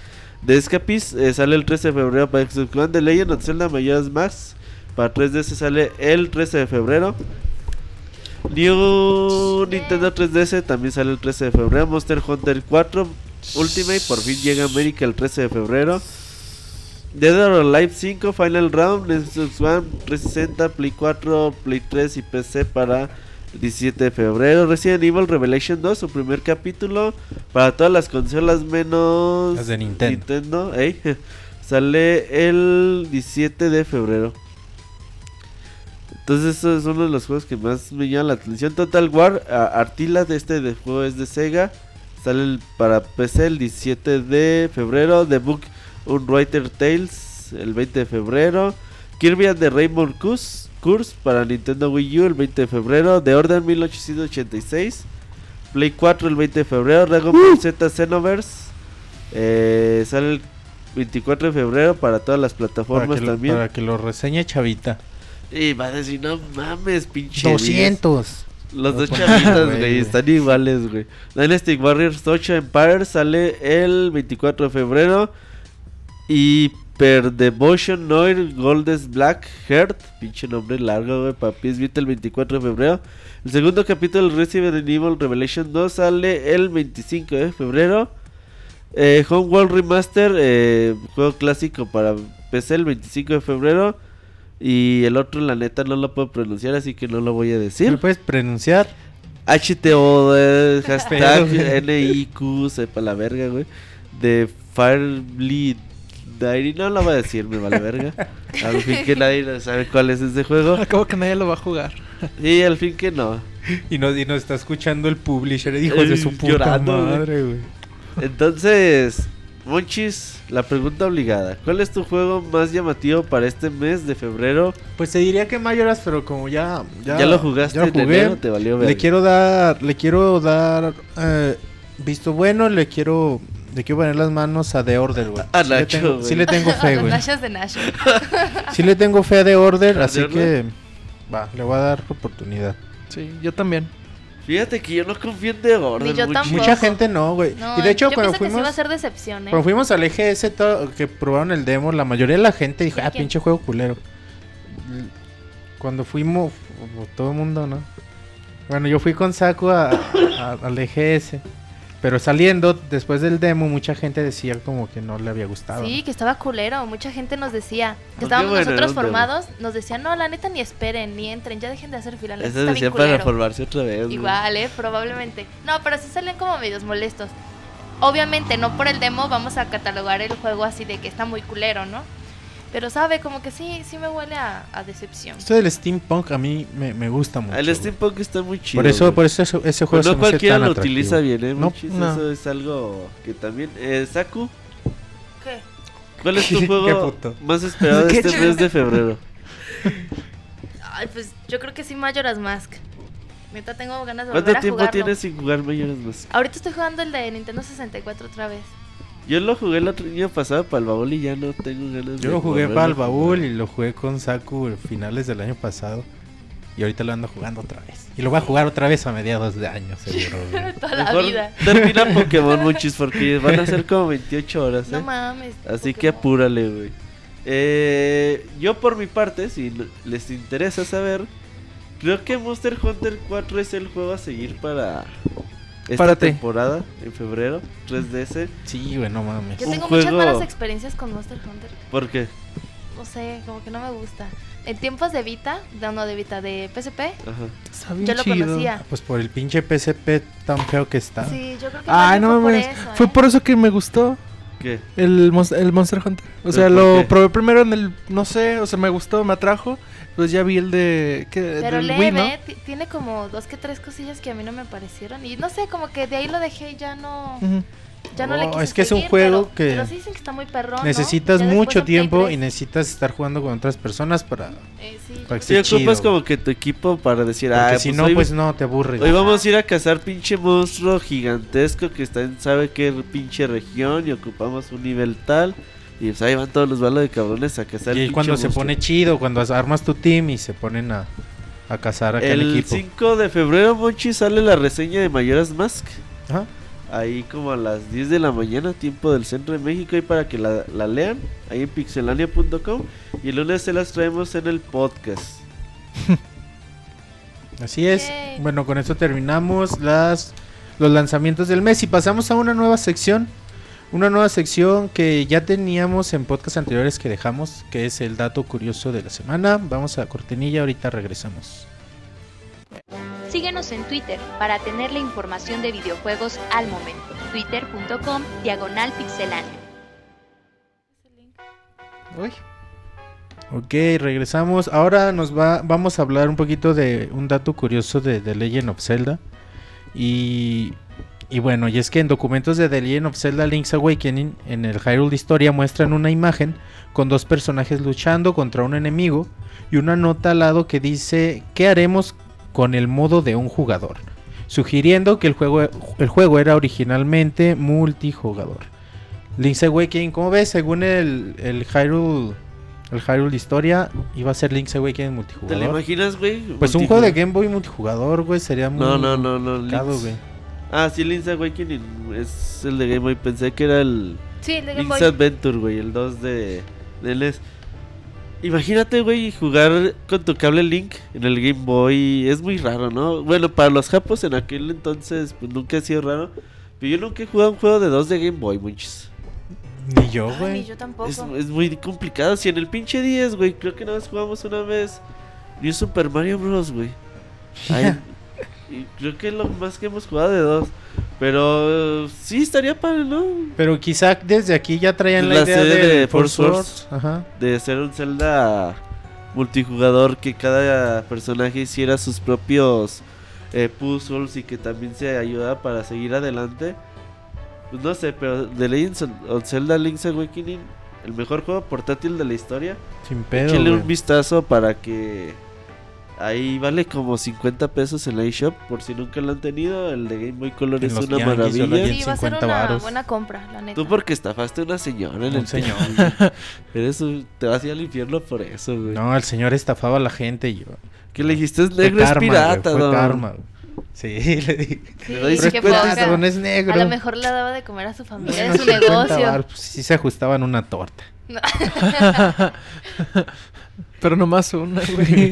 The Escapist eh, sale el 13 de febrero para Xbox One. The Legend of Zelda Majora's Mask para 3DS sale el 13 de febrero. New Nintendo 3DS también sale el 13 de febrero. Monster Hunter 4 Ultimate por fin llega América el 13 de febrero. Dead or Alive 5 Final Round Xbox One 360, Play 4, Play 3 y PC para el 17 de febrero. Resident Evil Revelation 2, su primer capítulo para todas las consolas menos Las de Nintendo. Sale el 17 de febrero. Entonces, eso es uno de los juegos que más me llama la atención. Total War Artila de este de juego es de Sega. Sale el- para PC el 17 de febrero. The Book Unwriter Tales el 20 de febrero. Kirby and the Rainbow Curse para Nintendo Wii U el 20 de febrero. The Order 1886. Play 4 el 20 de febrero. Dragon Ball Z Xenoverse. eh, sale el 24 de febrero para todas las Para plataformas lo, también. para que lo reseñe Chavita. Y va a decir, no mames, pinche. 200. Los dos chavitas, güey. güey, están iguales, güey. Dynasty Warriors 8 Empire sale el 24 de febrero. Y Per Devotion Noir Goldes Black Heart, pinche nombre largo, güey, papi, es Vita el 24 de febrero. El segundo capítulo de Resident Evil Revelation 2 sale el 25 de febrero. Eh, Homeworld Remaster, eh, juego clásico para PC el 25 de febrero. Y el otro, la neta, no lo puedo pronunciar, así que no lo voy a decir. ¿Me puedes pronunciar? HTO, eh, hashtag NIQ, sepa la verga, güey. De Firebleed Diary, no lo voy a decir, me vale verga. Al fin que nadie sabe cuál es ese juego. Acabo que nadie lo va a jugar. Y al fin que no. Y nos, y nos está escuchando el publisher. Hijos de su puta llorando, madre, güey. Entonces, Monchis, la pregunta obligada. ¿Cuál es tu juego más llamativo para este mes de febrero? Pues te diría que Mayoras, pero como ya... ¿Ya, lo jugaste ya lo jugué, enero? Te valió le verga. quiero dar... Le quiero dar... eh, visto bueno, le quiero... Le quiero poner las manos a The Order, güey. A Sí le Nacho, tengo- güey. Sí le tengo fe, Las güey. de Nash. Sí le tengo fe a The Order, ¿A así The Order? que... Va, le voy a dar oportunidad. Sí, yo también. Fíjate que yo no confío en The Order. Ni yo. Mucha gente no, güey. No, y de hecho, yo cuando pienso que sí fuimos... va a ser decepción, ¿eh? Cuando fuimos al EGS todo- que probaron el demo, la mayoría de la gente dijo, ¿Sí, ah, quién? pinche juego culero. Cuando fuimos, todo el mundo, ¿no? Bueno, yo fui con Saku a, a- al EGS. Pero saliendo, después del demo, mucha gente decía como que no le había gustado. Sí, que estaba culero. Mucha gente nos decía. Que estábamos bueno, nosotros formados. Nos decían, no, la neta ni esperen, ni entren, ya dejen de hacer fila. Eso decía para culero". formarse otra vez. Igual, eh, probablemente. No, pero sí salen como medios molestos. Obviamente, no por el demo vamos a catalogar el juego así de que está muy culero, ¿no? Pero sabe, como que sí, sí me huele a, a decepción. Esto del steampunk a mí me, me gusta mucho. El steampunk está muy chido. por eso, güey. por eso ese, ese juego Pues no se me hace cualquiera tan lo atractivo. utiliza bien, ¿eh? No, no. Eso es algo que también... Eh, Saku, ¿Qué? ¿cuál es tu Qué juego puto. más esperado de Qué este chido. mes de febrero? Ay, pues yo creo que sí Majora's Mask. Neta tengo ganas de ¿Cuánto volver a tiempo jugarlo. tienes sin jugar Majora's Mask? Ahorita estoy jugando el de Nintendo 64 otra vez. Yo lo jugué el otro año pasado para el baúl y ya no tengo ganas de Yo lo jugué para el baúl y lo jugué con Saku a finales del año pasado. Y ahorita lo ando jugando otra vez. Y lo voy a jugar otra vez a mediados de año, seguro. Toda la Mejor vida. termina Pokémon Monchis porque van a ser como 28 horas, ¿eh? No mames. Así que apúrale, güey. Eh, yo por mi parte, si les interesa saber, creo que Monster Hunter 4 es el juego a seguir para esta Para ti. temporada en febrero, 3DS. Sí, güey, no mames. Yo un tengo muchas juego- malas experiencias con Monster Hunter. ¿Por qué? No sé, como que no me gusta. En tiempos de Vita, no, no de Vita, de PSP, Ajá. Yo lo chido. conocía. Pues por el pinche PSP tan feo que está. Sí, yo creo que bien no fue mames. por eso. Fue ¿eh? por eso que me gustó ¿Qué? el, el Monster Hunter. O sea, ¿Pero por lo qué? probé primero en el. No sé, o sea, me gustó, me atrajo. Pues ya vi el de. ¿qué? Pero del leve, Wii, ¿no? ti- tiene como dos que tres cosillas que a mí no me parecieron. Y no sé, como que de ahí lo dejé y ya no. Ujú. Ya no le No, quise es que es un juego pero- que Pero sí dicen que está muy perrón. ¿no? Necesitas mucho tiempo 3, y necesitas estar jugando con otras personas para, eh, sí. para que Si esté ocupas chido, como que tu equipo para decir, Porque ah, si pues no, hoy, pues no, te aburres. hoy vamos a ir a cazar pinche monstruo gigantesco que está en sabe qué pinche región y ocupamos un nivel tal. Y pues ahí van todos los balos de cabrones a cazar y pinche cuando se pone chido, cuando armas tu team y se ponen a, a cazar a aquel El equipo. 5 de febrero, Monchi, sale la reseña de Mayoras Mask. Ajá. Ahí como a las 10 de la mañana, tiempo del centro de México, y para que la, la lean ahí en pixelania.com. Y el lunes se las traemos en el podcast. Así es. Yay. Bueno, con esto terminamos las los lanzamientos del mes y pasamos a una nueva sección. Una nueva sección que ya teníamos en podcasts anteriores que dejamos, que es el dato curioso de la semana. Vamos a cortinilla, ahorita regresamos. Síguenos en Twitter para tener la información de videojuegos al momento. Twitter.com diagonal pixelánea. Uy, Ok, regresamos. Ahora nos va, vamos a hablar un poquito de un dato curioso de The Legend of Zelda. Y, y bueno, y es que en documentos de The Legend of Zelda Link's Awakening, en el Hyrule Historia muestran una imagen con dos personajes luchando contra un enemigo y una nota al lado que dice ¿qué haremos con el modo de un jugador? Sugiriendo que el juego, el juego era originalmente multijugador. Link's Awakening, como ves, según el, el Hyrule el Hyrule Historia iba a ser Link's Awakening ¿Te lo multijugador. imaginas, güey? Pues un juego de Game Boy multijugador, güey, sería muy No, no, no, no. complicado, güey. Ah, sí, Link's Awakening es el de Game Boy. Pensé que era el Sí, el de Game Link's Boy. Adventure, güey, el 2 de, de NES. Imagínate, güey, jugar con tu cable Link en el Game Boy. Es muy raro, ¿no? Bueno, para los japos en aquel entonces, pues nunca ha sido raro. Pero yo nunca he jugado un juego de 2 de Game Boy, muchos. Ni yo, güey. ni yo tampoco. Es, es muy complicado. Si en el pinche 10, güey, creo que nada más jugamos una vez. New Super Mario Bros, güey. Ay, y creo que es lo más que hemos jugado de dos. Pero sí estaría padre, ¿no? Pero quizá desde aquí ya traían la, La idea de, de Force Wars. Ajá. De ser un Zelda multijugador que cada personaje hiciera sus propios eh, puzzles y que también se ayuda para seguir adelante. Pues no sé, pero The Legends of Zelda Link's Awakening, el mejor juego portátil de la historia. Sin pedo. Échale un vistazo para que ahí vale como 50 pesos en la eShop por si nunca lo han tenido. El de Game Boy Color En es una maravilla. Sí, va a ser 50 una buena compra, la neta. Tú porque estafaste a una señora en Un el señor. Eres un- te vas a ir al infierno por eso, güey. No, el señor estafaba a la gente y yo. ¿Qué le dijiste? Es Fue negro, es karma, pirata, güey, fue don. karma, güey. Sí, le dije. Sí, Le doy qué 50 poca. don es negro. A lo mejor le daba de comer a su familia de su 50 negocio. varos, pues, sí se ajustaban una torta. pero nomás una, güey.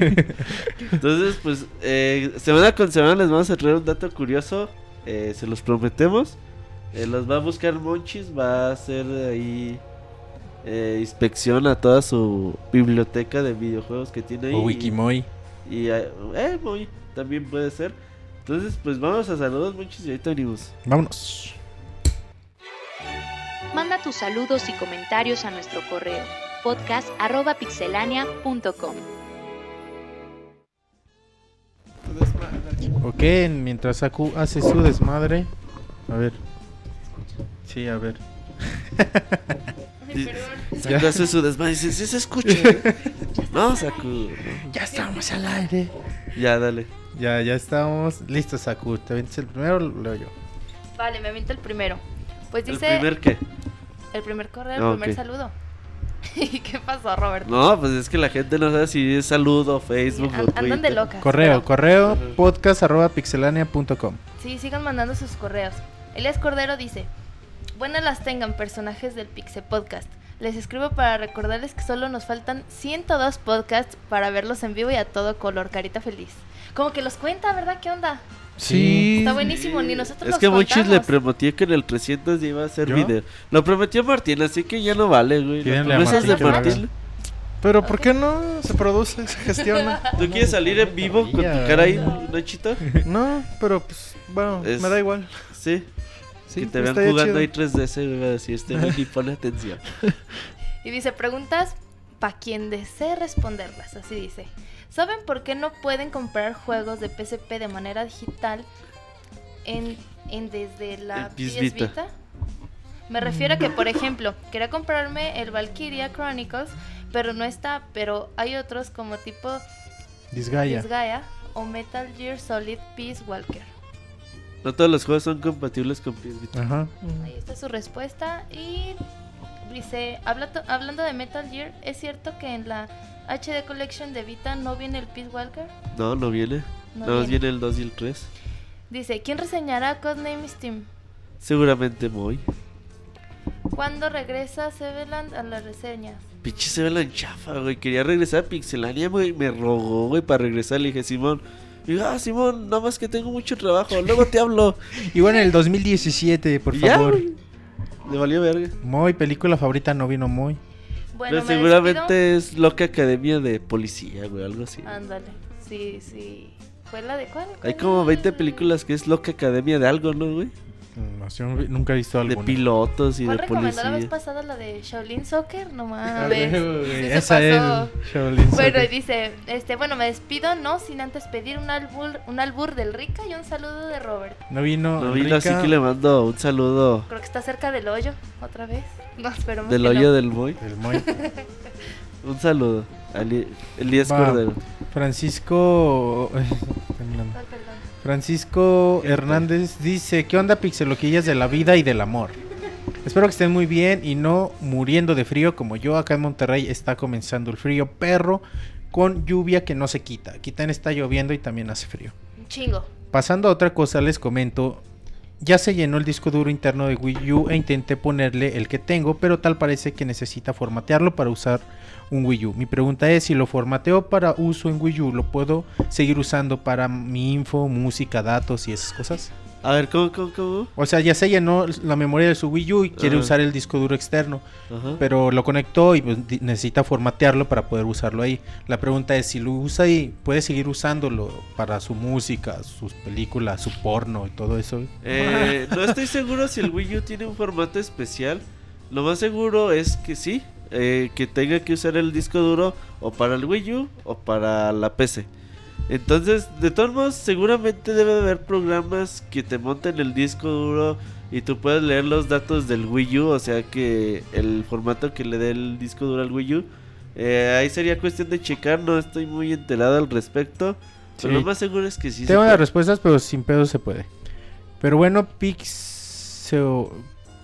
Entonces, pues, eh, semana con semana les vamos a traer un dato curioso. eh, se los prometemos. Eh, los va a buscar Monchis. Va a hacer ahí eh, inspección a toda su biblioteca de videojuegos que tiene ahí. O Wikimoy. Y, eh, eh, Moy, también puede ser. Entonces, pues vamos a saludos, Monchis, y ahorita venimos. Vámonos. Manda tus saludos y comentarios a nuestro correo podcast.pixelania.com. Ok, mientras Saku hace su desmadre. A ver. Sí, a ver. Saku hace su desmadre y dice, sí se escucha. no, Saku. Ya estamos al aire. Ya, dale. Ya, ya estamos. Listo, Saku. ¿Te avientes el primero o lo leo yo? Vale, me aviento el primero. Pues ¿El dice primer qué? el primer correo, el Ah, primer saludo. ¿Y qué pasó, Roberto? No, pues es que la gente no sabe si es saludo, Facebook o Twitter. andan de locas. Correo, pero- correo podcast arroba pixelania.com. Sí, sigan mandando sus correos. Elias Cordero dice: Buenas las tengan, personajes del Pixe Podcast. Les escribo para recordarles que solo nos faltan 102 podcasts para verlos en vivo y a todo color, carita feliz. Como que los cuenta, ¿verdad? ¿Qué onda? Sí. Está buenísimo, ni nosotros Es los que muchos le prometió que en el 300 ya iba a hacer ¿Yo? video. Lo prometió Martín, así que ya no vale, güey. Las promesas de Martín. Pero ¿por qué no se produce, se gestiona? ¿Tú quieres salir en vivo con tu cara ahí, Nachito? No, pero pues, bueno, Es- me da igual. Sí. Sí, que te vean jugando chido. ahí 3DS, iba a decir, este Miki, pone atención. Y dice, preguntas para quien desee responderlas, así dice. ¿Saben por qué no pueden comprar juegos de PSP de manera digital en, en desde la PS PS Vita. Vita? Me refiero a que, por ejemplo, quería comprarme el Valkyria Chronicles, pero no está, pero hay otros como tipo Disgaea. Disgaea o Metal Gear Solid Peace Walker. No todos los juegos son compatibles con PS Vita. Ajá. Ahí está su respuesta y dice, hablando de Metal Gear, ¿es cierto que en la HD Collection de Vita no viene el Peace Walker? No, no viene. No más viene. viene el 2 y el 3. Dice, ¿quién reseñará Codename Steam? Seguramente voy. ¿Cuándo regresa Seveland a las reseñas? Pinche se ve la chafa, güey. Quería regresar a Pixelania, güey. Me rogó, güey, para regresar. Le dije, Simón. Y ah, Simón, nada más que tengo mucho trabajo. Luego te hablo. Y bueno, en el 2017, por ya, favor. Le valió verga. Muy película favorita no vino muy. Bueno, Pero me seguramente es Loca Academia de Policía, güey, algo así. Ándale, sí, sí. ¿Fue la de cuál? Hay ¿Cuál como era? 20 películas que es Loca Academia de algo, ¿no, güey? Nunca he visto De alguna. pilotos y ¿Cuál de recomendó la vez policía. pasada la de Shaolin Soccer? No A mames. sí Esa pasó. es Shaolin Bueno, y dice, este, bueno, me despido, no sin antes pedir un albur, un albur del Rica y un saludo de Robert. No vino. No vino, así Rica que le mando un saludo Creo que está cerca del hoyo, otra vez. No, esperemos del que hoyo no. del Moy. del Moy. Un saludo. Elías. Cordero. Francisco. Ay, perdón. Francisco Hernández dice: ¿Qué onda, pixeloquillas de la vida y del amor? Espero que estén muy bien y no muriendo de frío como yo. Acá en Monterrey está comenzando el frío perro con lluvia que no se quita. Aquí también está lloviendo y también hace frío. Un chingo. Pasando a otra cosa, les comento. Ya se llenó el disco duro interno de Wii U e intenté ponerle el que tengo, pero tal parece que necesita formatearlo para usar un Wii U. Mi pregunta es si lo formateo para uso en Wii U, ¿lo puedo seguir usando para mi info, música, datos y esas cosas? A ver, ¿cómo, cómo, cómo? O sea, ya se llenó la memoria de su Wii U y quiere usar el disco duro externo, pero lo conectó y pues, necesita formatearlo para poder usarlo ahí. La pregunta es si lo usa ahí, puede seguir usándolo para su música, sus películas, su porno y todo eso. Eh, no estoy seguro si el Wii U tiene un formato especial. Lo más seguro es que sí, eh, que tenga que usar el disco duro o para el Wii U o para la PC. Entonces, de todos modos, seguramente debe de haber programas que te monten el disco duro y tú puedes leer los datos del Wii U, o sea que el formato que le dé el disco duro al Wii U. Eh, ahí sería cuestión de checar, no estoy muy enterado al respecto. Pero lo más seguro es que sí. se Tengo las respuestas, pero sin pedo se puede. Pero bueno, pixeo,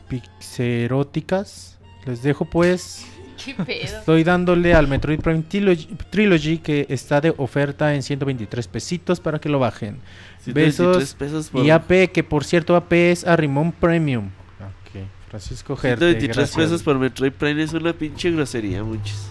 pixeróticas. Les dejo pues. ¿Qué pedo? Estoy dándole al Metroid Prime Trilogy, Trilogy, que está de oferta en 123 pesitos para que lo bajen. 123 Besos pesos por Y AP, que por cierto AP es Arrimón Premium. Ok, Francisco Gerte, 123 gracias. pesos por Metroid Prime es una pinche grosería, muchos.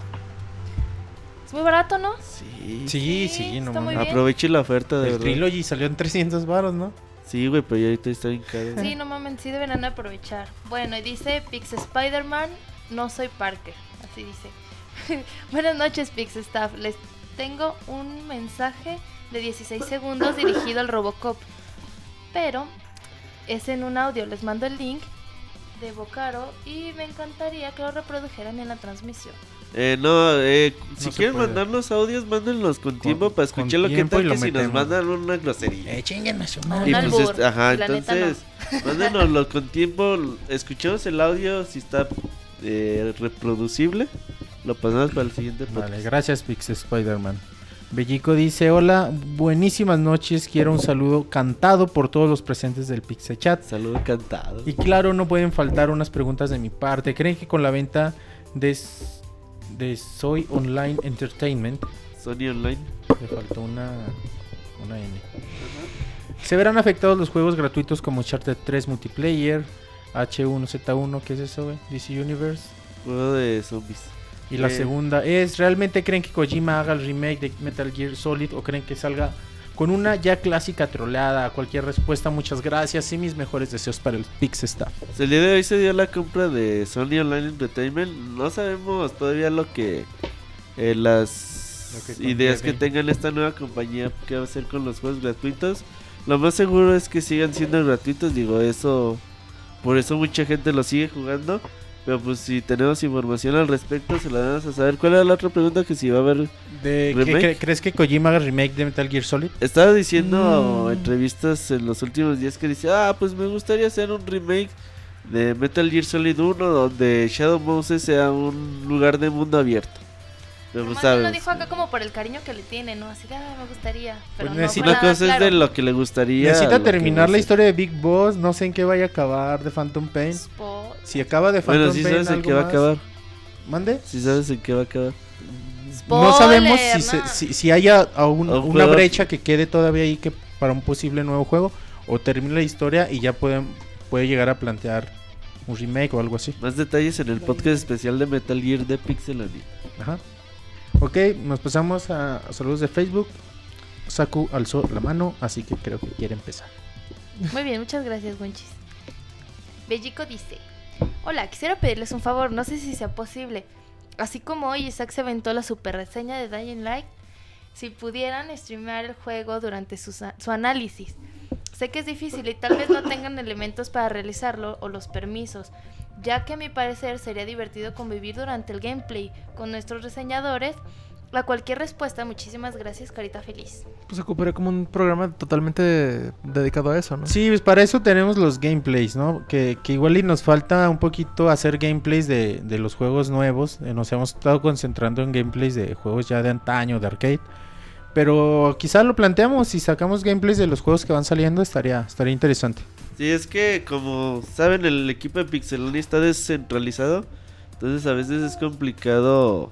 Es muy barato, ¿no? Sí. Sí, Sí, sí, no. Aproveche la oferta de El verdad. Trilogy salió en 300 baros, ¿no? Sí, güey, pero ya ahorita está bien caro. Sí, no mames, sí deberían aprovechar. Bueno, y dice Pix Spider-Man, no soy Parker. Así dice. Buenas noches, Pix Staff. Les tengo un mensaje de 16 segundos dirigido al Robocop. Pero es en un audio. Les mando el link de Bocaro y me encantaría que lo reprodujeran en la transmisión. Eh, no, eh, si No quieren mandarnos audios, mándenlos con tiempo para escuchar lo que tal que si nos mandan una grosería. Eh, chinguen a su madre. Y pues, ajá, entonces, mándenoslo con tiempo, escuchamos el audio, si está eh, reproducible, lo pasamos para el siguiente podcast. Vale, gracias Pix Spider-Man. Bellico dice, hola, buenísimas noches, quiero un saludo cantado por todos los presentes del Pixel Chat. Saludo encantado. Y claro, no pueden faltar unas preguntas de mi parte. ¿Creen que con la venta de, de Soy Online Entertainment, Sony Online. le faltó una, una N, se verán afectados los juegos gratuitos como Uncharted 3 Multiplayer, H1Z1, ¿qué es eso, güey? DC Universe. Juego de zombies. Y la Eh. segunda es, ¿realmente creen que Kojima haga el remake de Metal Gear Solid o creen que salga con una ya clásica troleada? Cualquier respuesta, muchas gracias y mis mejores deseos para el Pix Staff. El día de hoy se dio la compra de Sony Online Entertainment. No sabemos todavía lo que eh, las Lo que ideas que tengan esta nueva compañía que va a hacer con los juegos gratuitos. Lo más seguro es que sigan siendo gratuitos. Digo, eso. Por eso mucha gente lo sigue jugando. Pero pues si tenemos información al respecto, se la vamos a saber. ¿Cuál era la otra pregunta que si va a haber? De, ¿qué ¿Remake? cre- ¿Crees que Kojima haga remake de Metal Gear Solid? Estaba diciendo Mm. entrevistas en los últimos días que dice, ah, pues me gustaría hacer un remake de Metal Gear Solid 1 donde Shadow Moses sea un lugar de mundo abierto. Pero pues bien lo sabes, dijo acá como por el cariño que le tiene, ¿no? Así de, ah, me gustaría. Pero Pues necesita- nada cosa es de lo que le gustaría. Necesita terminar la historia de Big Boss. No sé en qué vaya a acabar de Phantom Pain. Spot. Si acaba de Phantom Bueno, si Pain. sabes en qué va a acabar. ¿Mande? Si sabes en qué va a acabar. No sabemos si, se- si, si haya aún Un una brecha que quede todavía ahí que para un posible nuevo juego o termine la historia y ya pueden puede llegar a plantear un remake o algo así. Más detalles en el podcast especial de Metal Gear de Pixelania. Ajá. Ok, nos pasamos a, saludos de Facebook. Saku alzó la mano, así que creo que quiere empezar. Muy bien, muchas gracias, Gonchis. Bellico dice: Hola, quisiera pedirles un favor, no sé si sea posible. Así como hoy Isaac se aventó la super reseña de Dying Light, si pudieran streamear el juego durante su, su análisis. Sé que es difícil y tal vez no tengan elementos para realizarlo o los permisos, ya que a mi parecer sería divertido convivir durante el gameplay con nuestros reseñadores. A cualquier respuesta, muchísimas gracias, Carita Feliz. Pues ocuparía como un programa totalmente dedicado a eso, ¿no? Sí, pues para eso tenemos los gameplays, ¿no? Que, que igual y nos falta un poquito hacer gameplays de, de los juegos nuevos. Eh, nos hemos estado concentrando en gameplays de juegos ya de antaño, de arcade. Pero quizá lo planteamos y sacamos gameplays de los juegos que van saliendo, estaría, estaría interesante. Sí, es que como saben el equipo de Pixelania está descentralizado, entonces a veces es complicado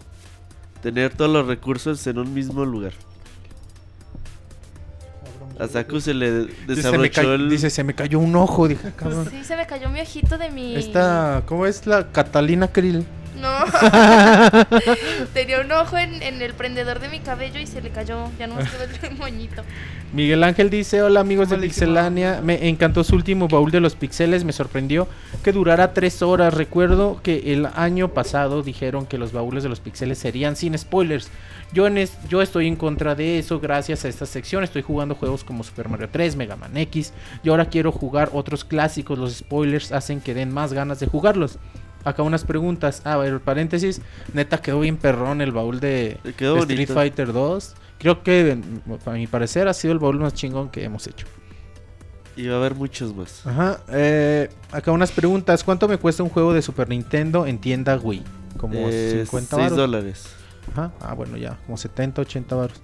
tener todos los recursos en un mismo lugar. A Saku se le Dice, se me, desabrochó el... dice, se me cayó un ojo, dije, cabrón. Sí, se me cayó mi ojito de mi... Esta, ¿cómo es la Catalina Krill? No. Tenía un ojo en, en el prendedor de mi cabello y se le cayó. Ya no me quedó el moñito. Miguel Ángel dice, hola amigos de. Pixelania, me encantó su último baúl de los pixeles, me sorprendió que durara tres horas. Recuerdo que el año pasado dijeron que los baúles de los pixeles serían sin spoilers. Yo, en es- yo estoy en contra de eso, gracias a esta sección estoy jugando juegos como Super Mario 3, Mega Man X y ahora quiero jugar otros clásicos, los spoilers hacen que den más ganas de jugarlos. Acá unas preguntas, ah, a ver, paréntesis, neta quedó bien perrón el baúl de, quedó de Street. Fighter 2. Creo que, a mi parecer, ha sido el baúl más chingón que hemos hecho. Y va a haber muchos más. Ajá. eh, acá unas preguntas. ¿Cuánto me cuesta un juego de Super Nintendo en tienda Wii? Como Eh, 50 6 baros. dólares. Ajá. Ah, bueno, ya. Como 70, 80 baros.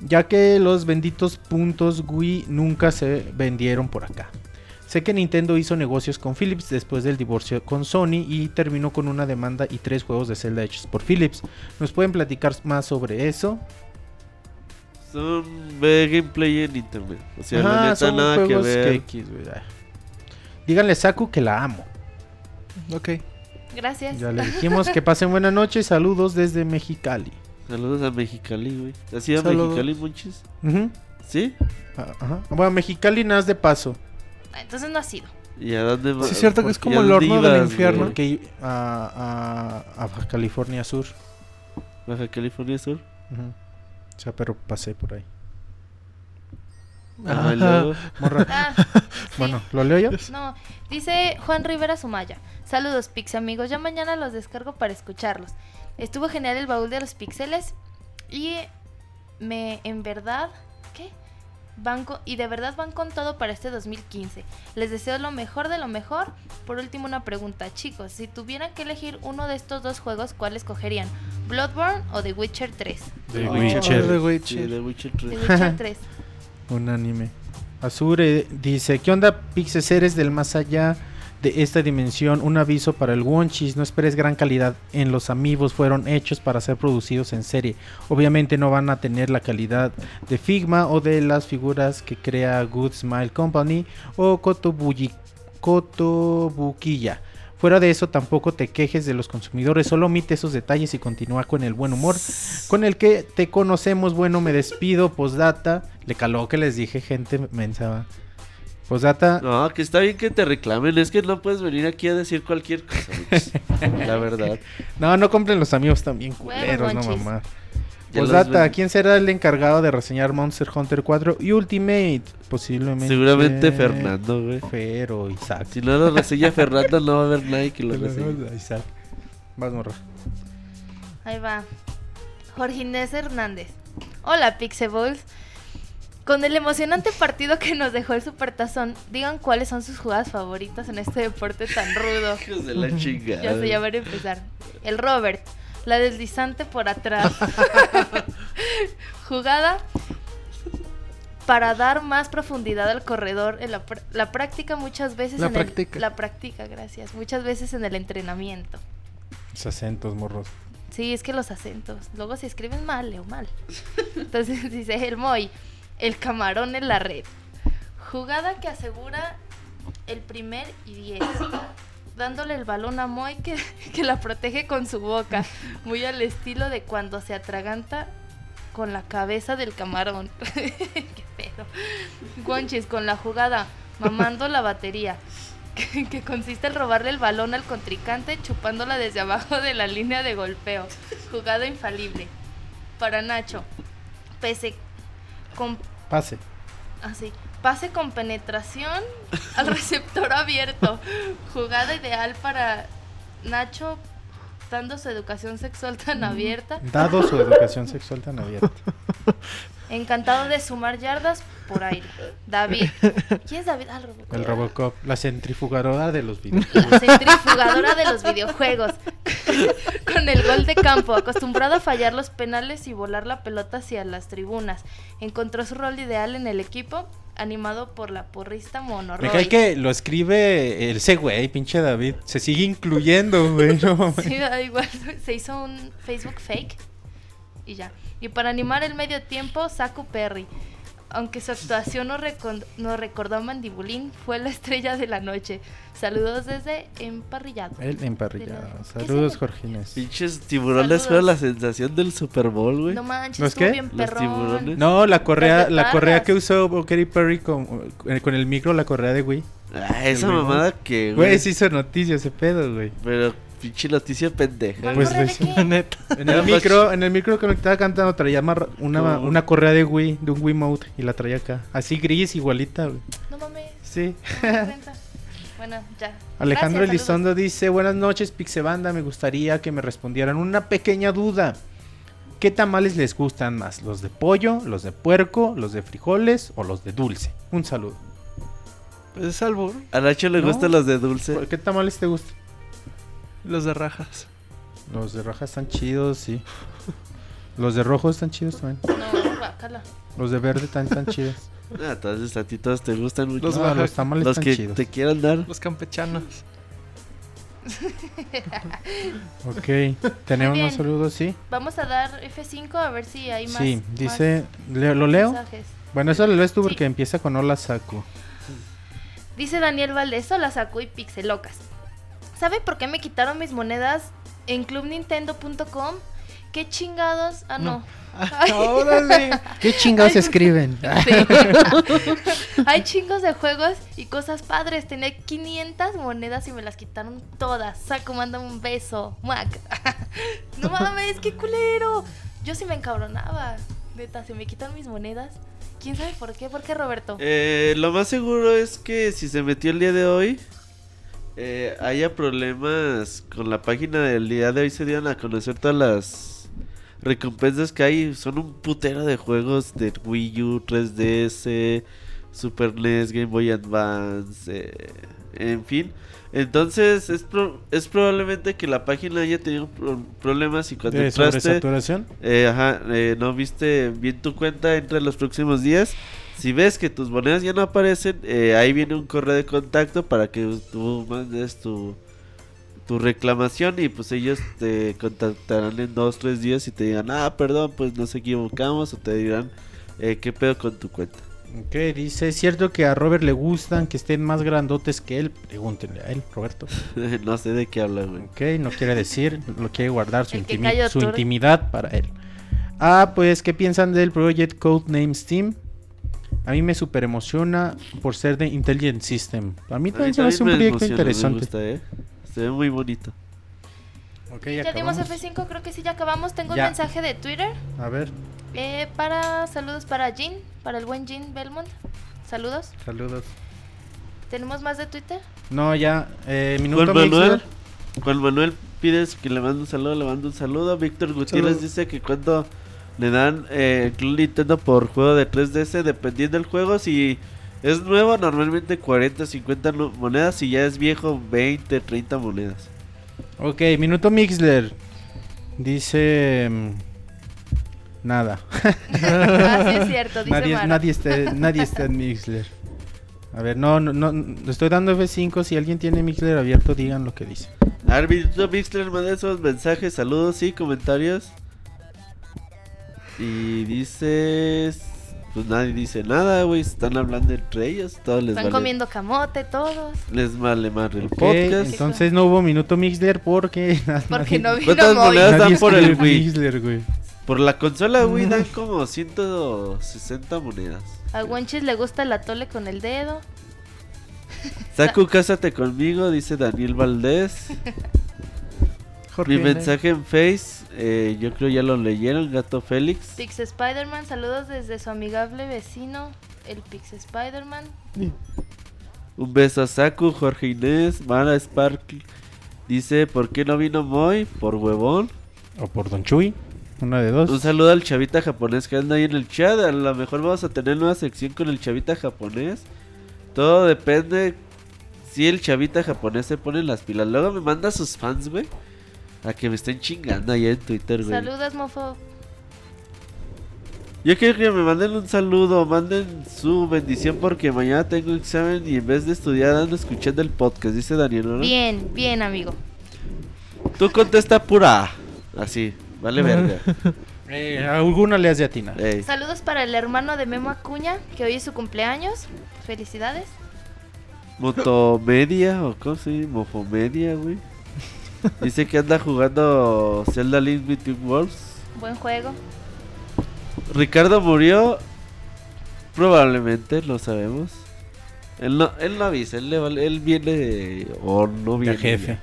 Ya que los benditos puntos Wii nunca se vendieron por acá. Sé que Nintendo hizo negocios con Philips después del divorcio con Sony y terminó con una demanda y tres juegos de Zelda hechos por Philips. ¿Nos pueden platicar más sobre eso? Son gameplay en internet. O sea, la Ajá, neta son nada que ver. X, güey, ah. Díganle a Saku que la amo. Ok. Gracias. Ya le dijimos que pasen buena noche. Saludos desde Mexicali. Saludos a Mexicali, güey. ¿Has ido a Saludos. Mexicali, Monchis? Ujú. ¿Sí? Ah, Ajá. Bueno, Mexicali nada de paso. Ah, Entonces no ha sido. ¿Y a dónde Sí, va- es cierto que es como el horno del infierno. Porque a, a, a Baja California Sur. Baja California Sur. Ujú. O sea, pero pasé por ahí. Morra. Ah, sí. Bueno, ¿lo leo yo? No, dice Juan Rivera Sumaya. Saludos, Pix amigos. Ya mañana los descargo para escucharlos. Estuvo genial el baúl de los pixeles. Y me, en verdad, ¿qué? Van co- y de verdad van con todo para este 2015. Les deseo lo mejor de lo mejor. Por último, una pregunta, chicos. Si tuvieran que elegir uno de estos dos juegos, ¿cuál escogerían? ¿Bloodborne o The Witcher 3? The Oh, Witcher. The Sí, Witcher. de Witcher The 3. Witcher 3. Un anime. Azure dice, ¿qué onda Pixes eres del más allá de esta dimensión? Un aviso para el Wonchis, no esperes gran calidad en los amigos, fueron hechos para ser producidos en serie. Obviamente no van a tener la calidad de Figma o de las figuras que crea Good Smile Company o Kotobuyi- Kotobukiya. Fuera de eso, tampoco te quejes de los consumidores, solo omite esos detalles y continúa con el buen humor con el que te conocemos. Bueno, me despido, postdata. Le caló que les dije, gente mensa. Va. Postdata, No, que está bien que te reclamen. Es que no puedes venir aquí a decir cualquier cosa. La verdad. no, no compren los amigos también culeros, no mamá. Postdata, ven- ¿quién será el encargado de reseñar Monster Hunter 4 y Ultimate? Posiblemente. Seguramente Fernando, güey. Fer o Isaac. Si no lo reseña Fernando, no va a haber nadie que lo reseñe. Isaac. Vas, morra. Ahí va. Jorge Inés Hernández. Hola, Pixeballs. Con el emocionante partido que nos dejó el Supertazón, digan cuáles son sus jugadas favoritas en este deporte tan rudo. Hijos de la chingada. Ya sé, ya van a empezar. El Robert, la deslizante por atrás. Jugada para dar más profundidad al corredor en la, pr- la práctica muchas veces La en práctica. el la práctica, gracias. Muchas veces en el entrenamiento. Los acentos, morros. Sí, es que los acentos. Luego se escriben mal, leo mal. Entonces dice el Moy, el camarón en la red. Jugada que asegura el primer y 10. Dándole el balón a Moy que, que la protege con su boca. Muy al estilo de cuando se atraganta con la cabeza del camarón. Qué pedo. Gonchis con la jugada, mamando la batería. Que, que consiste en robarle el balón al contrincante chupándola desde abajo de la línea de golpeo. Jugada infalible. Para Nacho. Pese con Pase. Así. Pase con penetración al receptor abierto. Jugada ideal para Nacho dando su educación sexual tan abierta. Dado su educación sexual tan abierta. Encantado de sumar yardas por aire. David. ¿Quién es David? Ah, el Robocop. El Robocop, la centrifugadora de los videojuegos. La centrifugadora de los videojuegos. Con el gol de campo, acostumbrado a fallar los penales y volar la pelota hacia las tribunas. Encontró su rol ideal en el equipo, animado por la porrista Mono Me cae que lo escribe ese güey, pinche David. Se sigue incluyendo, güey. No. Sí, da igual. Se hizo un Facebook fake y ya. Y para animar el medio tiempo, Saku Perry. Aunque su actuación nos, recon- nos recordó a Mandibulín, fue la estrella de la noche. Saludos desde Emparrillado. El emparrillado. De la- ¿Qué Saludos, es Jorge Inés. Pinches tiburones fueron la sensación del Super Bowl, güey. No manches, ¿Los estuvo qué? bien Los tiburones. No, la correa, la correa que usó Katy Perry con, eh, con el micro, la correa de Wii. Ah, esa mamada que, Güey, güey. se hizo noticia ese pedo, güey. Pero pinche noticia pendeja. ¿Cuál Pues qué? Neta. En el micro, en el micro que me estaba cantando traía una, una correa de Wii, de un Wii Mode, y la traía acá. Así gris, igualita, güey. No mames. Sí. bueno, ya. Alejandro Gracias, Elizondo dice, buenas noches, Pixebanda, me gustaría que me respondieran una pequeña duda. ¿Qué tamales les gustan más? ¿Los de pollo, los de puerco, los de frijoles o los de dulce? Un saludo. Pues es albur. A Nacho le No. gustan los de dulce. ¿Qué tamales te gustan? Los de rajas. Los de raja están chidos, sí. Los de rojo están chidos también. No, guácala. Los de verde también están chidos. Ah, entonces a ti todos te gustan mucho. Los No, los tamales Los están que chidos. te quieran dar. Los campechanos. Ok, tenemos bien. saludos, sí. Vamos a dar F5 a ver si hay más. Sí, más dice, ¿le- ¿lo leo? mensajes. Bueno, eso lo lees tú Sí. porque empieza con hola Saku. Dice Daniel Valdés, hola Saku y Pixelocas. ¿Sabe por qué me quitaron mis monedas en clubnintendo.com? ¿Qué chingados? Ah, no. ¡Órale! ¿Qué chingados Ay, escriben? Sí. Hay chingos de juegos y cosas padres. Tenía 500 monedas y me las quitaron todas. Saco, mándame un beso. Muac. No mames, qué culero. Yo sí me encabronaba. Neta, se me quitan mis monedas. ¿Quién sabe por qué? ¿Por qué, Roberto? Eh, lo más seguro es que si se metió el día de hoy, eh, haya problemas con la página del día de hoy. Se dieron a conocer todas las recompensas que hay. Son un putero de juegos de Wii U, 3DS, Super NES, Game Boy Advance, eh, en fin. Entonces es, pro- es probablemente que la página haya tenido pro- problemas y cuando ¿De entraste... Eh, ajá, eh, no viste bien tu cuenta entre los próximos días. Si ves que tus monedas ya no aparecen, eh, ahí viene un correo de contacto para que tú mandes tu, tu reclamación y pues ellos te contactarán en dos, tres días y te digan, ah, perdón, pues nos equivocamos o te dirán eh, qué pedo con tu cuenta. Ok, dice, ¿es cierto que a Robert le gustan que estén más grandotes que él? Pregúntenle a él, Roberto. no sé de qué habla, güey. Ok, no quiere decir, lo quiere guardar su, intimi- intimidad para él. Ah, pues, ¿qué piensan del Project Codename Steam? A mí me super emociona por ser de Intelligent System. A mí también se me hace un proyecto emociona, me interesante. gusta, ¿eh? Se ve muy bonito. Ok, Ya dimos acabamos. F5, creo que sí, ya acabamos. Tengo Ya. un mensaje de Twitter. A ver, Eh, para saludos para Jean, para el buen Jean Belmont. Saludos. saludos. ¿Tenemos más de Twitter? No, ya, eh, minuto Juan Manuel. Juan Manuel pides que le mande un saludo, le mando un saludo. Víctor Gutiérrez Saludo. dice que cuando le dan eh, el Club Nintendo por juego de 3DS, dependiendo del juego, si es nuevo, normalmente 40, 50 no- monedas, si ya es viejo, 20, 30 monedas. Ok, minuto Mixler. Dice... mm, Nada. ah, sí, es cierto, dice nadie, nadie, está, nadie está en Mixler. A ver, no, no, no, no, estoy dando F5. Si alguien tiene Mixler abierto, digan lo que dice. Arbitro Mixler manda esos mensajes, saludos y comentarios. Y dices pues nadie dice nada, güey. Están hablando entre ellos. Todos les Están vale, comiendo camote todos. les vale más el podcast. entonces no hubo minuto Mixler porque... Porque no vino ¿Cuántas Moy. monedas dan por el? Mixler, güey. Por la consola, güey, dan como 160 monedas. A Wenchis le gusta el atole con el dedo. Saku, cásate conmigo, dice Daniel Valdés. Jorge, Mi mensaje en Face, eh, yo creo ya lo leyeron, Gato Félix. Pix Spider-Man, saludos desde su amigable vecino, el Pix Spider-Man. Un beso a Saku, Jorge Inés, Mara Sparkle. Dice, ¿por qué no vino Moy? Por huevón. O por Don Chuy. Una de dos. Un saludo al chavita japonés que anda ahí en el chat. A lo mejor vamos a tener nueva sección con el chavita japonés. Todo depende si el chavita japonés se pone las pilas. Luego me manda a sus fans, güey. A que me estén chingando ahí en Twitter, güey. Saludos, mofo. Yo quiero que me manden un saludo, manden su bendición porque mañana tengo examen y en vez de estudiar ando escuchando el podcast, dice Daniel, ¿no? Bien, bien, amigo. Tú contesta pura. Así, vale verga. Eh, alguna le has de atinar. Ey. Saludos para el hermano de Memo Acuña, que hoy es su cumpleaños. Felicidades. Motomedia o cómo se dice, Mofomedia, güey. Dice que anda jugando Zelda Link Between Worlds. Buen juego. Ricardo murió. Probablemente, lo sabemos. Él no, él no avisa, él, le vale- él viene o no viene. jefe.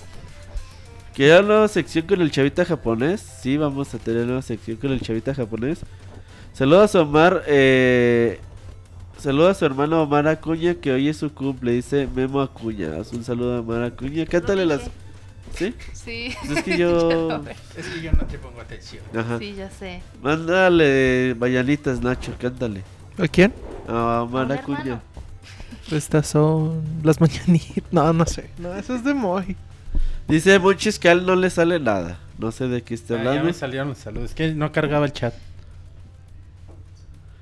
¿Quiere nueva sección con el chavita japonés? Sí, vamos a tener nueva sección con el chavita japonés. Saludos a Omar. Eh, saludos a su hermano Omar Acuña, que hoy es su cumple. Dice Memo Acuña. Haz un saludo a Omar Acuña. Cántale las. ¿Sí? Sí. Pues es que yo. Es que yo no te pongo atención. Ajá. Sí, ya sé. Mándale mañanitas, Nacho, cántale. ¿A quién? A Omar A un Acuña. hermano. Estas son las mañanitas. No, no sé. No, eso es de Moy. Dice Monchis que a él no le sale nada. No sé de qué está Ah, ya hablando. me salieron los saludos. Es que no cargaba el chat.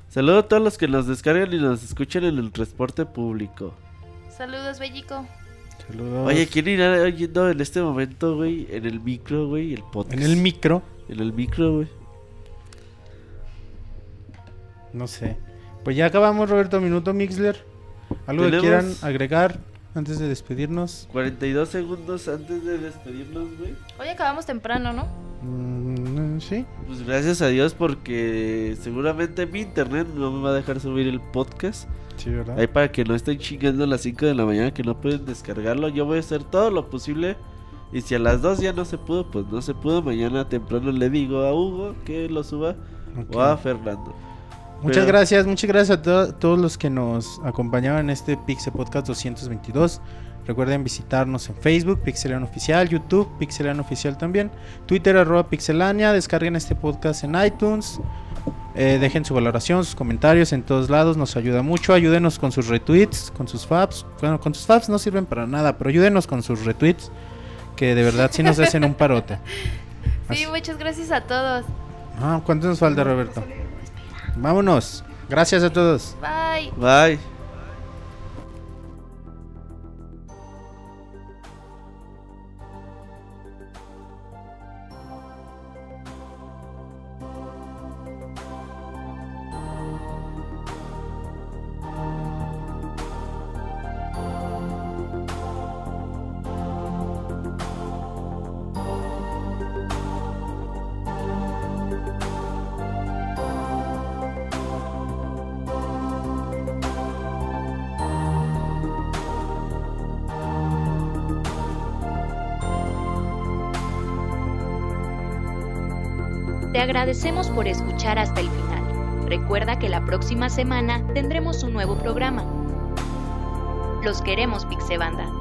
Saludo a todos los que nos descargan y nos escuchan en el transporte público. Saludos, Bellico. Saludos. Oye, ¿quién irá oyendo en este momento, güey? En el micro, güey, el podcast. En el micro, En el micro, güey. no sé. Pues ya acabamos, Roberto Minuto Mixler. ¿Algo que Tenemos- quieran agregar antes de despedirnos? 42 segundos antes de despedirnos, güey. Hoy acabamos temprano, ¿no? Mm, sí. Pues gracias a Dios porque seguramente mi internet no me va a dejar subir el podcast. Sí, ¿verdad? Ahí para que no estén chingando a las 5 de la mañana que no pueden descargarlo. Yo voy a hacer todo lo posible. Y si a las 2 ya no se pudo, pues no se pudo. Mañana temprano le digo a Hugo que lo suba Ok. o a Fernando. Muchas Pero- gracias, muchas gracias a to- todos los que nos acompañaban en este Pixel Podcast 222. Recuerden visitarnos en Facebook, Pixelania Oficial, YouTube, Pixelania Oficial también, Twitter, arroba Pixelania. Descarguen este podcast en iTunes. eh, dejen su valoración, sus comentarios en todos lados, nos ayuda mucho. Ayúdenos con sus retweets, con sus faps. Bueno, con sus faps no sirven para nada, pero ayúdenos con sus retweets, que de verdad sí nos hacen un parote. Sí, Así- muchas gracias a todos. Ah, ¿Cuánto nos falta, Roberto? Vámonos. Gracias a todos. Bye. Bye. Hasta el final. Recuerda que la próxima semana tendremos un nuevo programa. Los queremos, Pixebanda.